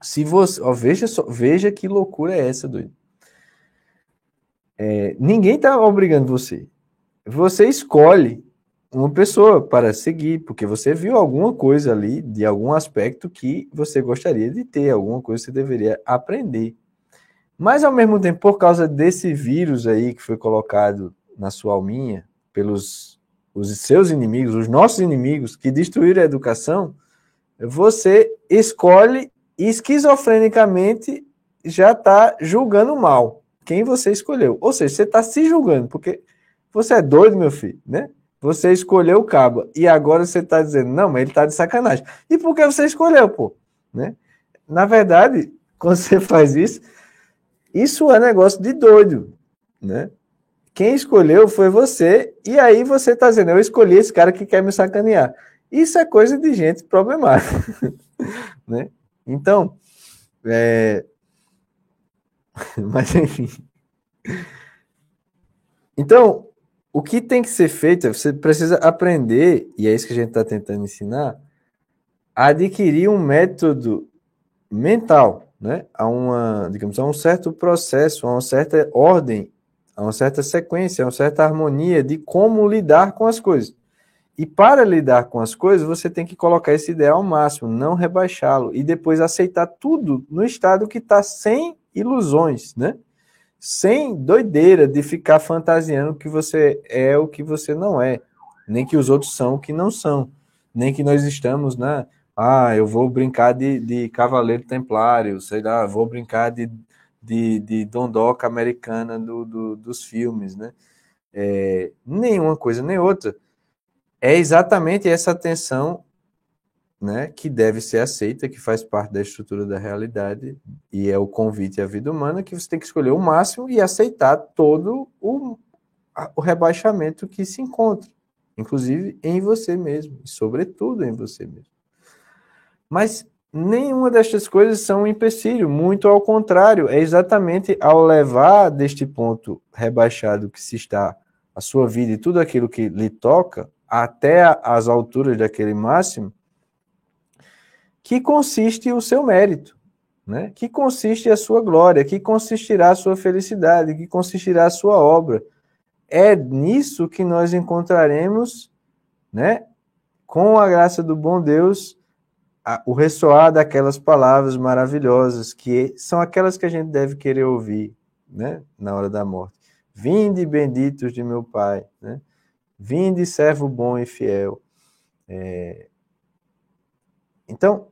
se você, ó, veja só, veja que loucura é essa, doido. É, ninguém está obrigando você. Você escolhe uma pessoa para seguir, porque você viu alguma coisa ali, de algum aspecto que você gostaria de ter, alguma coisa que você deveria aprender. Mas, ao mesmo tempo, por causa desse vírus aí que foi colocado na sua alminha, pelos os seus inimigos, os nossos inimigos que destruíram a educação, você escolhe esquizofrenicamente já está julgando mal quem você escolheu. Ou seja, você está se julgando, porque você é doido, meu filho, né? Você escolheu o cabo e agora você está dizendo, não, mas ele está de sacanagem. E por que você escolheu, pô? Né? Na verdade, quando você faz isso, isso é negócio de doido, né? Quem escolheu foi você, e aí você está dizendo, eu escolhi esse cara que quer me sacanear. Isso é coisa de gente problemática. né? Então, é... mas enfim. Então, o que tem que ser feito, é você precisa aprender, e é isso que a gente está tentando ensinar, a adquirir um método mental, né? a uma, digamos, a um certo processo, a uma certa ordem há uma certa sequência, há uma certa harmonia de como lidar com as coisas. E para lidar com as coisas, você tem que colocar esse ideal ao máximo, não rebaixá-lo, e depois aceitar tudo no estado que está sem ilusões, né? Sem doideira de ficar fantasiando que você é o que você não é, nem que os outros são o que não são, nem que nós estamos, né? Ah, eu vou brincar de, de cavaleiro templário, sei lá, vou brincar de, de, de dondoca americana do, do, dos filmes, né? É, nenhuma coisa nem outra é exatamente essa tensão né, que deve ser aceita, que faz parte da estrutura da realidade, e é o convite à vida humana, que você tem que escolher o máximo e aceitar todo o, o rebaixamento que se encontra, inclusive em você mesmo, e sobretudo em você mesmo. Mas nenhuma destas coisas são um empecilho, muito ao contrário, é exatamente ao levar deste ponto rebaixado que se está a sua vida e tudo aquilo que lhe toca, até as alturas daquele máximo, que consiste o seu mérito, né? que consiste a sua glória, que consistirá a sua felicidade, que consistirá a sua obra. É nisso que nós encontraremos, né, com a graça do bom Deus, a, o ressoar daquelas palavras maravilhosas, que são aquelas que a gente deve querer ouvir né, na hora da morte. Vinde benditos de meu Pai, né? Vinde, servo bom e fiel. É... Então,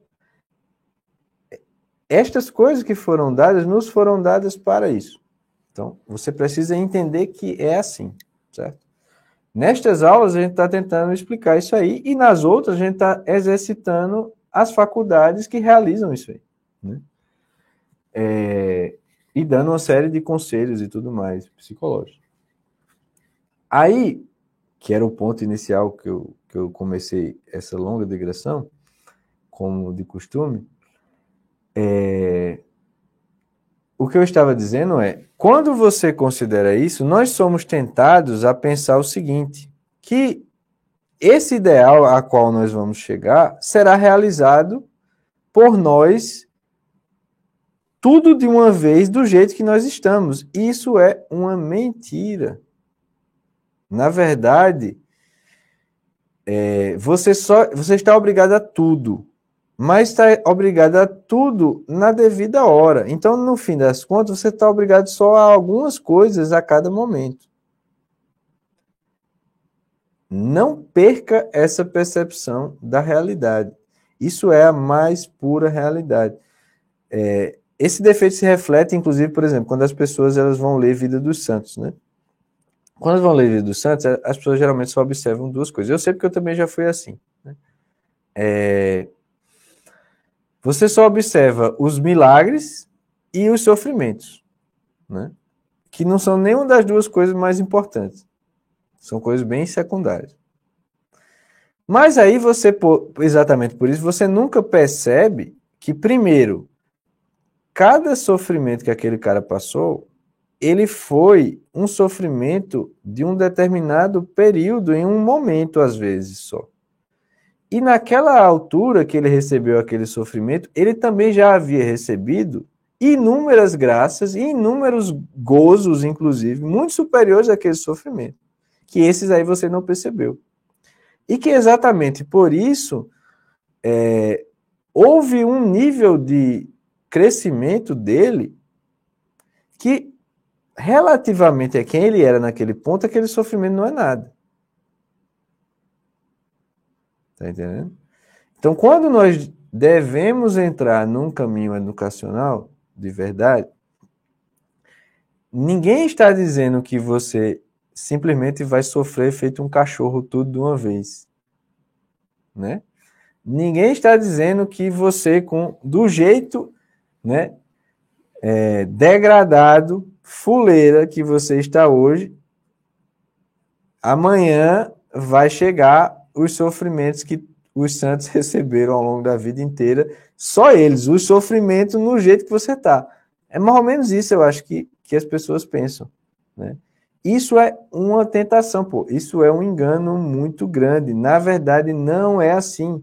estas coisas que foram dadas, nos foram dadas para isso. Então, você precisa entender que é assim, certo? Nestas aulas, a gente está tentando explicar isso aí, e nas outras, a gente está exercitando as faculdades que realizam isso aí. Né? É... E dando uma série de conselhos e tudo mais, psicológicos. Aí, que era o ponto inicial que eu, que eu comecei essa longa digressão, como de costume, é... o que eu estava dizendo é, quando você considera isso, nós somos tentados a pensar o seguinte, que esse ideal a qual nós vamos chegar será realizado por nós tudo de uma vez do jeito que nós estamos. Isso é uma mentira. Na verdade, é, você só você está obrigado a tudo, mas está obrigado a tudo na devida hora. Então, no fim das contas, você está obrigado só a algumas coisas a cada momento. Não perca essa percepção da realidade. Isso é a mais pura realidade. É, esse defeito se reflete, inclusive, por exemplo, quando as pessoas elas vão ler Vida dos Santos, né? Quando vão ler dos Santos, as pessoas geralmente só observam duas coisas. Eu sei porque eu também já fui assim. Né? É... Você só observa os milagres e os sofrimentos, né? que não são nenhuma das duas coisas mais importantes. São coisas bem secundárias. Mas aí você, exatamente por isso, você nunca percebe que, primeiro, cada sofrimento que aquele cara passou ele foi um sofrimento de um determinado período, em um momento, às vezes só. E naquela altura que ele recebeu aquele sofrimento, ele também já havia recebido inúmeras graças e inúmeros gozos, inclusive, muito superiores àquele sofrimento, que esses aí você não percebeu. E que exatamente por isso é, houve um nível de crescimento dele que relativamente a quem ele era naquele ponto, aquele sofrimento não é nada. Tá entendendo? Então, quando nós devemos entrar num caminho educacional de verdade, ninguém está dizendo que você simplesmente vai sofrer feito um cachorro tudo de uma vez, né? Ninguém está dizendo que você com do jeito, né, é, degradado fuleira que você está hoje, amanhã vai chegar os sofrimentos que os santos receberam ao longo da vida inteira, só eles, os sofrimentos no jeito que você está. É mais ou menos isso, eu acho que, que as pessoas pensam. Né? Isso é uma tentação, pô. Isso é um engano muito grande. Na verdade, não é assim.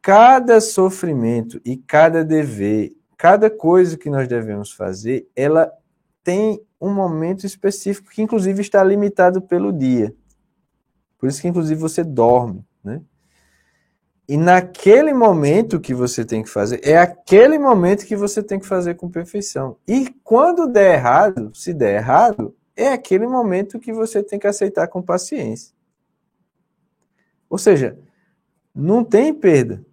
Cada sofrimento e cada dever, cada coisa que nós devemos fazer, ela tem um momento específico que, inclusive, está limitado pelo dia. Por isso que, inclusive, você dorme, né? E naquele momento que você tem que fazer, é aquele momento que você tem que fazer com perfeição. E quando der errado, se der errado, é aquele momento que você tem que aceitar com paciência. Ou seja, não tem perda.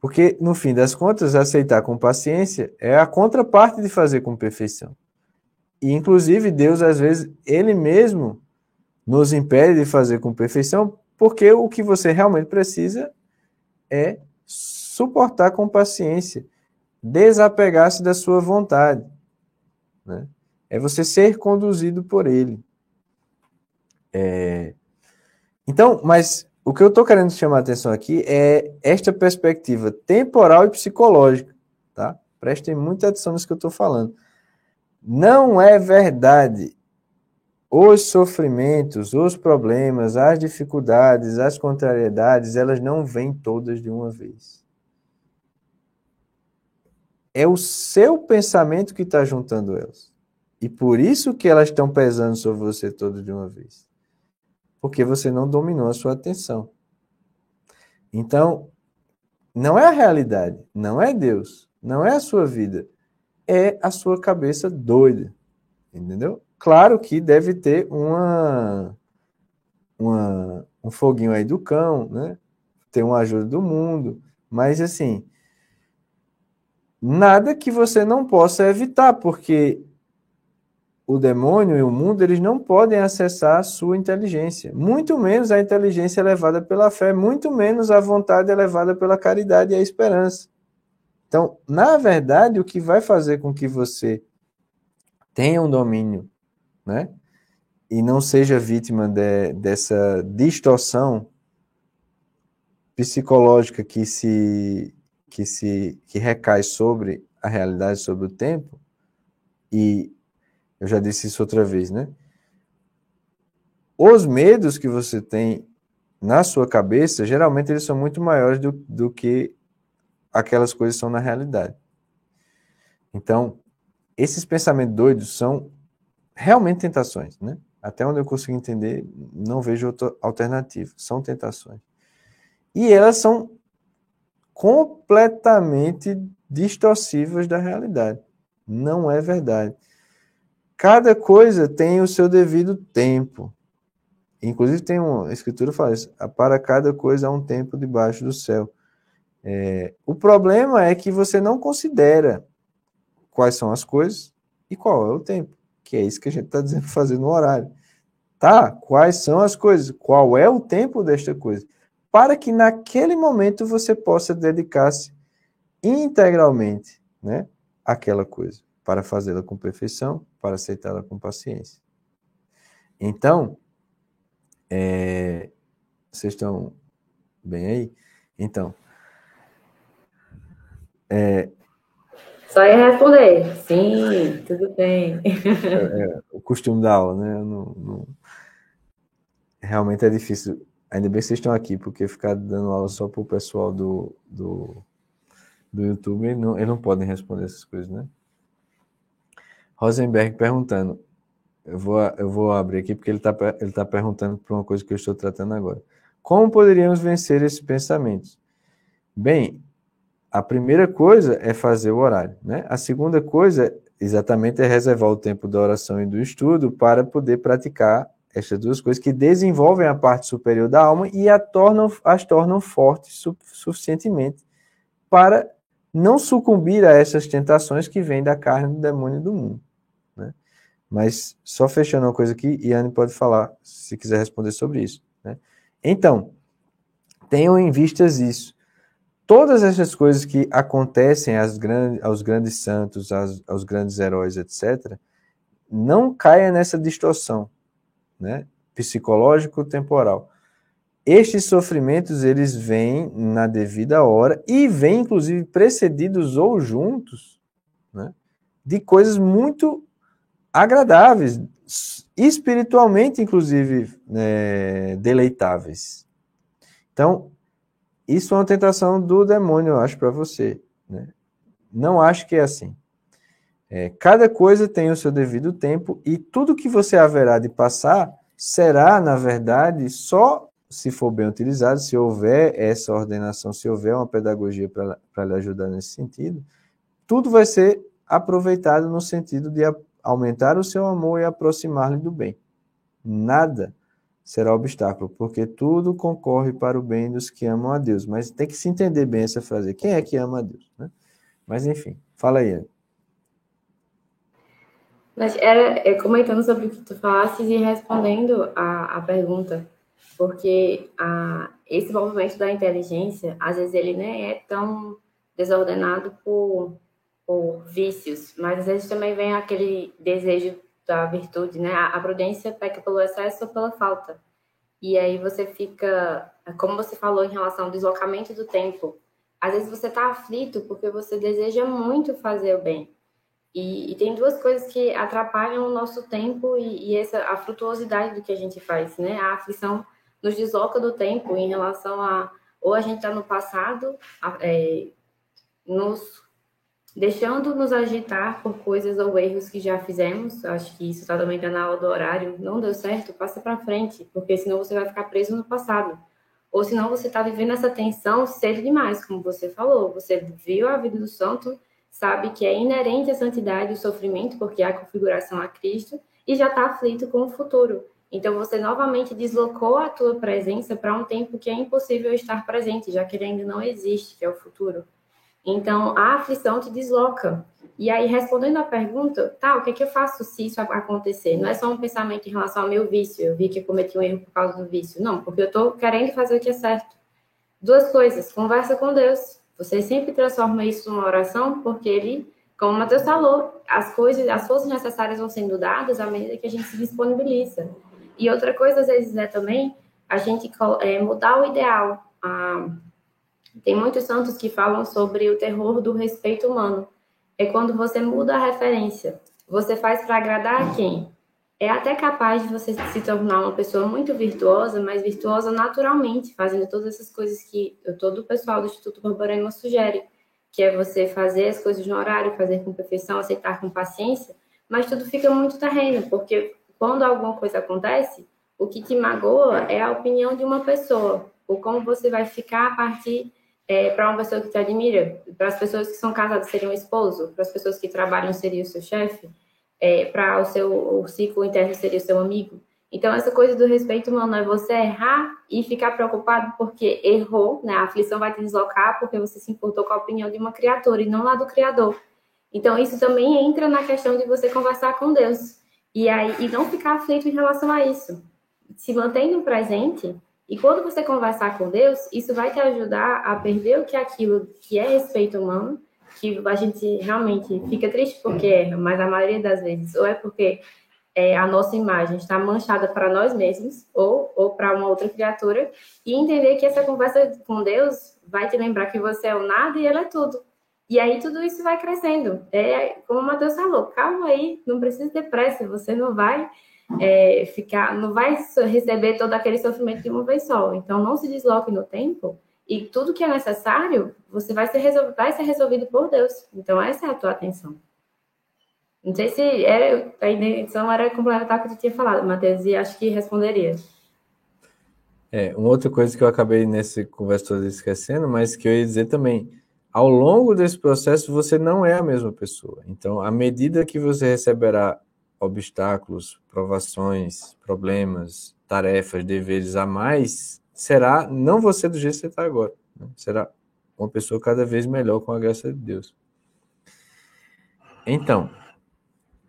Porque, no fim das contas, aceitar com paciência é a contraparte de fazer com perfeição. E, inclusive, Deus, às vezes, Ele mesmo nos impede de fazer com perfeição, porque o que você realmente precisa é suportar com paciência, desapegar-se da sua vontade. Né? É você ser conduzido por Ele. É... Então, mas o que eu estou querendo chamar a atenção aqui é esta perspectiva temporal e psicológica, tá? Prestem muita atenção nisso que eu estou falando. Não é verdade os sofrimentos, os problemas, as dificuldades, as contrariedades, elas não vêm todas de uma vez. É o seu pensamento que está juntando elas. E por isso que elas estão pesando sobre você todas de uma vez porque você não dominou a sua atenção. Então, não é a realidade, não é Deus, não é a sua vida, é a sua cabeça doida. Entendeu? Claro que deve ter uma, uma um foguinho aí do cão, né? Ter uma ajuda do mundo, mas assim, nada que você não possa evitar, porque o demônio e o mundo, eles não podem acessar a sua inteligência, muito menos a inteligência elevada pela fé, muito menos a vontade elevada pela caridade e a esperança. Então, na verdade, o que vai fazer com que você tenha um domínio, né? E não seja vítima de, dessa distorção psicológica que se que se que recai sobre a realidade, sobre o tempo, e eu já disse isso outra vez, né? Os medos que você tem na sua cabeça, geralmente eles são muito maiores do, do que aquelas coisas são na realidade. Então, esses pensamentos doidos são realmente tentações, né? Até onde eu consigo entender, não vejo outra alternativa. São tentações. E elas são completamente distorcivas da realidade. Não é verdade. Cada coisa tem o seu devido tempo. Inclusive tem uma escritura que fala isso, para cada coisa há um tempo debaixo do céu. É, o problema é que você não considera quais são as coisas e qual é o tempo, que é isso que a gente está dizendo fazer no horário. Tá? Quais são as coisas? Qual é o tempo desta coisa? Para que naquele momento você possa dedicar-se integralmente, né, àquela coisa para fazê-la com perfeição, para aceitá-la com paciência. Então, é, vocês estão bem aí? Então, é, só ia responder, sim, tudo bem. É, é, o costume da aula, né? Não, não, realmente é difícil. Ainda bem que vocês estão aqui, porque ficar dando aula só para o pessoal do, do, do YouTube, eles não, eles não podem responder essas coisas, né? Rosenberg perguntando. Eu vou, eu vou abrir aqui porque ele está ele tá perguntando por uma coisa que eu estou tratando agora. Como poderíamos vencer esses pensamentos? Bem, a primeira coisa é fazer o horário, né? A segunda coisa, exatamente, é reservar o tempo da oração e do estudo para poder praticar estas duas coisas que desenvolvem a parte superior da alma e a tornam, as tornam fortes su suficientemente para não sucumbir a essas tentações que vêm da carne do demônio do mundo. Né? Mas só fechando uma coisa aqui, Iane pode falar, se quiser responder sobre isso. Né? Então, tenham em vistas isso. Todas essas coisas que acontecem aos grandes, aos grandes santos, aos, aos grandes heróis, etc., não caia nessa distorção né? psicológico-temporal. Estes sofrimentos, eles vêm na devida hora e vêm, inclusive, precedidos ou juntos né? de coisas muito agradáveis, espiritualmente, inclusive, é, deleitáveis. Então, isso é uma tentação do demônio, eu acho, para você. Né? Não acho que é assim. É, cada coisa tem o seu devido tempo e tudo que você haverá de passar será, na verdade, só se for bem utilizado, se houver essa ordenação, se houver uma pedagogia para lhe ajudar nesse sentido, tudo vai ser aproveitado no sentido de aumentar o seu amor e aproximar-lhe do bem. Nada será obstáculo, porque tudo concorre para o bem dos que amam a Deus. Mas tem que se entender bem essa frase. Quem é que ama a Deus? Né? Mas enfim, fala aí. Mas era é, comentando sobre o que tu falaste e respondendo a, a pergunta, porque a, esse movimento da inteligência, às vezes ele nem é tão desordenado por, por vícios, mas às vezes também vem aquele desejo da virtude, né? A prudência peca pelo excesso ou pela falta. E aí você fica, como você falou em relação ao deslocamento do tempo, às vezes você está aflito porque você deseja muito fazer o bem. E, e, tem duas coisas que atrapalham o nosso tempo e, e, essa a frutuosidade do que a gente faz, né? A aflição nos desloca do tempo em relação a ou a gente está no passado, é, nos deixando nos agitar por coisas ou erros que já fizemos. Acho que isso está também na aula do horário. Não deu certo, passa para frente, porque senão você vai ficar preso no passado. Ou senão você está vivendo essa tensão cedo demais, como você falou. Você viu a vida do santo, sabe que é inerente à santidade o sofrimento, porque há configuração a Cristo, e já está aflito com o futuro. Então você novamente deslocou a tua presença para um tempo que é impossível estar presente, já que ele ainda não existe, que é o futuro. Então, a aflição te desloca. E aí, respondendo à pergunta, tá, o que, é que eu faço se isso acontecer? Não é só um pensamento em relação ao meu vício, eu vi que eu cometi um erro por causa do vício. Não, porque eu estou querendo fazer o que é certo. Duas coisas, conversa com Deus. Você sempre transforma isso numa oração, porque ele, como o Matheus falou, as coisas, as forças necessárias vão sendo dadas à medida que a gente se disponibiliza. E outra coisa, às vezes, é também a gente é, mudar o ideal. A, tem muitos santos que falam sobre o terror do respeito humano. É quando você muda a referência. Você faz para agradar a quem? É até capaz de você se tornar uma pessoa muito virtuosa, mas virtuosa naturalmente, fazendo todas essas coisas que todo o pessoal do Instituto Borborema sugere, que é você fazer as coisas no horário, fazer com perfeição, aceitar com paciência, mas tudo fica muito terreno, porque quando alguma coisa acontece, o que te magoa é a opinião de uma pessoa, ou como você vai ficar a partir é, para uma pessoa que te admira, para as pessoas que são casadas seria um esposo, para as pessoas que trabalham seria o seu chefe, é, para o seu o ciclo interno seria o seu amigo. Então, essa coisa do respeito humano é você errar e ficar preocupado porque errou, né? A aflição vai te deslocar porque você se importou com a opinião de uma criatura e não lá do Criador. Então, isso também entra na questão de você conversar com Deus. E, aí, e não ficar aflito em relação a isso. Se mantendo presente, e quando você conversar com Deus, isso vai te ajudar a perder o que é aquilo que é respeito humano, que a gente realmente fica triste porque erra, mas a maioria das vezes, ou é porque é, a nossa imagem está manchada para nós mesmos, ou, ou para uma outra criatura, e entender que essa conversa com Deus vai te lembrar que você é o nada e Ele é tudo. E aí tudo isso vai crescendo. É como o Matheus falou, calma aí, não precisa ter pressa, você não vai é, ficar, não vai receber todo aquele sofrimento de uma vez só. Então, não se desloque no tempo e tudo que é necessário, você vai ser, resol... vai ser resolvido por Deus. Então, essa é a tua atenção. Não sei se era, a intenção era complementar o que tu tinha falado, Matheus, e acho que responderia. É, uma outra coisa que eu acabei nesse conversa esquecendo, mas que eu ia dizer também, ao longo desse processo você não é a mesma pessoa. Então, à medida que você receberá obstáculos, provações, problemas, tarefas, deveres a mais, será não você do jeito que você está agora. Né? Será uma pessoa cada vez melhor com a graça de Deus. Então,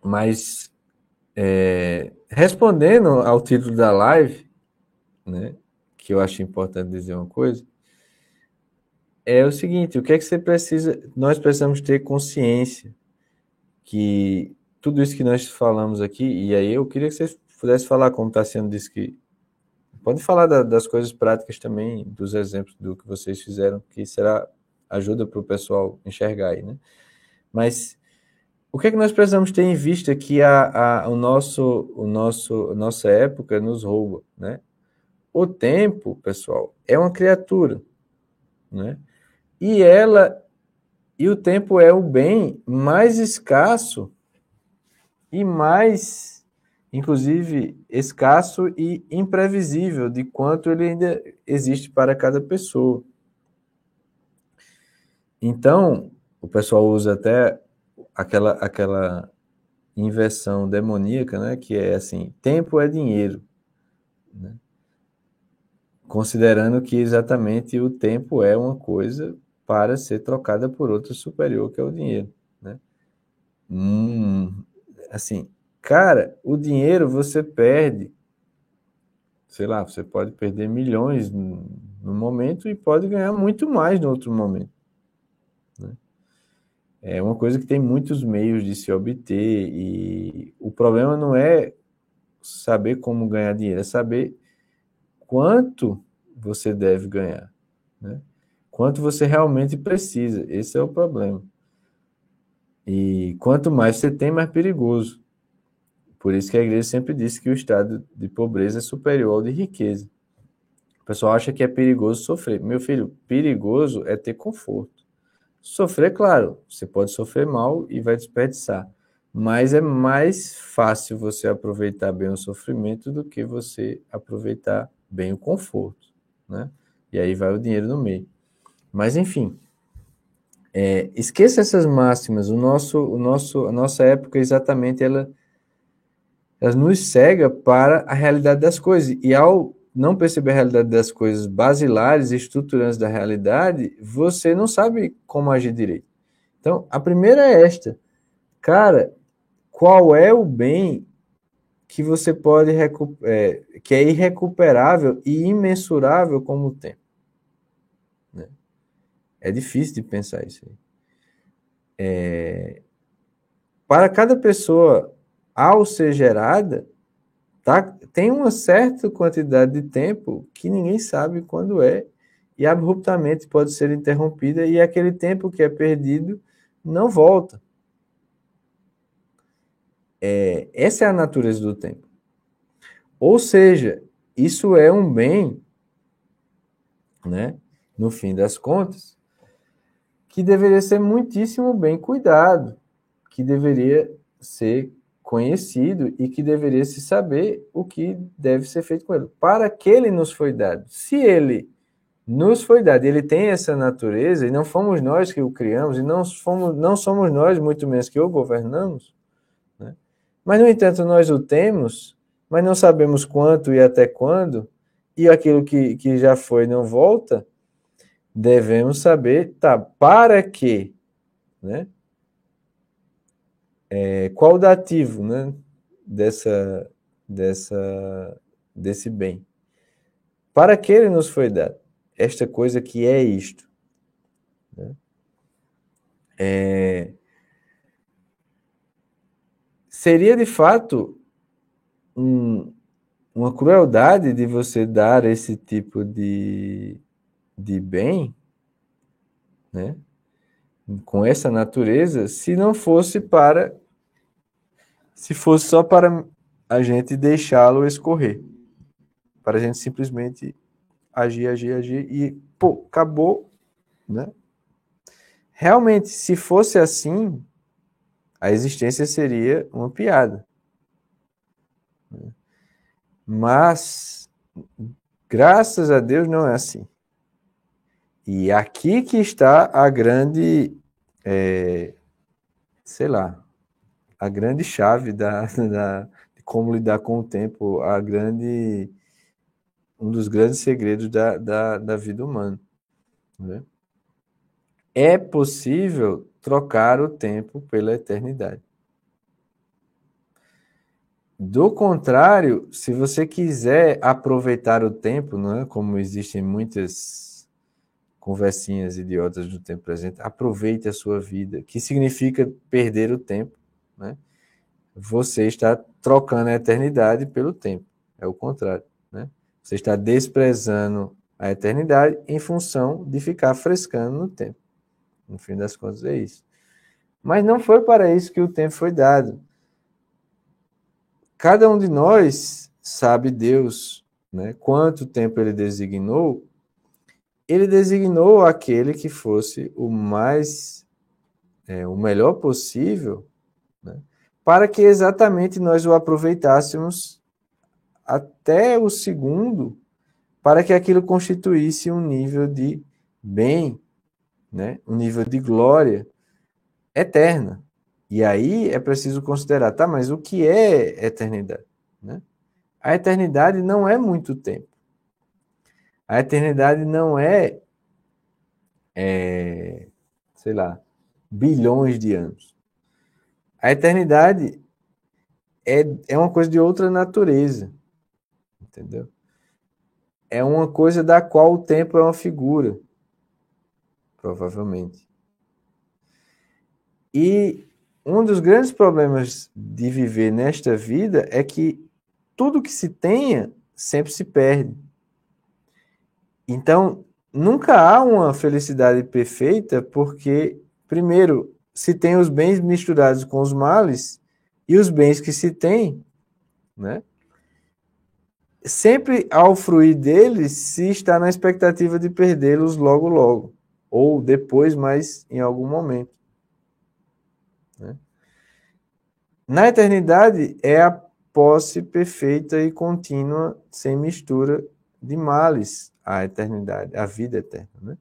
mas é, respondendo ao título da live, né, que eu acho importante dizer uma coisa, é o seguinte: o que é que você precisa? Nós precisamos ter consciência que tudo isso que nós falamos aqui, e aí eu queria que vocês pudessem falar como está sendo disso que. Pode falar da, das coisas práticas também, dos exemplos do que vocês fizeram, que será ajuda para o pessoal enxergar aí, né? Mas o que é que nós precisamos ter em vista que a, a, o nosso, o nosso, nossa época nos rouba, né? O tempo, pessoal, é uma criatura, né? E ela E o tempo é o bem mais escasso e mais, inclusive, escasso e imprevisível de quanto ele ainda existe para cada pessoa. Então, o pessoal usa até aquela, aquela inversão demoníaca, né, que é assim, tempo é dinheiro, né? considerando que exatamente o tempo é uma coisa para ser trocada por outra superior, que é o dinheiro, né? Hum, assim, cara, o dinheiro você perde, sei lá, você pode perder milhões no momento e pode ganhar muito mais no outro momento. Né? É uma coisa que tem muitos meios de se obter e o problema não é saber como ganhar dinheiro, é saber quanto você deve ganhar, né? Quanto você realmente precisa, esse é o problema. E quanto mais você tem, mais perigoso. Por isso que a igreja sempre disse que o estado de pobreza é superior ao de riqueza. O pessoal acha que é perigoso sofrer. Meu filho, perigoso é ter conforto. Sofrer, claro, você pode sofrer mal e vai desperdiçar. Mas é mais fácil você aproveitar bem o sofrimento do que você aproveitar bem o conforto, né? E aí vai o dinheiro no meio. Mas enfim, é, esqueça essas máximas. O nosso, o nosso, a nossa época exatamente ela, ela nos cega para a realidade das coisas. E ao não perceber a realidade das coisas basilares, estruturantes da realidade, você não sabe como agir direito. Então, a primeira é esta. Cara, qual é o bem que você pode é, que é irrecuperável e imensurável como o tempo? É difícil de pensar isso aí. É, para cada pessoa, ao ser gerada, tá, tem uma certa quantidade de tempo que ninguém sabe quando é, e abruptamente pode ser interrompida, e aquele tempo que é perdido não volta. É, essa é a natureza do tempo. Ou seja, isso é um bem, né, no fim das contas, que deveria ser muitíssimo bem cuidado, que deveria ser conhecido e que deveria se saber o que deve ser feito com ele. Para que ele nos foi dado. Se ele nos foi dado, ele tem essa natureza e não fomos nós que o criamos e não fomos, não somos nós muito menos que o governamos, mas, no entanto, nós o temos, mas não sabemos quanto e até quando, e aquilo que, que já foi não volta, devemos saber, tá, para quê? Né? É, qual dativo né, dessa, dessa, desse bem? Para que ele nos foi dado? Esta coisa que é isto. Né? É, seria de fato um, uma crueldade de você dar esse tipo de, de bem, né? com essa natureza, se não fosse para. Se fosse só para a gente deixá-lo escorrer. Para a gente simplesmente agir, agir, agir e, pô, acabou, né? Realmente, se fosse assim, a existência seria uma piada. Mas, graças a Deus, não é assim. E aqui que está a grande, é, sei lá, a grande chave da, da, de como lidar com o tempo, a grande, um dos grandes segredos da, da, da vida humana. Né? É possível trocar o tempo pela eternidade. Do contrário, se você quiser aproveitar o tempo, não é? como existem muitas conversinhas idiotas do tempo presente, aproveite a sua vida, que significa perder o tempo. Né? Você está trocando a eternidade pelo tempo, é o contrário. Né? Você está desprezando a eternidade em função de ficar frescando no tempo. No fim das contas, é isso. Mas não foi para isso que o tempo foi dado. Cada um de nós sabe Deus, né? Quanto tempo ele designou? Ele designou aquele que fosse o mais é, o melhor possível, né, para que exatamente nós o aproveitássemos até o segundo, para que aquilo constituísse um nível de bem, né, um nível de glória eterna. E aí é preciso considerar, tá, mas o que é eternidade? Né? A eternidade não é muito tempo. A eternidade não é, é sei lá, bilhões de anos. A eternidade é, é uma coisa de outra natureza. Entendeu? É uma coisa da qual o tempo é uma figura. Provavelmente. E um dos grandes problemas de viver nesta vida é que tudo que se tenha sempre se perde. Então, nunca há uma felicidade perfeita, porque, primeiro, se tem os bens misturados com os males, e os bens que se tem, né? Sempre ao fruir deles, se está na expectativa de perdê-los logo, logo, ou depois, mas em algum momento. Né? Na eternidade é a posse perfeita e contínua, sem mistura de males, a eternidade, a vida eterna. Né?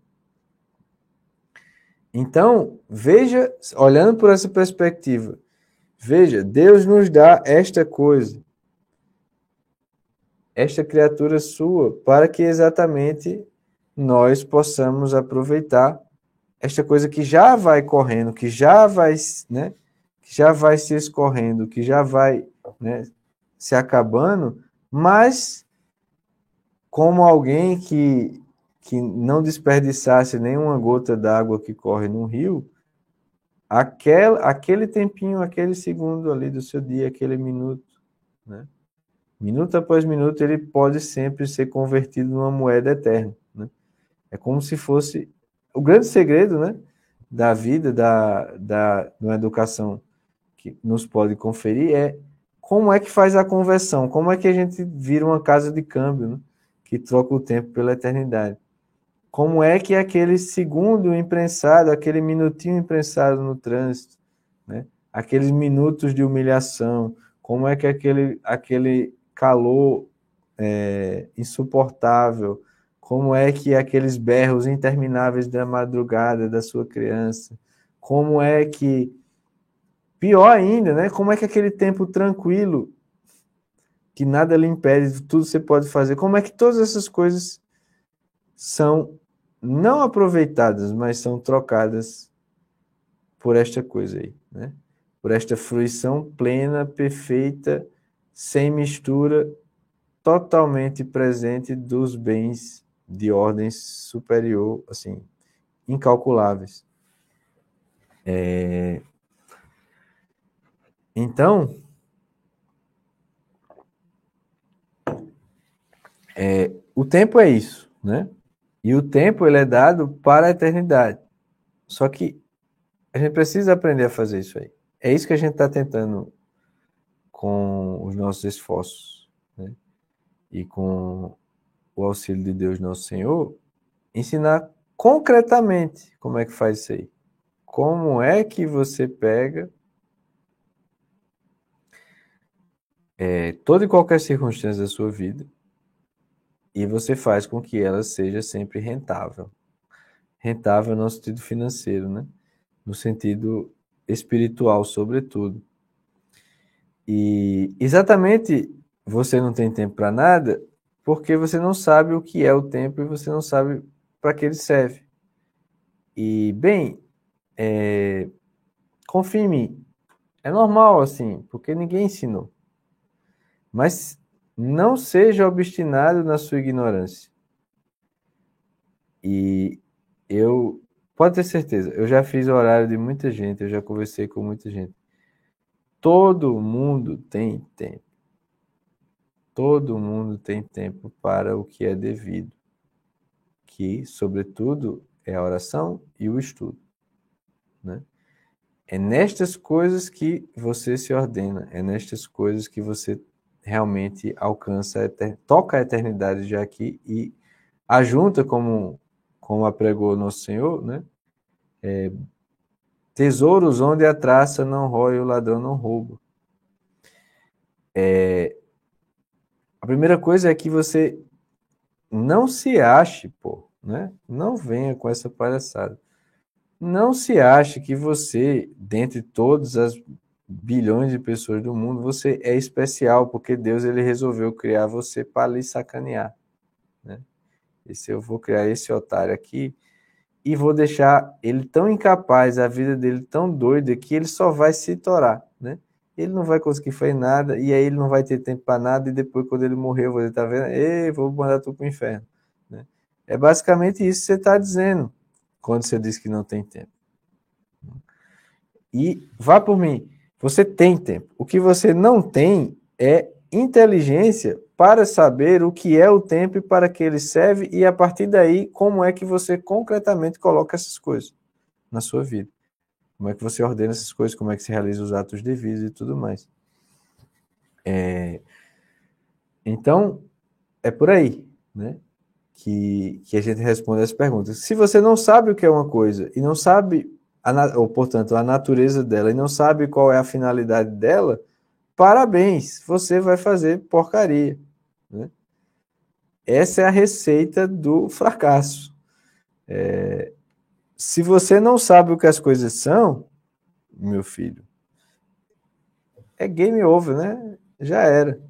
Então, veja, olhando por essa perspectiva, veja, Deus nos dá esta coisa, esta criatura sua, para que exatamente nós possamos aproveitar esta coisa que já vai correndo, que já vai, né, que já vai se escorrendo, que já vai, né, se acabando, mas como alguém que, que não desperdiçasse nenhuma gota d'água que corre no rio, aquele, aquele tempinho, aquele segundo ali do seu dia, aquele minuto, né? Minuto após minuto, ele pode sempre ser convertido numa moeda eterna. Né? É como se fosse o grande segredo né, da vida, da, da, uma educação que nos pode conferir é como é que faz a conversão, como é que a gente vira uma casa de câmbio, né, que troca o tempo pela eternidade. Como é que aquele segundo imprensado, aquele minutinho imprensado no trânsito, né, aqueles minutos de humilhação, como é que aquele, aquele calor é, insuportável, como é que aqueles berros intermináveis da madrugada da sua criança, como é que pior ainda, né? Como é que aquele tempo tranquilo que nada lhe impede, tudo você pode fazer, como é que todas essas coisas são não aproveitadas, mas são trocadas por esta coisa aí, né? Por esta fruição plena, perfeita, sem mistura, totalmente presente dos bens de ordem superior, assim, incalculáveis. É... Então, é, o tempo é isso, né? E o tempo ele é dado para a eternidade. Só que a gente precisa aprender a fazer isso aí. É isso que a gente está tentando com os nossos esforços, né? E com o auxílio de Deus Nosso Senhor, ensinar concretamente como é que faz isso aí. Como é que você pega é, toda e qualquer circunstância da sua vida e você faz com que ela seja sempre rentável. Rentável no sentido financeiro, né? No sentido espiritual, sobretudo. E exatamente você não tem tempo para nada porque você não sabe o que é o tempo e você não sabe para que ele serve. E, bem, é, confie em mim, é normal assim, porque ninguém ensinou. Mas não seja obstinado na sua ignorância. E eu, pode ter certeza, eu já fiz o horário de muita gente, eu já conversei com muita gente. Todo mundo tem tempo. Todo mundo tem tempo para o que é devido, que, sobretudo, é a oração e o estudo. Né? É nestas coisas que você se ordena, é nestas coisas que você realmente alcança, toca a eternidade já aqui e ajunta, como, como apregou nosso Senhor, né? É, Tesouros onde a traça não rói, o ladrão não rouba. É, a primeira coisa é que você não se ache, pô, né? Não venha com essa palhaçada. Não se ache que você, dentre todas as bilhões de pessoas do mundo, você é especial, porque Deus ele resolveu criar você para lhe sacanear. Né? Esse eu vou criar esse otário aqui e vou deixar ele tão incapaz, a vida dele tão doida, que ele só vai se torar, né? Ele não vai conseguir fazer nada, e aí ele não vai ter tempo para nada, e depois, quando ele morrer, você tá vendo? Ei, vou mandar tu pro inferno. Né? É basicamente isso que você está dizendo quando você diz que não tem tempo. E vá por mim, você tem tempo. O que você não tem é inteligência para saber o que é o tempo e para que ele serve, e a partir daí, como é que você concretamente coloca essas coisas na sua vida. Como é que você ordena essas coisas, como é que se realiza os atos devidos e tudo mais. É... Então, é por aí, né? que, que a gente responde as perguntas. Se você não sabe o que é uma coisa e não sabe, a, ou portanto, a natureza dela e não sabe qual é a finalidade dela, parabéns, você vai fazer porcaria. Né? Essa é a receita do fracasso. É, se você não sabe o que as coisas são, meu filho, é game over, né? Já era.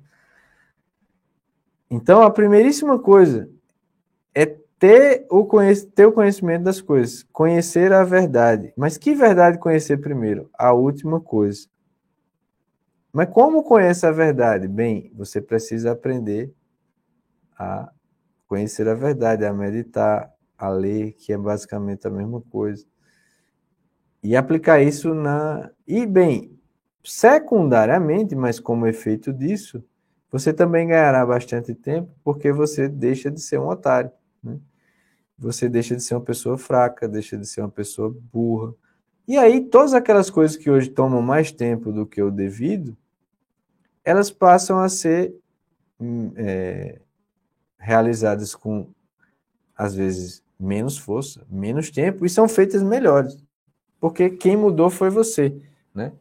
Então, a primeiríssima coisa ter o, ter o conhecimento das coisas, conhecer a verdade. Mas que verdade conhecer primeiro? A última coisa. Mas como conhece a verdade? Bem, você precisa aprender a conhecer a verdade, a meditar, a ler, que é basicamente a mesma coisa. E aplicar isso na. E, bem, secundariamente, mas como efeito disso, você também ganhará bastante tempo, porque você deixa de ser um otário. Né? Você deixa de ser uma pessoa fraca, deixa de ser uma pessoa burra. E aí, todas aquelas coisas que hoje tomam mais tempo do que o devido, elas passam a ser hum, é, realizadas com, às vezes, menos força, menos tempo, e são feitas melhores. Porque quem mudou foi você. Né?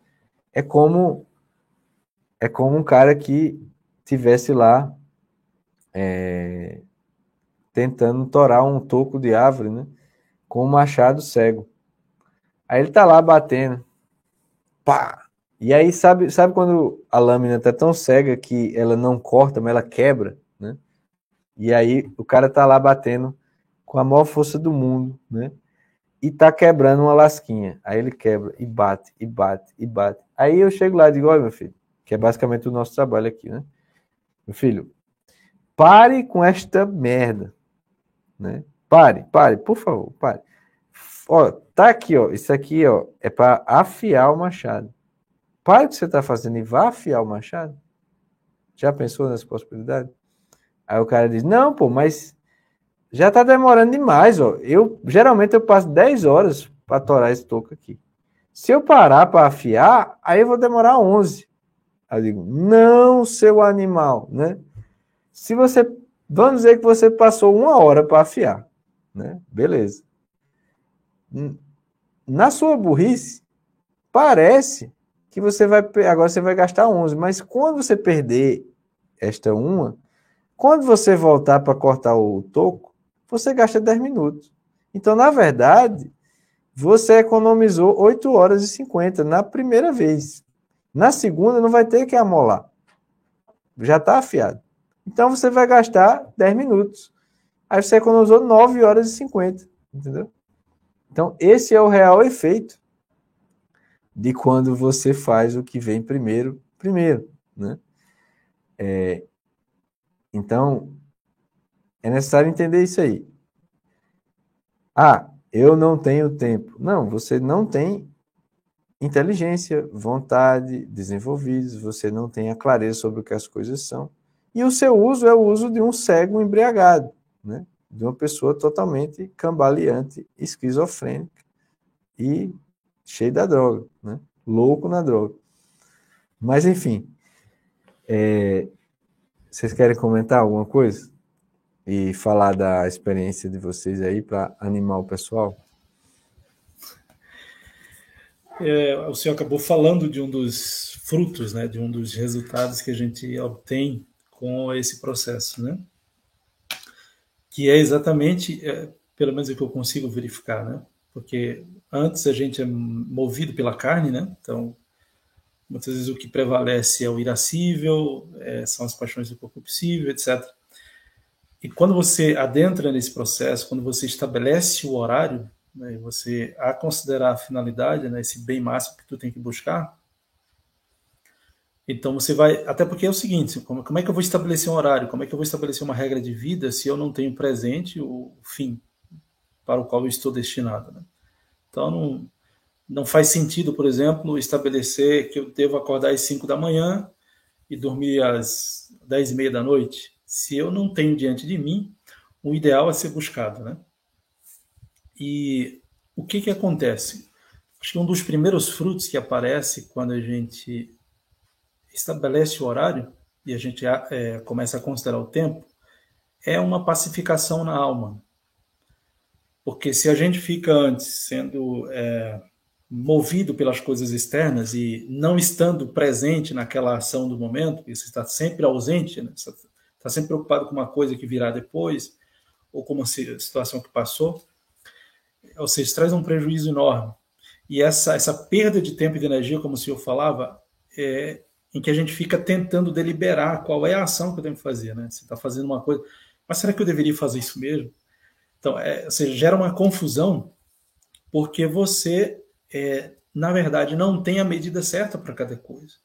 É como é como um cara que tivesse lá é, tentando torar um toco de árvore, né? Com um machado cego. Aí ele tá lá batendo. Pá! E aí, sabe, sabe quando a lâmina tá tão cega que ela não corta, mas ela quebra, né? E aí o cara tá lá batendo com a maior força do mundo, né? E tá quebrando uma lasquinha. Aí ele quebra e bate, e bate, e bate. Aí eu chego lá e digo, olha, meu filho, que é basicamente o nosso trabalho aqui, né? Meu filho, pare com esta merda. Né? Pare, pare, por favor, pare. Ó, tá aqui, ó. Isso aqui, ó, é para afiar o machado. Pare o que você está fazendo e vá afiar o machado. Já pensou nessa possibilidade? Aí o cara diz: Não, pô, mas já está demorando demais, ó. Eu geralmente eu passo 10 horas para torar esse toco aqui. Se eu parar para afiar, aí eu vou demorar 11. Aí eu digo: Não, seu animal, né? Se você Vamos dizer que você passou uma hora para afiar, né? Beleza. Na sua burrice, parece que você vai agora você vai gastar 11, mas quando você perder esta uma, quando você voltar para cortar o toco, você gasta 10 minutos. Então, na verdade, você economizou 8 horas e 50 na primeira vez. Na segunda, não vai ter que amolar. Já está afiado. Então você vai gastar 10 minutos. Aí você economizou 9 horas e 50. Entendeu? Então, esse é o real efeito de quando você faz o que vem primeiro, primeiro. Né? É, então, é necessário entender isso aí. Ah, eu não tenho tempo. Não, você não tem inteligência, vontade desenvolvidos, você não tem a clareza sobre o que as coisas são. E o seu uso é o uso de um cego embriagado, né? de uma pessoa totalmente cambaleante, esquizofrênica e cheio da droga, né? louco na droga. Mas, enfim, é... vocês querem comentar alguma coisa? E falar da experiência de vocês aí para animar o pessoal? é, o senhor acabou falando de um dos frutos, né, de um dos resultados que a gente obtém com esse processo, né? Que é exatamente, é, pelo menos o que eu consigo verificar, né? Porque antes a gente é movido pela carne, né? Então, muitas vezes o que prevalece é o irascível, é, são as paixões do corpo possível, etc. E quando você adentra nesse processo, quando você estabelece o horário, né, você a considerar a finalidade, né, esse bem máximo que tu tem que buscar, então você vai, até porque é o seguinte, como, como, é que eu vou estabelecer um horário, como é que eu vou estabelecer uma regra de vida se eu não tenho presente o fim para o qual eu estou destinado, né? Então não, não faz sentido, por exemplo, estabelecer que eu devo acordar às 5 da manhã e dormir às 10 e meia da noite, se eu não tenho diante de mim o ideal a ser buscado, né? E o que que acontece? Acho que um dos primeiros frutos que aparece quando a gente estabelece o horário e a gente é, começa a considerar o tempo é uma pacificação na alma. Porque se a gente fica antes sendo é, movido pelas coisas externas e não estando presente naquela ação do momento, você está sempre ausente, né? está sempre preocupado com uma coisa que virá depois, ou com uma situação que passou, ou seja, traz um prejuízo enorme. E essa, essa perda de tempo e de energia, como o senhor falava, é, em que a gente fica tentando deliberar qual é a ação que eu tenho que fazer. Né? Você está fazendo uma coisa, mas será que eu deveria fazer isso mesmo? Então, é, seja, gera uma confusão, porque você, é, na verdade, não tem a medida certa para cada coisa.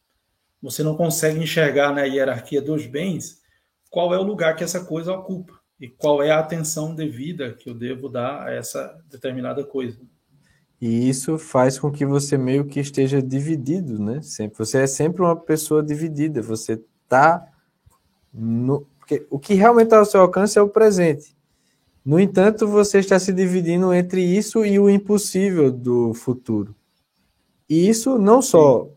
Você não consegue enxergar na hierarquia dos bens qual é o lugar que essa coisa ocupa e qual é a atenção devida que eu devo dar a essa determinada coisa. E isso faz com que você meio que esteja dividido, né? Sempre. Você é sempre uma pessoa dividida. Você está no. Porque o que realmente está ao seu alcance é o presente. No entanto, você está se dividindo entre isso e o impossível do futuro. E isso não só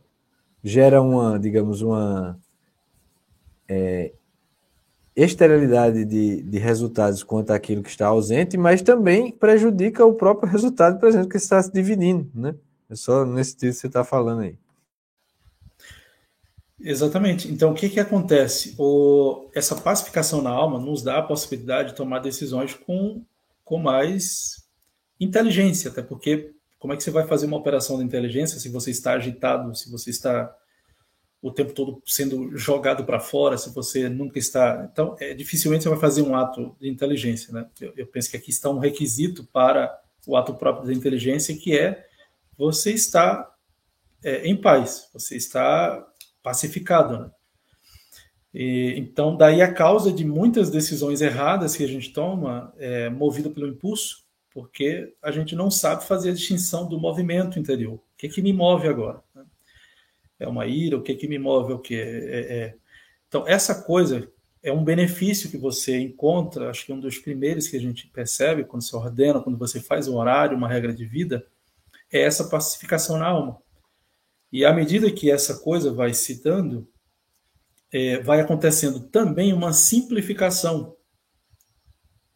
gera uma, digamos, uma é, esterilidade de, de resultados quanto àquilo que está ausente, mas também prejudica o próprio resultado presente que está se dividindo, né? É só nesse sentido que você está falando aí. Exatamente. Então, o que, que acontece? O, essa pacificação na alma nos dá a possibilidade de tomar decisões com, com mais inteligência, até porque como é que você vai fazer uma operação de inteligência se você está agitado, se você está o tempo todo sendo jogado para fora, se você nunca está. Então, é, dificilmente você vai fazer um ato de inteligência. Né? Eu, eu, penso que aqui está um requisito para o ato próprio da inteligência, que é você estar é, em paz, você está pacificado. Né? E, então, daí a causa de muitas decisões erradas que a gente toma é movida pelo impulso, porque a gente não sabe fazer a distinção do movimento interior. O que, que me move agora? É uma ira, o que que me move, o que é, é. Então essa coisa é um benefício que você encontra, acho que um dos primeiros que a gente percebe quando se ordena, quando você faz um horário, uma regra de vida, é essa pacificação na alma. E à medida que essa coisa vai se dando, é, vai acontecendo também uma simplificação.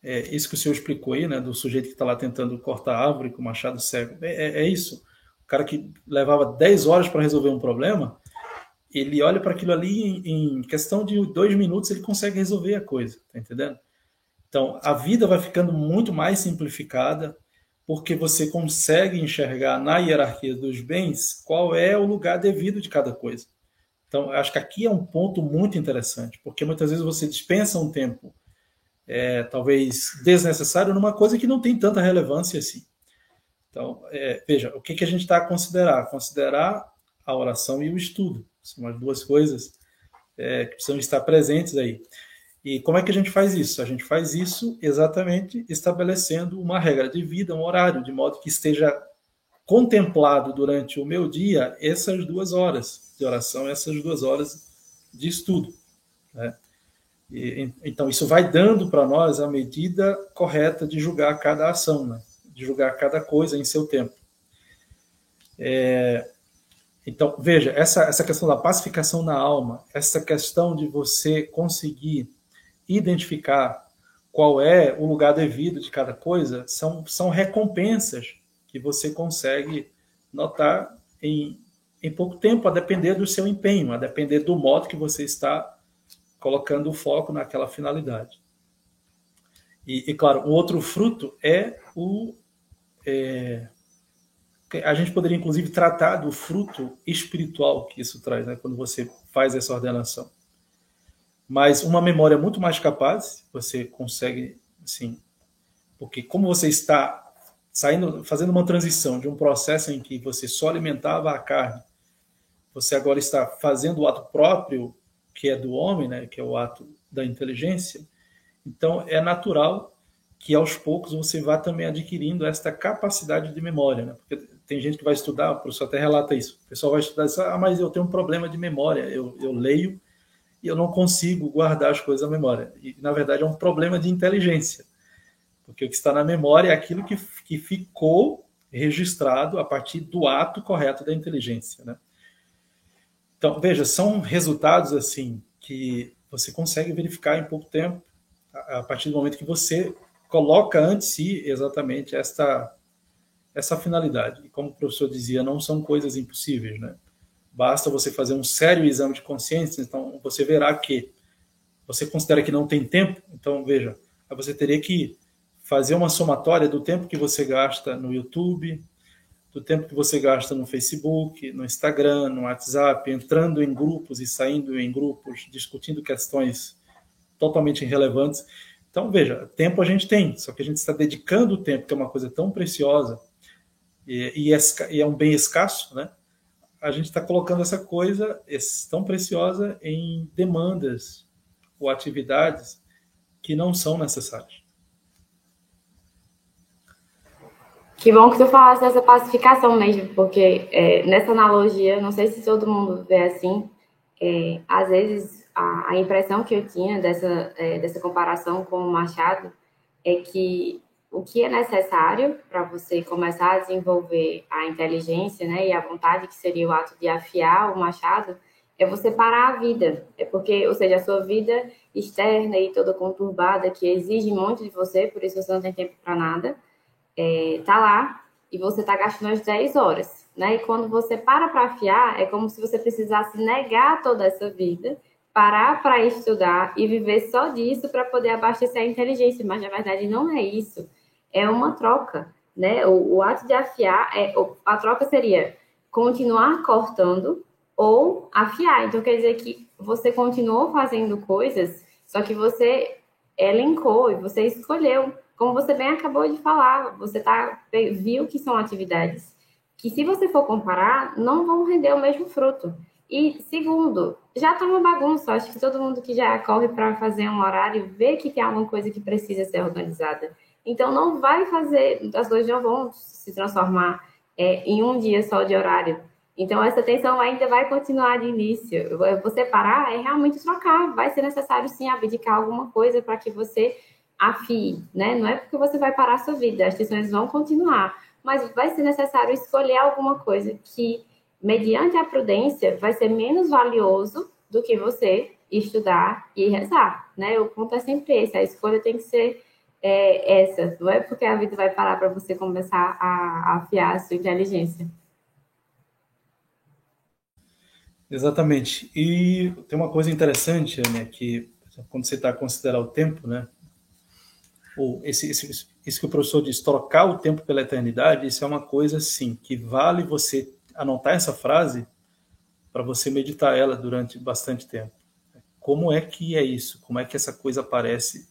É, isso que o senhor explicou aí, né, do sujeito que está lá tentando cortar a árvore com o machado cego. É, é, é isso cara que levava 10 horas para resolver um problema, ele olha para aquilo ali em, em, questão de dois minutos ele consegue resolver a coisa, tá entendendo? Então a vida vai ficando muito mais simplificada porque você consegue enxergar na hierarquia dos bens qual é o lugar devido de cada coisa. Então acho que aqui é um ponto muito interessante porque muitas vezes você dispensa um tempo é, talvez desnecessário numa coisa que não tem tanta relevância assim. Então, é, veja, o que, que a gente está a considerar? Considerar a oração e o estudo. São as duas coisas é, que precisam estar presentes aí. E como é que a gente faz isso? A gente faz isso exatamente estabelecendo uma regra de vida, um horário, de modo que esteja contemplado durante o meu dia essas duas horas de oração, essas duas horas de estudo. Né? E, então, isso vai dando para nós a medida correta de julgar cada ação. Né? De julgar cada coisa em seu tempo. É, então, veja, essa, essa questão da pacificação na alma, essa questão de você conseguir identificar qual é o lugar devido de cada coisa, são, são recompensas que você consegue notar em, em pouco tempo, a depender do seu empenho, a depender do modo que você está colocando o foco naquela finalidade. E, e claro, um outro fruto é o. É, a gente poderia, inclusive, tratar do fruto espiritual que isso traz, né, quando você faz essa ordenação. Mas uma memória muito mais capaz, você consegue, assim, porque como você está saindo, fazendo uma transição de um processo em que você só alimentava a carne, você agora está fazendo o ato próprio, que é do homem, né, que é o ato da inteligência. Então é natural que aos poucos você vá também adquirindo esta capacidade de memória, né? Porque tem gente que vai estudar, o professor até relata isso. O pessoal vai estudar isso, ah, mas eu tenho um problema de memória, eu, eu leio e eu não consigo guardar as coisas na memória. E na verdade é um problema de inteligência. Porque o que está na memória é aquilo que, que ficou registrado a partir do ato correto da inteligência. Né? Então, veja, são resultados assim que você consegue verificar em pouco tempo, a, a partir do momento que você coloca ante si exatamente esta, essa finalidade. E como o professor dizia, não são coisas impossíveis, né? Basta você fazer um sério exame de consciência, então você verá que você considera que não tem tempo, então veja, você teria que fazer uma somatória do tempo que você gasta no YouTube, do tempo que você gasta no Facebook, no Instagram, no WhatsApp, entrando em grupos e saindo em grupos, discutindo questões totalmente irrelevantes. Então, veja, tempo a gente tem, só que a gente está dedicando o tempo, que é uma coisa tão preciosa e, e, é, um bem escasso, né? A gente está colocando essa coisa tão preciosa em demandas ou atividades que não são necessárias. Que bom que tu falasse dessa pacificação mesmo, porque é, nessa analogia, não sei se todo mundo vê assim, é, às vezes a, a, impressão que eu tinha dessa, é, dessa comparação com o Machado é que o que é necessário para você começar a desenvolver a inteligência né, e a vontade, que seria o ato de afiar o machado, é você parar a vida. É porque, ou seja, a sua vida externa e toda conturbada, que exige muito de você, por isso você não tem tempo para nada, é, tá lá e você tá gastando as 10 horas, né? E quando você para para afiar, é como se você precisasse negar toda essa vida, parar para estudar e viver só disso para poder abastecer a inteligência, mas na verdade não é isso. É uma troca, né? O, o ato de afiar, é, a troca seria continuar cortando ou afiar. Então quer dizer que você continuou fazendo coisas, só que você elencou e você escolheu como você bem acabou de falar, você tá, viu que são atividades que, se você for comparar, não vão render o mesmo fruto. E, segundo, já está uma bagunça. Acho que todo mundo que já corre para fazer um horário vê que tem alguma coisa que precisa ser organizada. Então, não vai fazer, as coisas não vão se transformar é, em um dia só de horário. Então, essa tensão ainda vai continuar de início. Você parar é realmente trocar. Vai ser necessário, sim, abdicar alguma coisa para que você afie, né? Não é porque você vai parar a sua vida, as tensões vão continuar, mas vai ser necessário escolher alguma coisa que, mediante a prudência, vai ser menos valioso do que você estudar e rezar, né? O ponto é sempre esse, a escolha tem que ser é, essa, não é porque a vida vai parar para você começar a, a afiar a sua inteligência. Exatamente. E tem uma coisa interessante, né, que quando você está a considerar o tempo, né, ou esse, esse, isso que o professor diz, trocar o tempo pela eternidade, isso é uma coisa, sim, que vale você anotar essa frase para você meditar ela durante bastante tempo. Como é que é isso? Como é que essa coisa aparece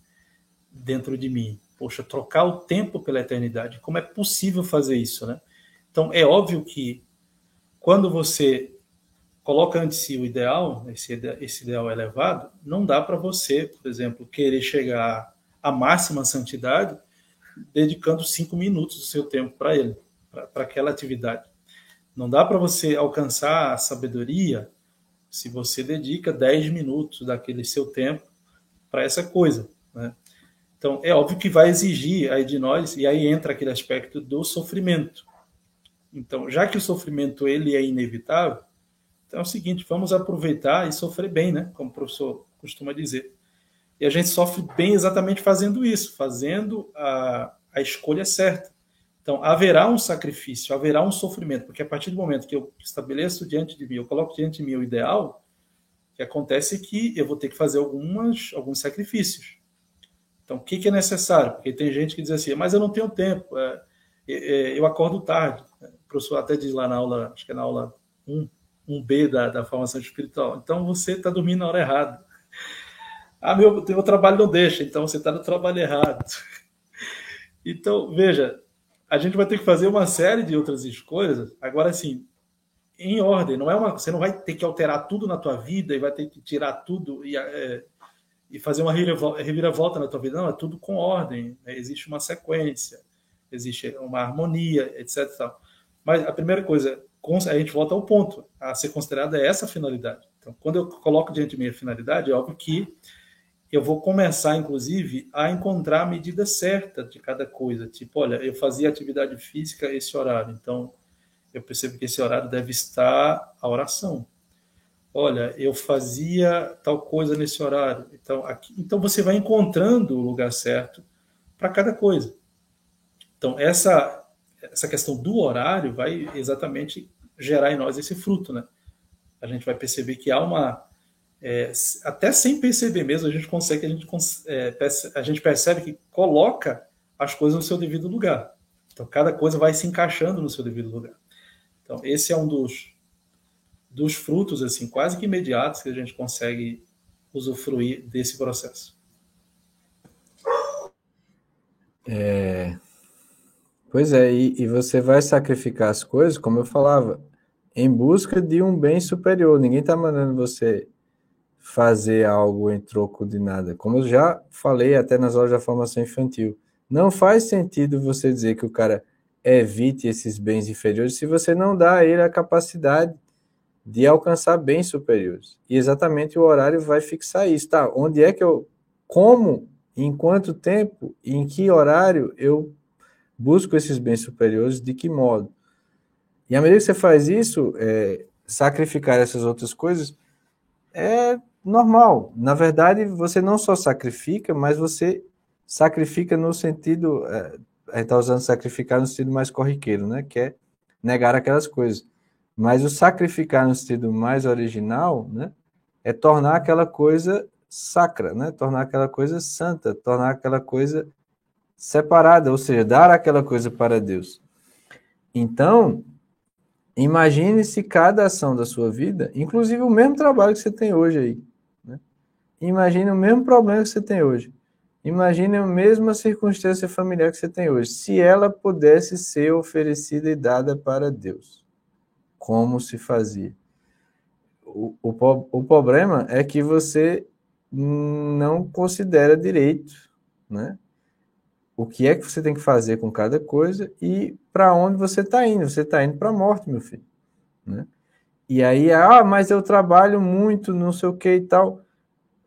dentro de mim? Poxa, trocar o tempo pela eternidade, como é possível fazer isso, né? Então, é óbvio que quando você coloca ante si o ideal, esse, esse ideal elevado, não dá para você, por exemplo, querer chegar a máxima santidade, dedicando cinco minutos do seu tempo para ele, para aquela atividade. Não dá para você alcançar a sabedoria se você dedica dez minutos daquele seu tempo para essa coisa. Né? Então, é óbvio que vai exigir aí de nós, e aí entra aquele aspecto do sofrimento. Então, já que o sofrimento ele é inevitável, então é o seguinte, vamos aproveitar e sofrer bem, né? Como o professor costuma dizer. E a gente sofre bem exatamente fazendo isso, fazendo a, a escolha certa. Então, haverá um sacrifício, haverá um sofrimento, porque a partir do momento que eu estabeleço diante de mim, eu coloco diante de mim o ideal, que acontece que eu vou ter que fazer algumas, alguns sacrifícios. Então, o que, que é necessário? Porque tem gente que diz assim, mas eu não tenho tempo, é, é, é eu acordo tarde. O professor até diz lá na aula, acho que é na aula 1, 1B da, da formação espiritual. Então, você está dormindo na hora errada. Ah, meu, meu trabalho não deixa, então você está no trabalho errado. Então, veja, a gente vai ter que fazer uma série de outras escolhas. Agora, assim, em ordem, não é uma, você não vai ter que alterar tudo na tua vida e vai ter que tirar tudo e, é, e fazer uma reviravolta na tua vida. Não, é tudo com ordem. Né? Existe uma sequência, existe uma harmonia, etc. Mas a primeira coisa, a gente volta ao ponto a ser considerada é essa finalidade. Então, quando eu coloco diante de mim a finalidade, é óbvio que eu vou começar, inclusive, a encontrar a medida certa de cada coisa. Tipo, olha, eu fazia atividade física esse horário, então eu percebo que esse horário deve estar a oração. Olha, eu fazia tal coisa nesse horário. Então, aqui, então você vai encontrando o lugar certo para cada coisa. Então, essa, essa questão do horário vai exatamente gerar em nós esse fruto, né? A gente vai perceber que há uma, é, até sem perceber mesmo, a gente consegue, a gente, é, a gente percebe que coloca as coisas no seu devido lugar. Então, cada coisa vai se encaixando no seu devido lugar. Então, esse é um dos, dos frutos, assim, quase que imediatos que a gente consegue usufruir desse processo. É... Pois é, e, e você vai sacrificar as coisas, como eu falava, em busca de um bem superior. Ninguém está mandando você fazer algo em troco de nada. Como eu já falei até nas aulas da formação infantil, não faz sentido você dizer que o cara evite esses bens inferiores se você não dá a ele a capacidade de alcançar bens superiores. E exatamente o horário vai fixar isso, tá? Onde é que eu como, em quanto tempo, em que horário eu busco esses bens superiores, de que modo? E à medida que você faz isso, é, sacrificar essas outras coisas é normal. Na verdade, você não só sacrifica, mas você sacrifica no sentido. É, a gente está usando sacrificar no sentido mais corriqueiro, né? Que é negar aquelas coisas. Mas o sacrificar no sentido mais original, né? É tornar aquela coisa sacra, né? Tornar aquela coisa santa, tornar aquela coisa separada, ou seja, dar aquela coisa para Deus. Então, imagine se cada ação da sua vida, inclusive o mesmo trabalho que você tem hoje aí, Imagine o mesmo problema que você tem hoje. Imagine a mesma circunstância familiar que você tem hoje. Se ela pudesse ser oferecida e dada para Deus, como se fazia? O, o, o problema é que você não considera direito, né? O que é que você tem que fazer com cada coisa e para onde você está indo? Você está indo para a morte, meu filho, né? E aí, ah, mas eu trabalho muito, não sei o que e tal.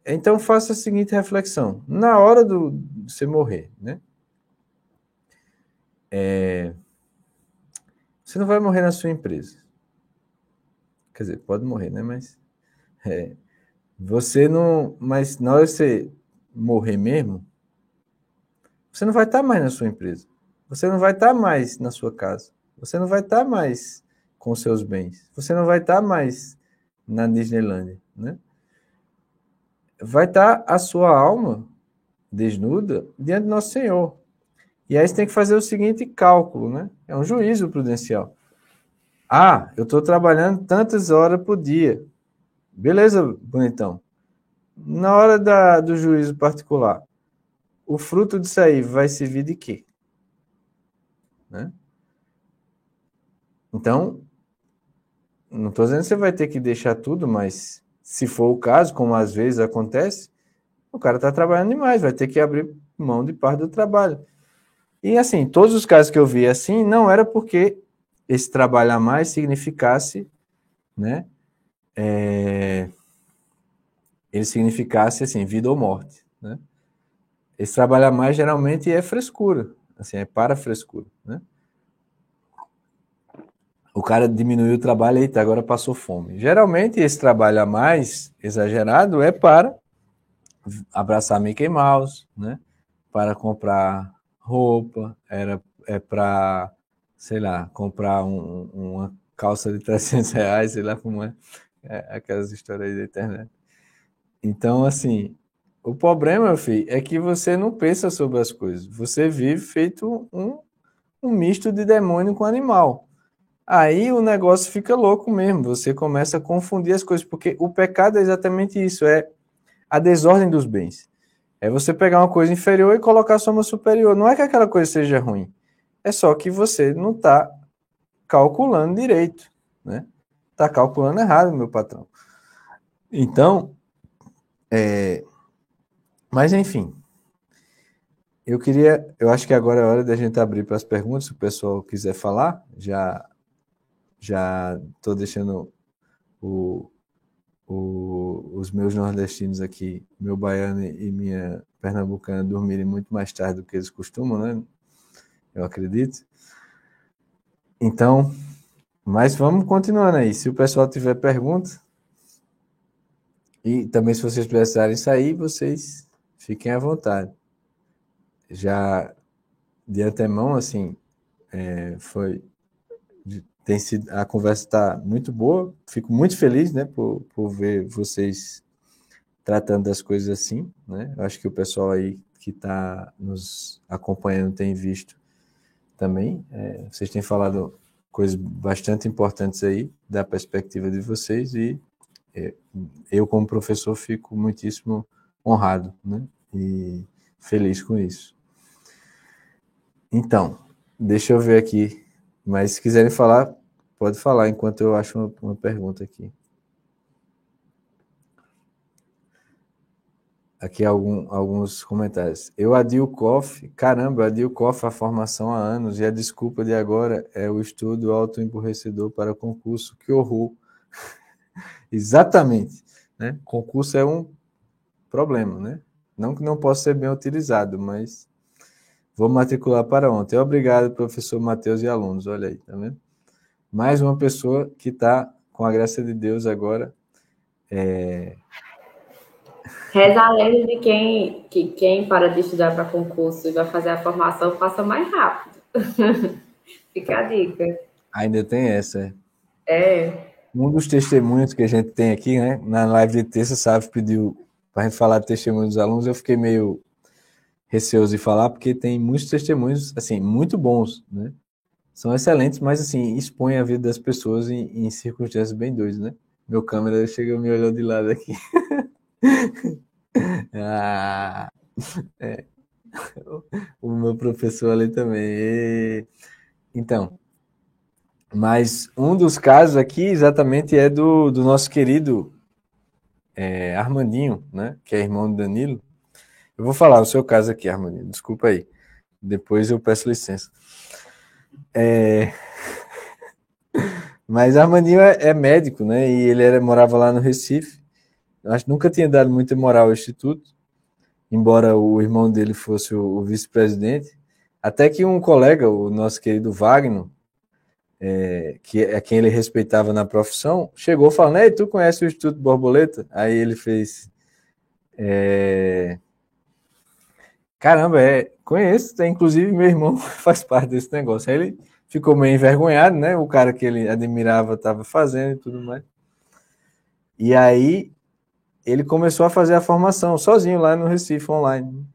Então faça a seguinte reflexão: na hora do você morrer, né? É, você não vai morrer na sua empresa. Quer dizer, pode morrer, né? Mas é, você não. Mas na hora de você morrer mesmo, você não vai estar mais na sua empresa. Você não vai estar mais na sua casa. Você não vai estar mais com seus bens. Você não vai estar mais na Disneylandia, né? Vai estar a sua alma desnuda diante do nosso Senhor. E aí você tem que fazer o seguinte cálculo, né? É um juízo prudencial. Ah, eu estou trabalhando tantas horas por dia. Beleza, bonitão. Na hora da, do juízo particular, o fruto disso aí vai servir de quê? Né? Então, não estou dizendo que você vai ter que deixar tudo, mas se for o caso, como às vezes acontece, o cara está trabalhando demais, vai ter que abrir mão de parte do trabalho. E assim, todos os casos que eu vi assim, não era porque esse trabalhar mais significasse, né? É, ele significasse assim, vida ou morte, né? Esse trabalhar mais geralmente é frescura, assim, é para frescura, né? O cara diminuiu o trabalho e agora passou fome. Geralmente esse trabalho a mais exagerado é para abraçar Mickey Mouse, né? Para comprar roupa, era é para, sei lá, comprar um, uma calça de 300 reais, sei lá como é, é aquelas histórias da internet. Então, assim, o problema, meu filho, é que você não pensa sobre as coisas. Você vive feito um, um misto de demônio com animal. Aí o negócio fica louco mesmo. Você começa a confundir as coisas, porque o pecado é exatamente isso: é a desordem dos bens. É você pegar uma coisa inferior e colocar a soma superior. Não é que aquela coisa seja ruim. É só que você não está calculando direito, né? Está calculando errado, meu patrão. Então, é... mas enfim, eu queria, eu acho que agora é hora da gente abrir para as perguntas, se o pessoal quiser falar, já já estou deixando o, o, os meus nordestinos aqui, meu baiano e minha pernambucana dormirem muito mais tarde do que eles costumam, né? Eu acredito. Então, mas vamos continuando aí. Se o pessoal tiver pergunta, e também se vocês precisarem sair, vocês fiquem à vontade. Já de antemão, assim, é, foi tem sido a conversa está muito boa. Fico muito feliz, né, por, por ver vocês tratando das coisas assim, né? Eu acho que o pessoal aí que está nos acompanhando tem visto também. É, vocês têm falado coisas bastante importantes aí da perspectiva de vocês e é, eu como professor fico muitíssimo honrado, né? E feliz com isso. Então, deixa eu ver aqui. Mas se quiserem falar, pode falar enquanto eu acho uma, uma pergunta aqui. Aqui algum, alguns comentários. Eu adio COF, caramba, adio COF a formação há anos e a desculpa de agora é o estudo autoemburrecedor para concurso. Que horror! Exatamente. Né? Concurso é um problema, né? Não que não possa ser bem utilizado, mas vou matricular para ontem. Obrigado, professor Matheus e alunos. Olha aí, tá vendo? Mais uma pessoa que está, com a graça de Deus, agora é, Reza a lenda de quem, que quem para de estudar para concurso e vai fazer a formação faça mais rápido. Fica a dica. Ainda tem essa. É. é. Um dos testemunhos que a gente tem aqui, né? Na live de terça, sabe, pediu para a gente falar de testemunho dos alunos. Eu fiquei meio receoso de falar, porque tem muitos testemunhos, assim, muito bons, né? São excelentes, mas, assim, expõem a vida das pessoas em, em circunstâncias bem doidas, né? Meu câmera chegou me olhou de lado aqui. ah, é. O meu professor ali também. Então, mas um dos casos aqui exatamente é do, do nosso querido é, Armandinho, né? Que é irmão do Danilo. Eu vou falar o seu caso aqui, Armandinho. Desculpa aí. Depois eu peço licença. É... Mas Armandinho é, é, médico, né? E ele era, morava lá no Recife acho que nunca tinha dado muita moral ao Instituto, embora o irmão dele fosse o, o vice-presidente. Até que um colega, o nosso querido Wagner, é, que é quem ele respeitava na profissão, chegou falando: Ei, tu conhece o Instituto Borboleta? Aí ele fez. É... Caramba, é, conheço, inclusive meu irmão faz parte desse negócio. Aí ele ficou meio envergonhado, né? O cara que ele admirava estava fazendo e tudo mais. E aí ele começou a fazer a formação sozinho lá no Recife online.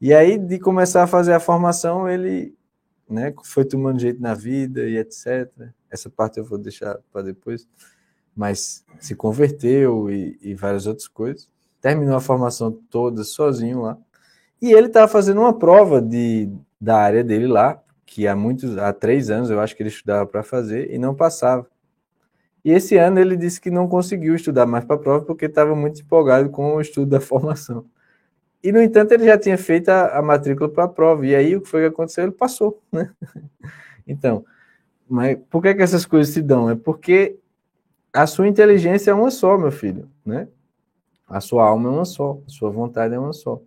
E aí, de começar a fazer a formação, ele né, foi tomando jeito na vida e etc. Essa parte eu vou deixar para depois. Mas se converteu e, e, várias outras coisas. Terminou a formação toda sozinho lá. E ele estava fazendo uma prova de, da área dele lá, que há muitos, há três anos eu acho que ele estudava para fazer e não passava. E esse ano ele disse que não conseguiu estudar mais para a prova porque estava muito empolgado com o estudo da formação. E, no entanto, ele já tinha feito a, a matrícula para a prova. E aí o que foi que aconteceu? Ele passou, né? Então, mas por que, que essas coisas se dão? É porque a sua inteligência é uma só, meu filho, né? A sua alma é uma só, a sua vontade é uma só.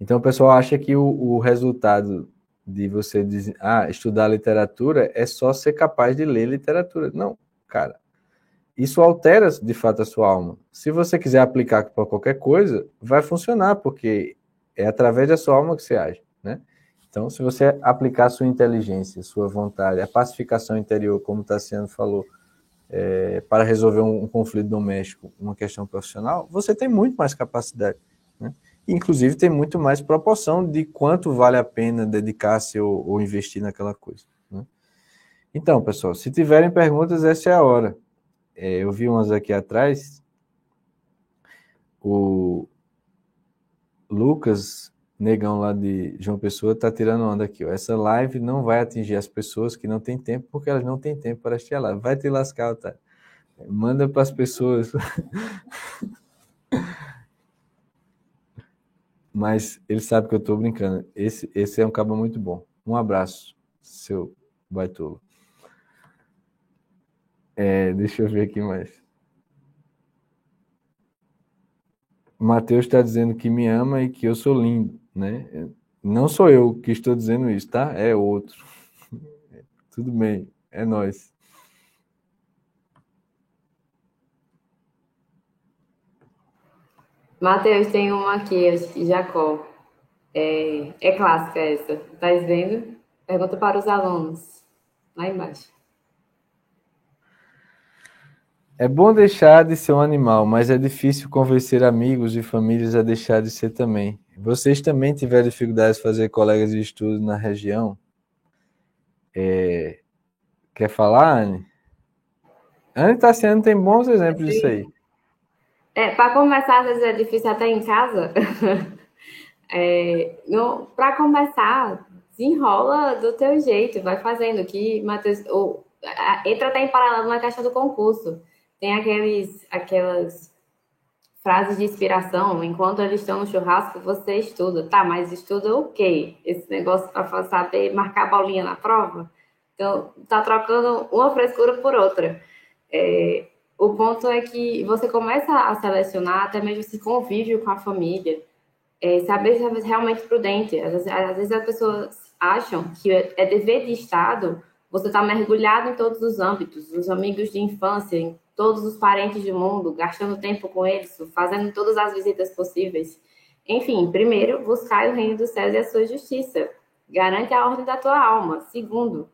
Então o pessoal acha que o, o resultado de você ah, estudar literatura é só ser capaz de ler literatura. Não, cara isso altera de fato a sua alma. Se você quiser aplicar para qualquer coisa, vai funcionar, porque é através da sua alma que você age, né? Então, se você aplicar sua inteligência, sua vontade, a pacificação interior, como Tassiano falou, é, para resolver um, um, conflito doméstico, uma questão profissional, você tem muito mais capacidade. Né? Inclusive, tem muito mais proporção de quanto vale a pena dedicar-se ou, ou, investir naquela coisa. Né? Então, pessoal, se tiverem perguntas, essa é a hora. É, eu vi umas aqui atrás. O Lucas negão lá de João Pessoa está tirando onda aqui. Ó. Essa live não vai atingir as pessoas que não têm tempo, porque elas não têm tempo para assistir a live. Vai te lascar, tá? Manda para as pessoas. Mas ele sabe que eu estou brincando. Esse, esse é um cabo muito bom. Um abraço, seu baitolo. É, deixa eu ver aqui mais. Matheus está dizendo que me ama e que eu sou lindo né? Não sou eu que estou dizendo isso, tá? É outro. Tudo bem, é nós. Mateus, tem uma aqui, Jacó. É, é clássica essa. Tá vendo? Pergunta para os alunos. Lá embaixo. É bom deixar de ser um animal, mas é difícil convencer amigos e famílias a deixar de ser também. Vocês também tiveram dificuldade de fazer colegas de estudo na região? É... Quer falar, Anne? Anne Tassiano tem bons exemplos disso aí. É, para começar, às vezes é difícil até em casa. é, para começar, desenrola do teu jeito, vai fazendo que, Matheus, ou, entra até em paralelo na caixa do concurso. Tem aqueles, aquelas frases de inspiração, enquanto eles estão no churrasco, você estuda. Tá, mas estuda o quê? Esse negócio para saber marcar a bolinha na prova? Então, tá trocando uma frescura por outra. É, o ponto é que você começa a selecionar até mesmo esse convívio com a família, é, saber se é realmente prudente. Às vezes, às vezes as pessoas acham que é dever de Estado você estar tá mergulhado em todos os âmbitos, os amigos de infância, em todos os parentes do mundo, gastando tempo com eles, fazendo todas as visitas possíveis. Enfim, primeiro, buscar o reino dos céus e a sua justiça. Garante a ordem da tua alma. Segundo,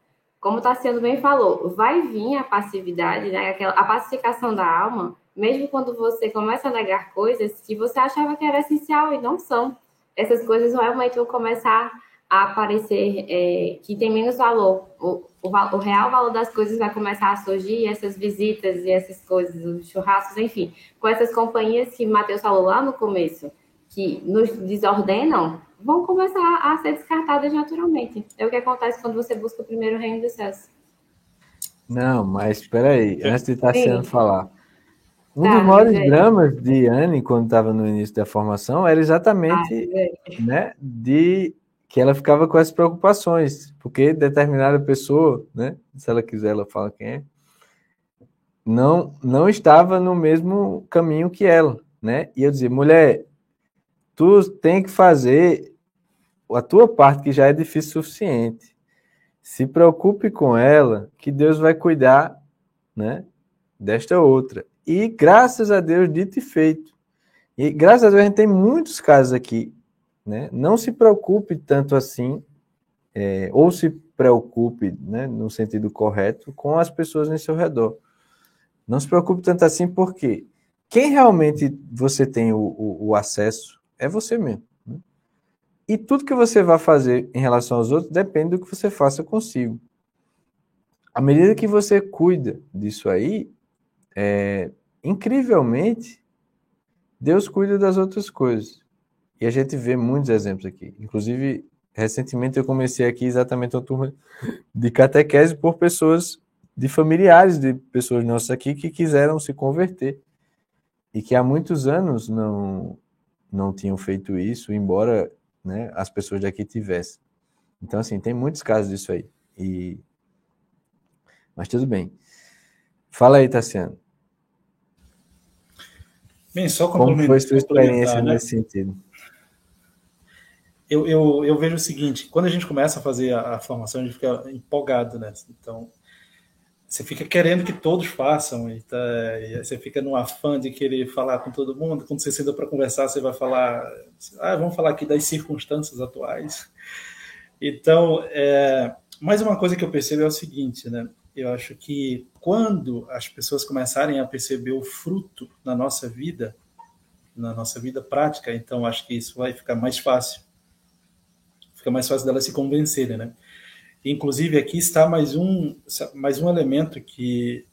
como Tassiano bem falou, vai vir a passividade, né? Aquela, a pacificação da alma, mesmo quando você começa a negar coisas que você achava que era essencial e não são. Essas coisas realmente vão começar a aparecer é, que tem menos valor. O, o, o, real valor das coisas vai começar a surgir, essas visitas e essas coisas, os churrascos, enfim, com essas companhias que o Matheus falou lá no começo, que nos desordenam, vão começar a ser descartadas naturalmente. É o que acontece quando você busca o primeiro reino dos céus. Não, mas espera aí, antes de Tassiano falar. Um tá, dos maiores é. dramas de Anne, quando estava no início da formação, era exatamente ah, é. né, de que ela ficava com essas preocupações, porque determinada pessoa, né, se ela quiser, ela fala quem é, não, não estava no mesmo caminho que ela, né? E eu dizia, mulher, tu tem que fazer a tua parte, que já é difícil o suficiente. Se preocupe com ela, que Deus vai cuidar, né, desta outra. E graças a Deus, dito e feito. E graças a Deus, a gente tem muitos casos aqui né? Não se preocupe tanto assim, é, ou se preocupe, né, no sentido correto, com as pessoas em seu redor. Não se preocupe tanto assim, porque quem realmente você tem o, o, o acesso é você mesmo. E tudo que você vai fazer em relação aos outros depende do que você faça consigo. À medida que você cuida disso aí, é, incrivelmente, Deus cuida das outras coisas. E a gente vê muitos exemplos aqui. Inclusive, recentemente eu comecei aqui exatamente uma turma de catequese por pessoas, de familiares de pessoas nossas aqui que quiseram se converter. E que há muitos anos não, não tinham feito isso, embora né, as pessoas daqui tivessem. Então, assim, tem muitos casos disso aí. E... Mas tudo bem. Fala aí, Tassiano. Bem, só Como foi sua experiência né? nesse sentido? eu, eu, eu, vejo o seguinte: quando a gente começa a fazer a, a, formação, a gente fica empolgado, né? Então, você fica querendo que todos façam, e, tá, e você fica no afã de querer falar com todo mundo. Quando você senta para conversar, você vai falar: ah, vamos falar aqui das circunstâncias atuais. Então, é, mais uma coisa que eu percebo é o seguinte, né? Eu acho que quando as pessoas começarem a perceber o fruto na nossa vida, na nossa vida prática, então acho que isso vai ficar mais fácil. Fica mais fácil delas se convencerem, né? Inclusive aqui está mais um mais um elemento que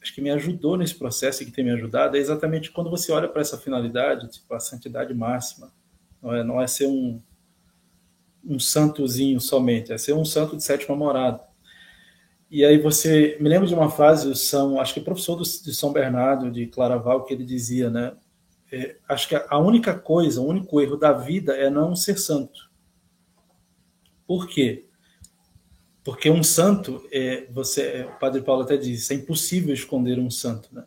acho que me ajudou nesse processo e que tem me ajudado é exatamente quando você olha para essa finalidade, tipo a santidade máxima. Não é, não é ser um um santozinho somente, é ser um santo de sétima morada. E aí você me lembra de uma frase, São, acho que o professor de São Bernardo de Claraval que ele dizia, né? É, acho que a única coisa, o único erro da vida é não ser santo. Por quê? Porque um santo, é, você, o Padre Paulo até diz, é impossível esconder um santo, né?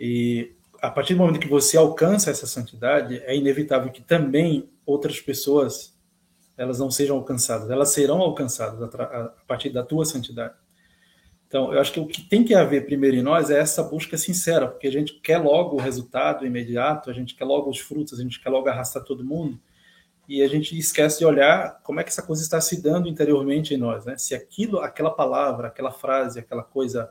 E a partir do momento que você alcança essa santidade, é inevitável que também outras pessoas elas não sejam alcançadas, elas serão alcançadas a, partir da tua santidade. Então, eu acho que o que tem que haver primeiro em nós é essa busca sincera, porque a gente quer logo o resultado imediato, a gente quer logo os frutos, a gente quer logo arrastar todo mundo, e a gente esquece de olhar como é que essa coisa está se dando interiormente em nós, né? Se aquilo, aquela palavra, aquela frase, aquela coisa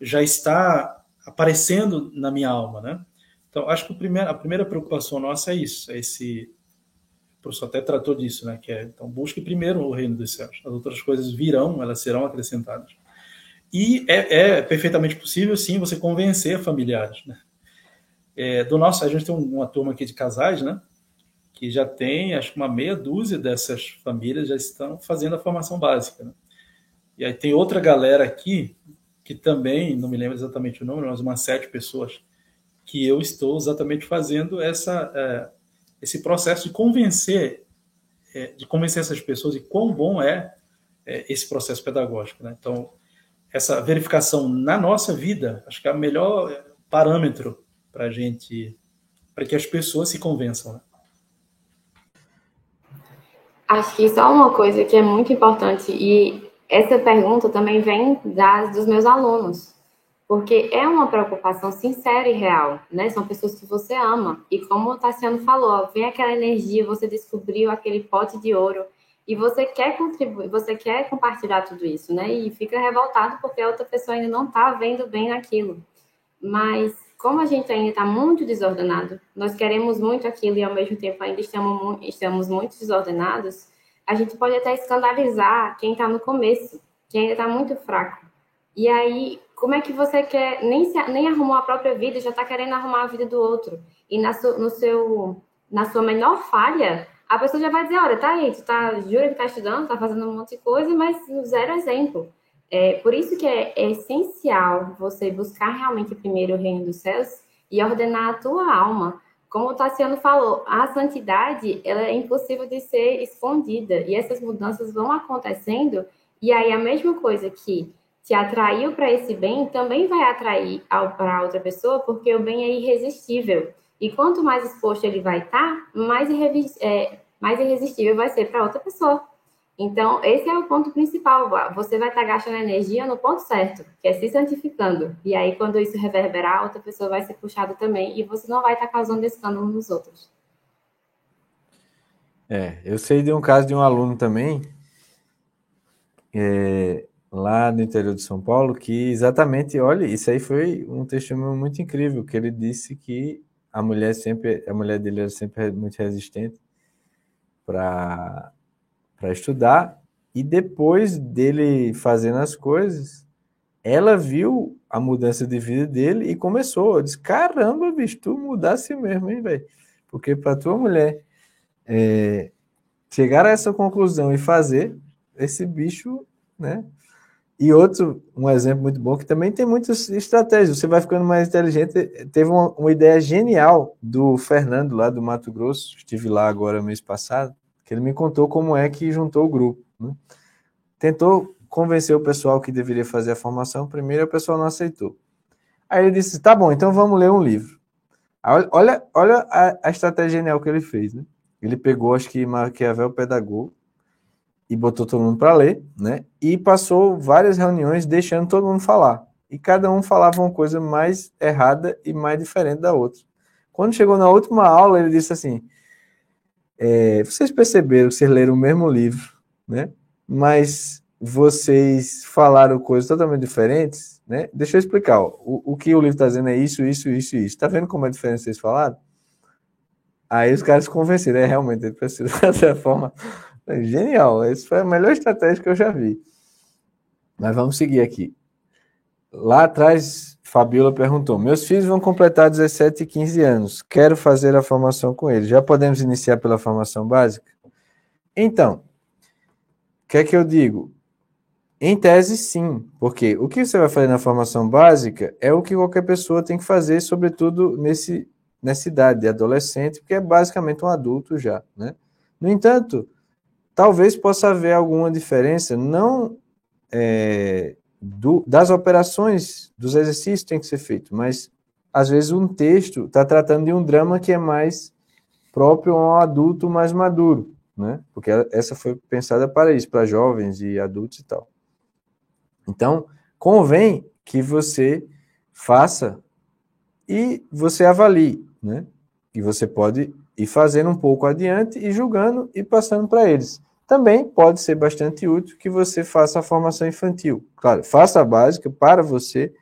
já está aparecendo na minha alma, né? Então, acho que primeiro, a primeira preocupação nossa é isso, é esse o professor até tratou disso, né? Que é, então, busque primeiro o reino dos céus. As outras coisas virão, elas serão acrescentadas. E é, é perfeitamente possível, sim, você convencer familiares, né? É, do nosso, a gente tem uma turma aqui de casais, né? Que já tem, acho que uma meia dúzia dessas famílias já estão fazendo a formação básica. Né? E aí tem outra galera aqui que também, não me lembro exatamente o número, mas umas sete pessoas que eu estou exatamente fazendo essa é, esse processo de convencer, é, de convencer essas pessoas de quão bom é, é esse processo pedagógico. Né? Então, essa verificação na nossa vida, acho que é o melhor parâmetro para gente, para que as pessoas se convençam. Né? Acho que só uma coisa que é muito importante, e essa pergunta também vem das, dos meus alunos porque é uma preocupação sincera e real, né? São pessoas que você ama. E como o Tassiano falou, vem aquela energia, você descobriu aquele pote de ouro e você quer contribuir, você quer compartilhar tudo isso, né? E fica revoltado porque a outra pessoa ainda não está vendo bem naquilo. Mas como a gente ainda está muito desordenado, nós queremos muito aquilo e ao mesmo tempo ainda estamos, estamos muito desordenados, a gente pode até escandalizar quem está no começo, quem ainda está muito fraco. E aí, como é que você quer, nem, se, nem arrumou a própria vida, já está querendo arrumar a vida do outro. E na, su, no seu, na sua menor falha, a pessoa já vai dizer, olha, tá aí, tu tá, jura que tá estudando, tá fazendo um monte de coisa, mas zero exemplo. É, por isso que é, é essencial você buscar realmente primeiro o reino dos céus e ordenar a tua alma. Como o Tassiano falou, a santidade ela é impossível de ser escondida e essas mudanças vão acontecendo. E aí a mesma coisa que te atraiu para esse bem, também vai atrair para outra pessoa, porque o bem é irresistível. E quanto mais exposto ele vai estar, tá, mais, é, mais irresistível vai ser para outra pessoa. Então, esse é o ponto principal. Você vai estar gastando energia no ponto certo, que é se santificando. E aí, quando isso reverberar, outra pessoa vai ser puxada também e você não vai estar causando escândalo nos outros. É, eu sei de um caso de um aluno também. É, lá no interior de São Paulo, que exatamente, olha, isso aí foi um testemunho muito incrível, que ele disse que a mulher sempre, a mulher dele era sempre muito resistente para para estudar e depois dele fazendo as coisas, ela viu a mudança de vida dele e começou, eu disse, caramba, bicho, tu mudasse mesmo, hein, velho? Porque para tua mulher é, chegar a essa conclusão e fazer, esse bicho, né, e outro, um exemplo muito bom, que também tem muitas estratégias, você vai ficando mais inteligente. Teve uma, uma, ideia genial do Fernando, lá do Mato Grosso, estive lá agora mês passado, que ele me contou como é que juntou o grupo. Né? Tentou convencer o pessoal que deveria fazer a formação primeiro, o pessoal não aceitou. Aí ele disse: tá bom, então vamos ler um livro. Olha, olha a, a estratégia genial que ele fez. Né? Ele pegou, acho que Maquiavel Pedagogo, e botou todo mundo para ler, né? E passou várias reuniões deixando todo mundo falar. E cada um falava uma coisa mais errada e mais diferente da outra. Quando chegou na última aula, ele disse assim: É, vocês perceberam vocês leram o mesmo livro, né? Mas vocês falaram coisas totalmente diferentes, né? Deixa eu explicar. Ó. O, o que o livro está dizendo é isso, isso, isso isso. Tá vendo como é diferente vocês falaram? Aí os caras se convenceram, é realmente, ele precisa dessa forma. É genial, essa foi a melhor estratégia que eu já vi. Mas vamos seguir aqui. Lá atrás, Fabiola perguntou: Meus filhos vão completar 17 e 15 anos. Quero fazer a formação com eles. Já podemos iniciar pela formação básica? Então, o que é que eu digo? Em tese, sim, porque o que você vai fazer na formação básica é o que qualquer pessoa tem que fazer, sobretudo nesse, nessa idade de adolescente, porque é basicamente um adulto já. Né? No entanto, talvez possa haver alguma diferença, não é, do, das operações, dos exercícios tem que ser feito, mas às vezes um texto está tratando de um drama que é mais próprio a um adulto mais maduro, né? Porque essa foi pensada para isso, para jovens e adultos e tal. Então, convém que você faça e você avalie, né? E você pode ir fazendo um pouco adiante e julgando e passando para eles. Também pode ser bastante útil que você faça a formação infantil. Claro, faça a básica para você.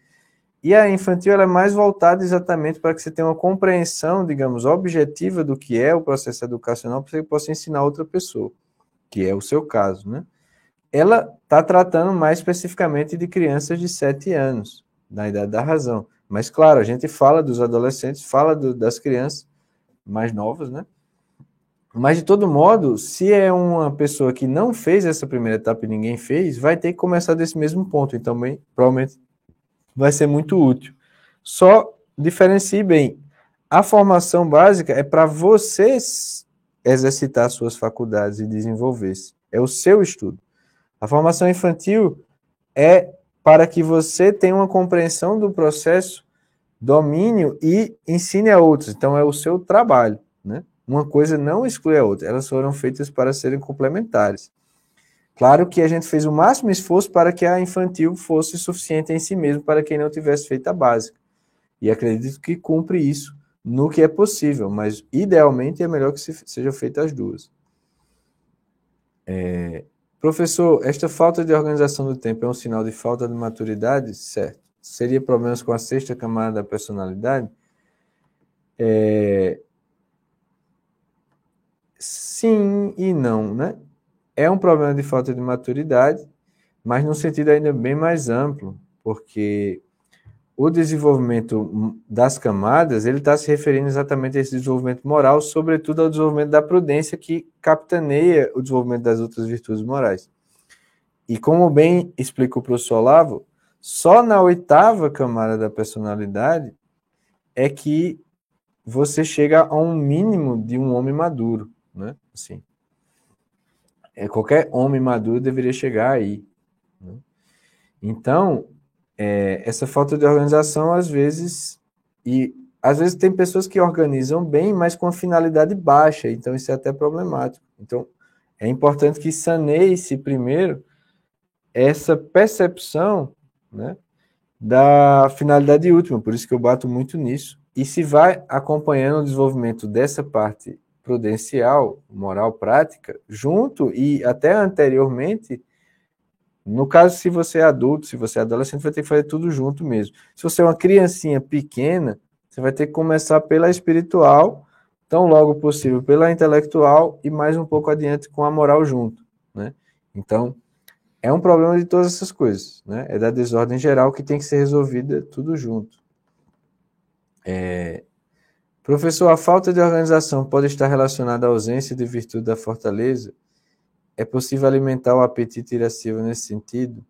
E a infantil é mais voltada exatamente para que você tenha uma compreensão, digamos, objetiva do que é o processo educacional, para que você possa ensinar outra pessoa, que é o seu caso, né? Ela está tratando mais especificamente de crianças de 7 anos, na idade da razão. Mas, claro, a gente fala dos adolescentes, fala do, das crianças mais novas, né? Mas, de todo modo, se é uma pessoa que não fez essa primeira etapa e ninguém fez, vai ter que começar desse mesmo ponto. Então, bem, provavelmente vai ser muito útil. Só diferencie bem. A formação básica é para você exercitar suas faculdades e desenvolver-se. É o seu estudo. A formação infantil é para que você tenha uma compreensão do processo, domínio e ensine a outros. Então, é o seu trabalho? Uma coisa não exclui a outra, elas foram feitas para serem complementares. Claro que a gente fez o máximo esforço para que a infantil fosse suficiente em si mesmo para quem não tivesse feito a básica. E acredito que cumpre isso no que é possível, mas idealmente é melhor que sejam feitas as duas. É, professor, esta falta de organização do tempo é um sinal de falta de maturidade? Certo. Seria problemas com a sexta camada da personalidade? É, Sim e não, né? É um problema de falta de maturidade, mas num sentido ainda bem mais amplo, porque o desenvolvimento das camadas, ele está se referindo exatamente a esse desenvolvimento moral, sobretudo ao desenvolvimento da prudência que capitaneia o desenvolvimento das outras virtudes morais. E como bem explica o professor Olavo, só na oitava camada da personalidade é que você chega a um mínimo de um homem maduro né? Assim, é, qualquer homem maduro deveria chegar aí. Né? Então, é, essa falta de organização, às vezes, e às vezes tem pessoas que organizam bem, mas com a finalidade baixa, então isso é até problemático. Então, é importante que saneie-se primeiro essa percepção né, da finalidade última, por isso que eu bato muito nisso. E se vai acompanhando o desenvolvimento dessa parte prudencial, moral prática, junto e até anteriormente, no caso, se você é adulto, se você é adolescente, vai ter que fazer tudo junto mesmo. Se você é uma criancinha pequena, você vai ter que começar pela espiritual, tão logo possível pela intelectual e mais um pouco adiante com a moral junto, né? Então, é um problema de todas essas coisas, né? É da desordem geral que tem que ser resolvida tudo junto. É, Professor, a falta de organização pode estar relacionada à ausência de virtude da fortaleza? É possível alimentar o apetite irascível nesse sentido?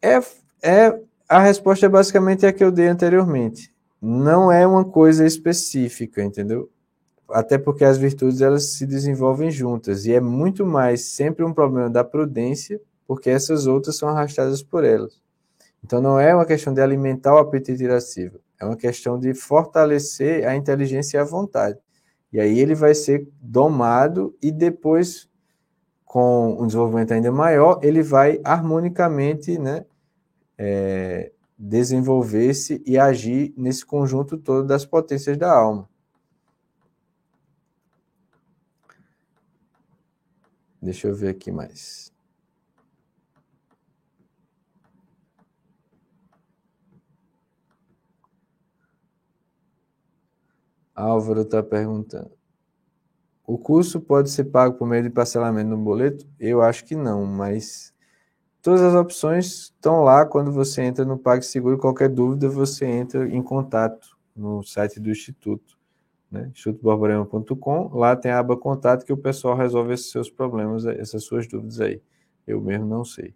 É, é, a resposta é basicamente a que eu dei anteriormente. Não é uma coisa específica, entendeu? Até porque as virtudes elas se desenvolvem juntas e é muito mais sempre um problema da prudência, porque essas outras são arrastadas por elas. Então não é uma questão de alimentar o apetite irascível é uma questão de fortalecer a inteligência e a vontade. E aí ele vai ser domado e depois, com um desenvolvimento ainda maior, ele vai harmonicamente né, é, desenvolver-se e agir nesse conjunto todo das potências da alma. Deixa eu ver aqui mais. Álvaro está perguntando. O curso pode ser pago por meio de parcelamento no boleto? Eu acho que não, mas todas as opções estão lá quando você entra no PagSeguro. Qualquer dúvida, você entra em contato no site do Instituto, né? institutoborborema.com. Lá tem a aba contato que o pessoal resolve esses seus problemas, essas suas dúvidas aí. Eu mesmo não sei.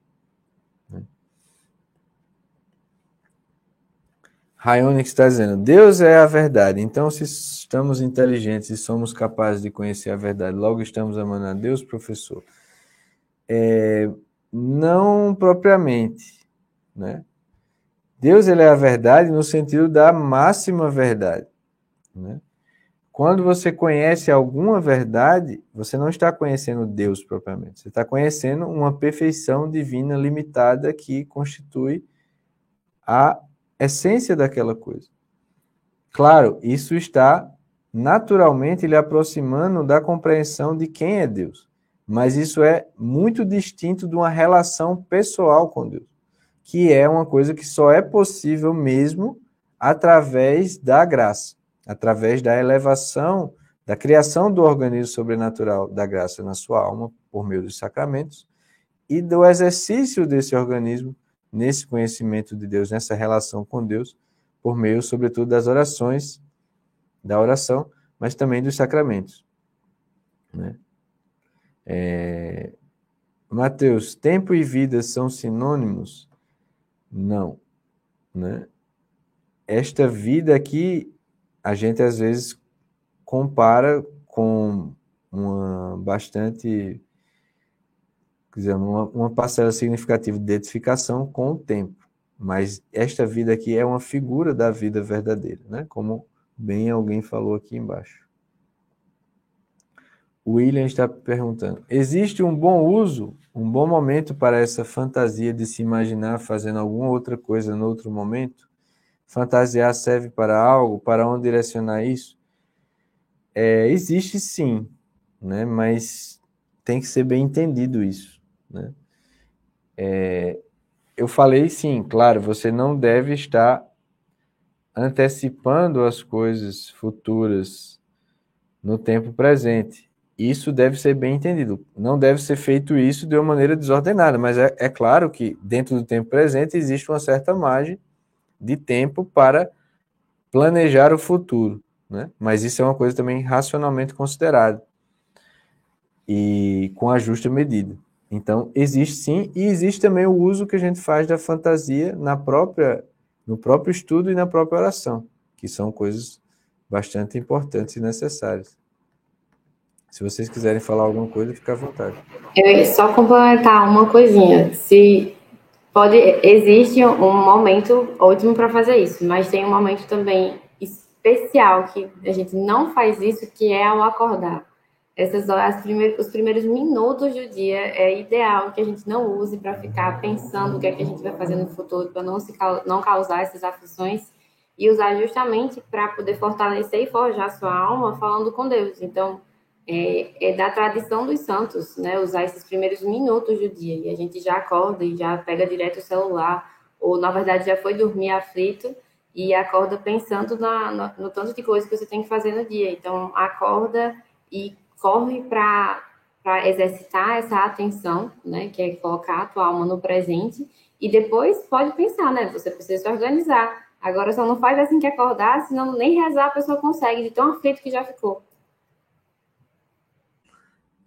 Rayonix está dizendo: Deus é a verdade. Então, se estamos inteligentes e somos capazes de conhecer a verdade, logo estamos amando a Deus, professor? É, não propriamente, né? Deus ele é a verdade no sentido da máxima verdade, né? Quando você conhece alguma verdade, você não está conhecendo Deus propriamente. Você está conhecendo uma perfeição divina limitada que constitui a essência daquela coisa. Claro, isso está naturalmente lhe aproximando da compreensão de quem é Deus. Mas isso é muito distinto de uma relação pessoal com Deus, que é uma coisa que só é possível mesmo através da graça, através da elevação, da criação do organismo sobrenatural da graça na sua alma, por meio dos sacramentos, e do exercício desse organismo nesse conhecimento de Deus, nessa relação com Deus, por meio, sobretudo, das orações, da oração, mas também dos sacramentos. Né? É... Mateus, tempo e vida são sinônimos? Não. Né? Esta vida aqui, a gente às vezes compara com uma bastante dizer, uma, uma parcela significativa de identificação com o tempo. Mas esta vida aqui é uma figura da vida verdadeira, né? como bem alguém falou aqui embaixo. O William está perguntando: existe um bom uso, um bom momento para essa fantasia de se imaginar fazendo alguma outra coisa no outro momento? Fantasiar serve para algo? Para onde direcionar isso? É, existe sim, né? mas tem que ser bem entendido isso. Né? É, eu falei sim, claro, você não deve estar antecipando as coisas futuras no tempo presente. Isso deve ser bem entendido. Não deve ser feito isso de uma maneira desordenada, mas é, é claro que dentro do tempo presente existe uma certa margem de tempo para planejar o futuro. Né? Mas isso é uma coisa também racionalmente considerada e com a justa medida. Então, existe sim, e existe também o uso que a gente faz da fantasia na própria, no próprio estudo e na própria oração, que são coisas bastante importantes e necessárias. Se vocês quiserem falar alguma coisa, fica à vontade. Eu ia só complementar uma coisinha. Se pode, existe um momento ótimo para fazer isso, mas tem um momento também especial que a gente não faz isso, que é ao acordar essas as primeiros, os primeiros minutos do dia é ideal que a gente não use para ficar pensando o que é que a gente vai fazer no futuro, para não, se, não causar essas aflições e usar justamente para poder fortalecer e forjar sua alma falando com Deus. Então, é, é, da tradição dos santos, né? Usar esses primeiros minutos do dia e a gente já acorda e já pega direto o celular, ou na verdade já foi dormir aflito e acorda pensando na, no, no tanto de coisa que você tem que fazer no dia. Então, acorda e corre para exercitar essa atenção, né, que é colocar a tua alma no presente, e depois pode pensar, né, você precisa se organizar. Agora só não faz assim que acordar, senão nem rezar a pessoa consegue, de tão aflito que já ficou.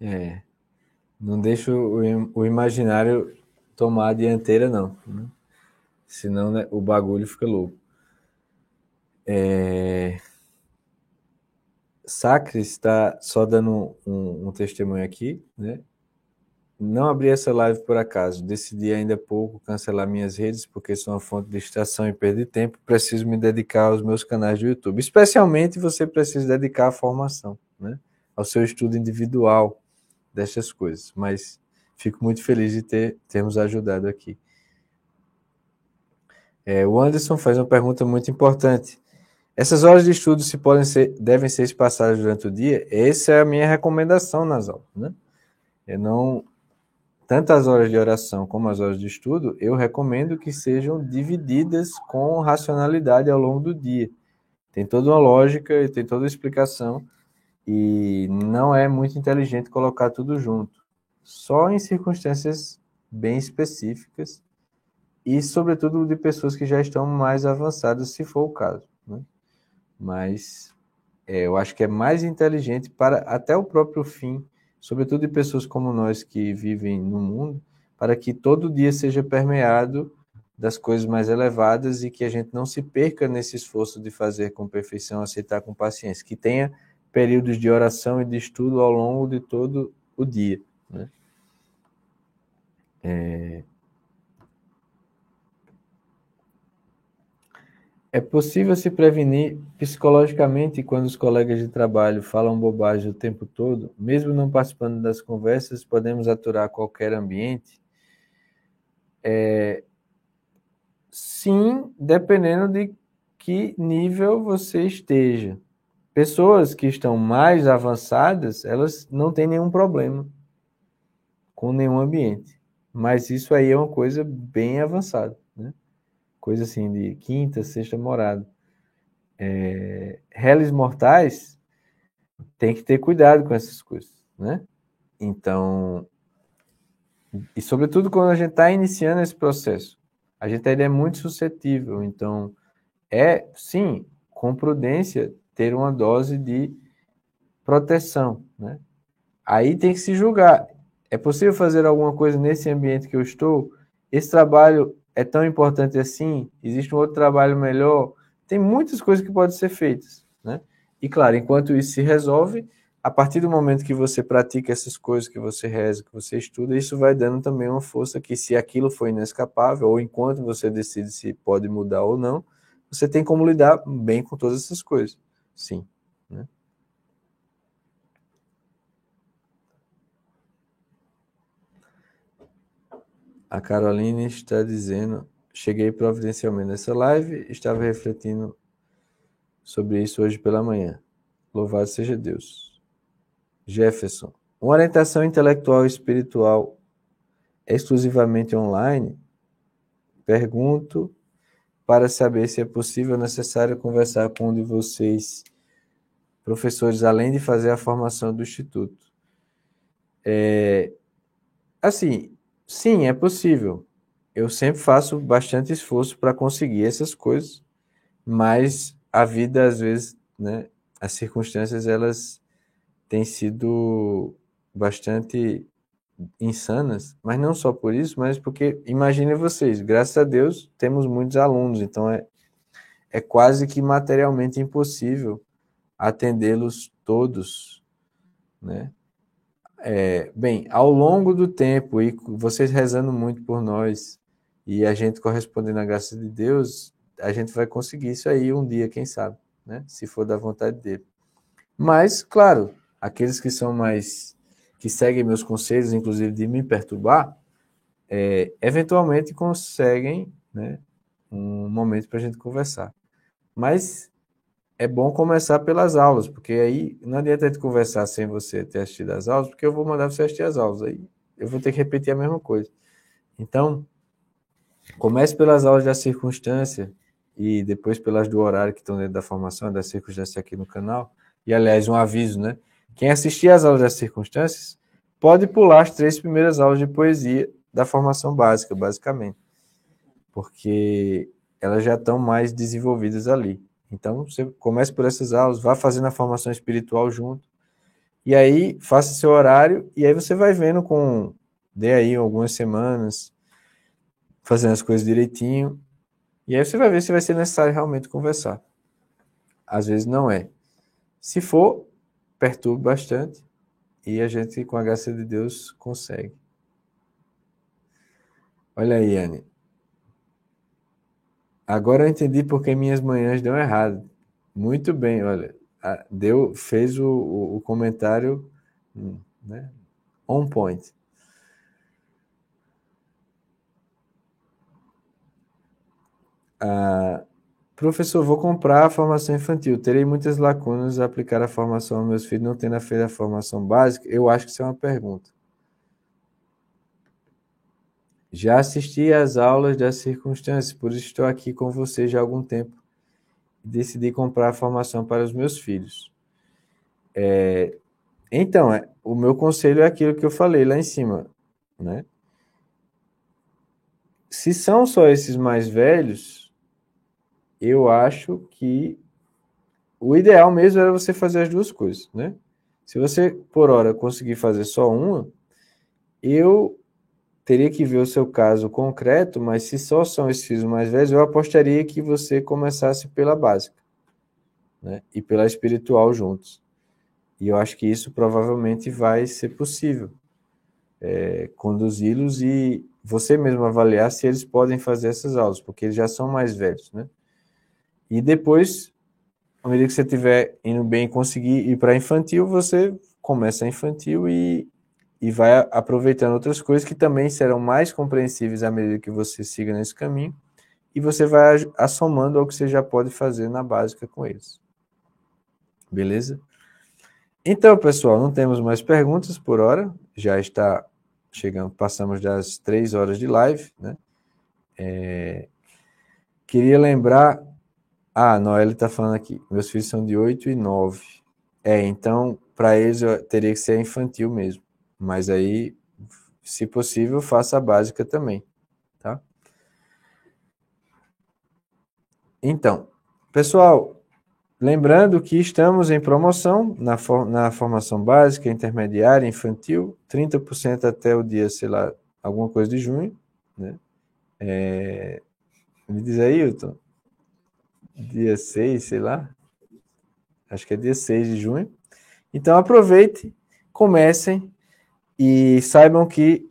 É, não deixa o, o imaginário tomar a dianteira, não. Né? Senão né, o bagulho fica louco. É... Sacres está só dando um, um, testemunho aqui, né? Não abri essa live por acaso. Decidi ainda há pouco cancelar minhas redes porque são uma fonte de distração e perda de tempo. Preciso me dedicar aos meus canais do YouTube. Especialmente você precisa dedicar à formação, né? Ao seu estudo individual dessas coisas. Mas fico muito feliz de ter termos ajudado aqui. É, o Anderson faz uma pergunta muito importante. Essas horas de estudo se podem ser, devem ser espaçadas durante o dia. Essa é a minha recomendação nas aulas, né? Eu não tanto as horas de oração como as horas de estudo, eu recomendo que sejam divididas com racionalidade ao longo do dia. Tem toda uma lógica e tem toda uma explicação e não é muito inteligente colocar tudo junto. Só em circunstâncias bem específicas e, sobretudo, de pessoas que já estão mais avançadas, se for o caso. Mas é, eu acho que é mais inteligente para até o próprio fim, sobretudo de pessoas como nós que vivem no mundo, para que todo dia seja permeado das coisas mais elevadas e que a gente não se perca nesse esforço de fazer com perfeição, aceitar com paciência, que tenha períodos de oração e de estudo ao longo de todo o dia. Né? É... é possível se prevenir psicologicamente quando os colegas de trabalho falam bobagem o tempo todo, mesmo não participando das conversas, podemos aturar qualquer ambiente? É... Sim, dependendo de que nível você esteja. Pessoas que estão mais avançadas, elas não têm nenhum problema com nenhum ambiente. Mas isso aí é uma coisa bem avançada? Coisa assim de quinta, sexta morada. É, mortais tem que ter cuidado com essas coisas, né? Então, e sobretudo quando a gente está iniciando esse processo, a gente ainda é muito suscetível. Então, é sim, com prudência, ter uma dose de proteção, né? Aí tem que se julgar. É possível fazer alguma coisa nesse ambiente que eu estou? Esse trabalho é tão importante assim? Existe um outro trabalho melhor? Tem muitas coisas que podem ser feitas, né? E claro, enquanto isso se resolve, a partir do momento que você pratica essas coisas, que você reza, que você estuda, isso vai dando também uma força que se aquilo foi inescapável, ou enquanto você decide se pode mudar ou não, você tem como lidar bem com todas essas coisas. Sim. A Caroline está dizendo: cheguei providencialmente nessa live, estava refletindo sobre isso hoje pela manhã. Louvado seja Deus. Jefferson, uma orientação intelectual e espiritual exclusivamente online? Pergunto para saber se é possível ou necessário conversar com um de vocês, professores, além de fazer a formação do Instituto. É, assim, Sim, é possível. Eu sempre faço bastante esforço para conseguir essas coisas, mas a vida, às vezes, né, as circunstâncias, elas têm sido bastante insanas, mas não só por isso, mas porque, imagine vocês, graças a Deus, temos muitos alunos, então é, é quase que materialmente impossível atendê-los todos, né? É, bem, ao longo do tempo, e vocês rezando muito por nós, e a gente correspondendo à graça de Deus, a gente vai conseguir isso aí um dia, quem sabe, né? Se for da vontade dele. Mas, claro, aqueles que são mais. que seguem meus conselhos, inclusive de me perturbar, é, eventualmente conseguem né, um momento para a gente conversar. Mas é bom começar pelas aulas, porque aí não adianta a gente conversar sem você ter assistido as aulas, porque eu vou mandar você assistir as aulas, aí eu vou ter que repetir a mesma coisa. Então, comece pelas aulas da circunstância e depois pelas do horário que estão dentro da formação, da circunstância aqui no canal. E, aliás, um aviso, né? Quem assistir às aulas das circunstâncias pode pular as três primeiras aulas de poesia da formação básica, basicamente, porque elas já estão mais desenvolvidas ali. Então, você comece por essas aulas, vá fazendo a formação espiritual junto. E aí, faça seu horário, e aí você vai vendo com. Dê aí algumas semanas, fazendo as coisas direitinho. E aí você vai ver se vai ser necessário realmente conversar. Às vezes não é. Se for, perturbe bastante. E a gente, com a graça de Deus, consegue. Olha aí, Anne. Agora eu entendi porque minhas manhãs deu errado. Muito bem, olha, deu, fez o, o, o comentário né, on point. Ah, professor, vou comprar a formação infantil. Terei muitas lacunas a aplicar a formação aos meus filhos, não tendo feito a formação básica? Eu acho que isso é uma pergunta. Já assisti às aulas das circunstâncias, por isso estou aqui com você já há algum tempo. Decidi comprar a formação para os meus filhos. É, então, é, o meu conselho é aquilo que eu falei lá em cima, né? Se são só esses mais velhos, eu acho que o ideal mesmo era você fazer as duas coisas, né? Se você, por hora, conseguir fazer só uma, eu teria que ver o seu caso concreto, mas se só são esses filhos mais velhos, eu apostaria que você começasse pela básica, né? E pela espiritual juntos. E eu acho que isso provavelmente vai ser possível. É, conduzi-los e você mesmo avaliar se eles podem fazer essas aulas, porque eles já são mais velhos, né? E depois, à medida que você estiver indo bem e conseguir ir para infantil, você começa a infantil e e vai aproveitando outras coisas que também serão mais compreensíveis à medida que você siga nesse caminho, e você vai assomando ao que você já pode fazer na básica com eles. Beleza? Então, pessoal, não temos mais perguntas por hora, já está chegando, passamos das três horas de live, né? É, queria lembrar. Ah, Noelle está falando aqui. Meus filhos são de 8 e 9. É, então, para eles eu teria que ser infantil mesmo. Mas aí, se possível, faça a básica também, tá? Então, pessoal, lembrando que estamos em promoção na, for na formação básica, intermediária, infantil, 30% até o dia, sei lá, alguma coisa de junho, né? É... Me diz aí, Hilton. Dia 6, sei lá. Acho que é dia 6 de junho. Então aproveite, comecem e saibam que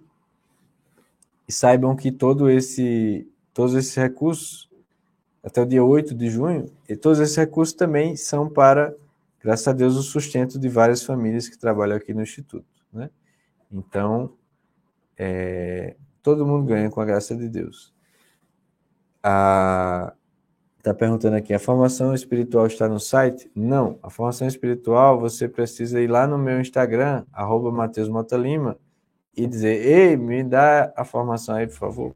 saibam que todo esse todos esses recursos até o dia 8 de junho, e todos esses recursos também são para, graças a Deus, o sustento de várias famílias que trabalham aqui no Instituto. Né? Então, é, todo mundo ganha com a graça de Deus. A, Está perguntando aqui, a formação espiritual está no site? Não, a formação espiritual você precisa ir lá no meu Instagram, arroba Mateus Motalima, e dizer, ei, me dá a formação aí, por favor.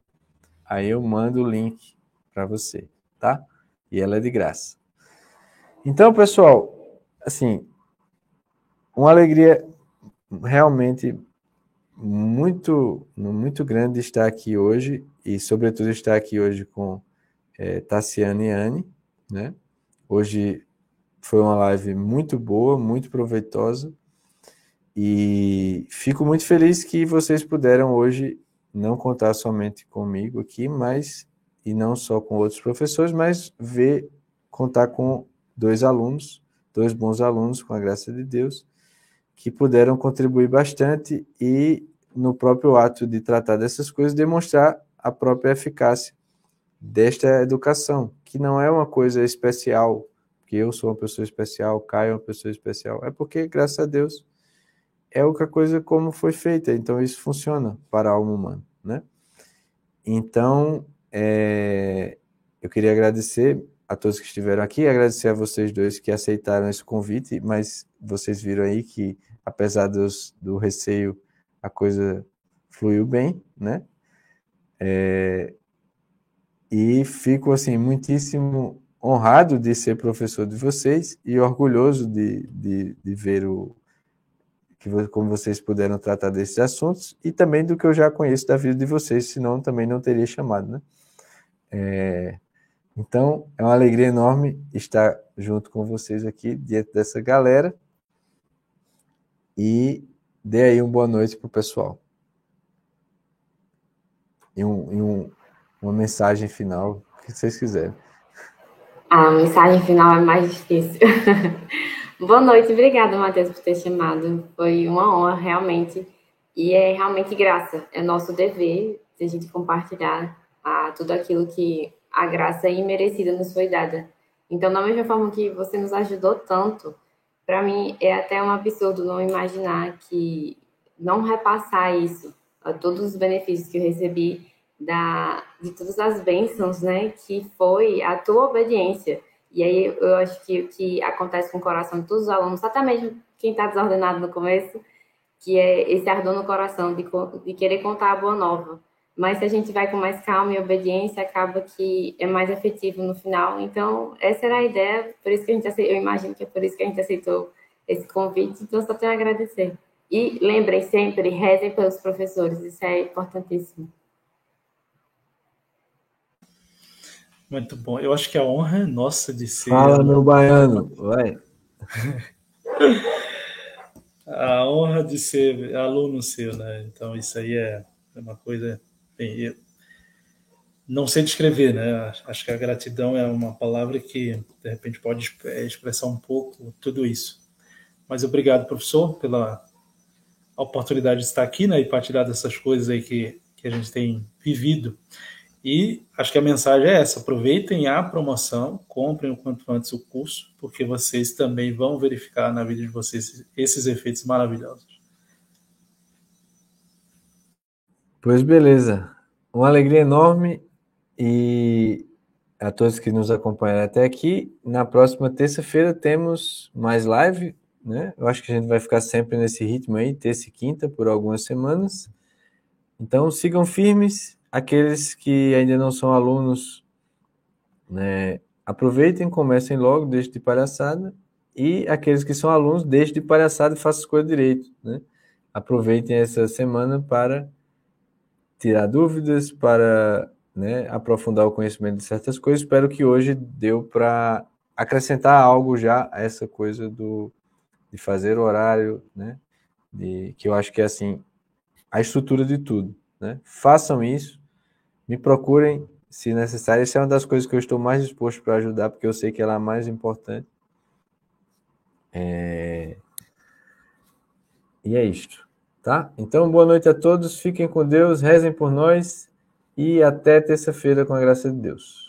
Aí eu mando o link para você, tá? E ela é de graça. Então, pessoal, assim, uma alegria realmente muito, muito grande estar aqui hoje e, sobretudo, estar aqui hoje com é, Tassiane e Anne, né? Hoje foi uma live muito boa, muito proveitosa e fico muito feliz que vocês puderam hoje não contar somente comigo aqui, mas e não só com outros professores, mas ver contar com dois alunos, dois bons alunos, com a graça de Deus, que puderam contribuir bastante e no próprio ato de tratar dessas coisas demonstrar a própria eficácia desta educação, que não é uma coisa especial, que eu sou uma pessoa especial, Caio é uma pessoa especial, é porque, graças a Deus, é outra coisa como foi feita, então isso funciona para a alma humana, né? Então, é, eu queria agradecer a todos que estiveram aqui, agradecer a vocês dois que aceitaram esse convite, mas vocês viram aí que, apesar dos, do receio, a coisa fluiu bem, né? É, e fico assim muitíssimo honrado de ser professor de vocês e orgulhoso de, de, de ver o que como vocês puderam tratar desses assuntos e também do que eu já conheço da vida de vocês, senão também não teria chamado, né? É, então, é uma alegria enorme estar junto com vocês aqui, diante dessa galera. E dê aí uma boa noite para o pessoal. E um, e um, uma mensagem final, o que vocês quiserem. A mensagem final é mais difícil. Boa noite, obrigada, Matheus, por ter chamado. Foi uma honra, realmente. E é realmente graça. É nosso dever de a gente compartilhar a, tudo aquilo que a graça imerecida nos foi dada. Então, da mesma forma que você nos ajudou tanto, para mim é até um absurdo não imaginar que não repassar isso, a todos os benefícios que eu recebi da, de todas as bênçãos, né, que foi a tua obediência. E aí eu acho que o que acontece com o coração de todos os alunos, até mesmo quem está desordenado no começo, que é esse ardor no coração de, de querer contar a boa nova. mas se a gente vai com mais calma e obediência, acaba que é mais efetivo no final. Então, essa era a ideia, por isso que a gente aceitou, eu imagino que é por isso que a gente aceitou esse convite, então só tenho a agradecer. E lembrem sempre, rezem pelos professores, isso é importantíssimo. Muito bom. Eu acho que a honra é nossa de ser. Fala, meu baiano, vai. a honra de ser aluno seu, né? Então, isso aí é uma coisa Bem, não sei descrever, né? Acho que a gratidão é uma palavra que, de repente, pode é, expressar um pouco tudo isso. Mas obrigado, professor, pela oportunidade de estar aqui né, e partilhar dessas coisas aí que, que a gente tem vivido. E acho que a mensagem é essa: aproveitem a promoção, comprem o quanto antes o curso, porque vocês também vão verificar na vida de vocês esses efeitos maravilhosos. Pois beleza. Uma alegria enorme e a todos que nos acompanharam até aqui. Na próxima terça-feira temos mais live, né? Eu acho que a gente vai ficar sempre nesse ritmo aí, terça e quinta, por algumas semanas. Então sigam firmes. Aqueles que ainda não são alunos, né? Aproveitem, comecem logo, deixem de palhaçada. E aqueles que são alunos, deixem de palhaçada e façam as coisas direito, né? Aproveitem essa semana para tirar dúvidas, para né, aprofundar o conhecimento de certas coisas. Espero que hoje deu para acrescentar algo já a essa coisa do, de fazer horário, né? De, que eu acho que é assim a estrutura de tudo. Né? Façam isso, me procurem se necessário. Essa é uma das coisas que eu estou mais disposto para ajudar, porque eu sei que ela é a mais importante. É... E é isto. Tá? Então, boa noite a todos, fiquem com Deus, rezem por nós e até terça-feira com a graça de Deus.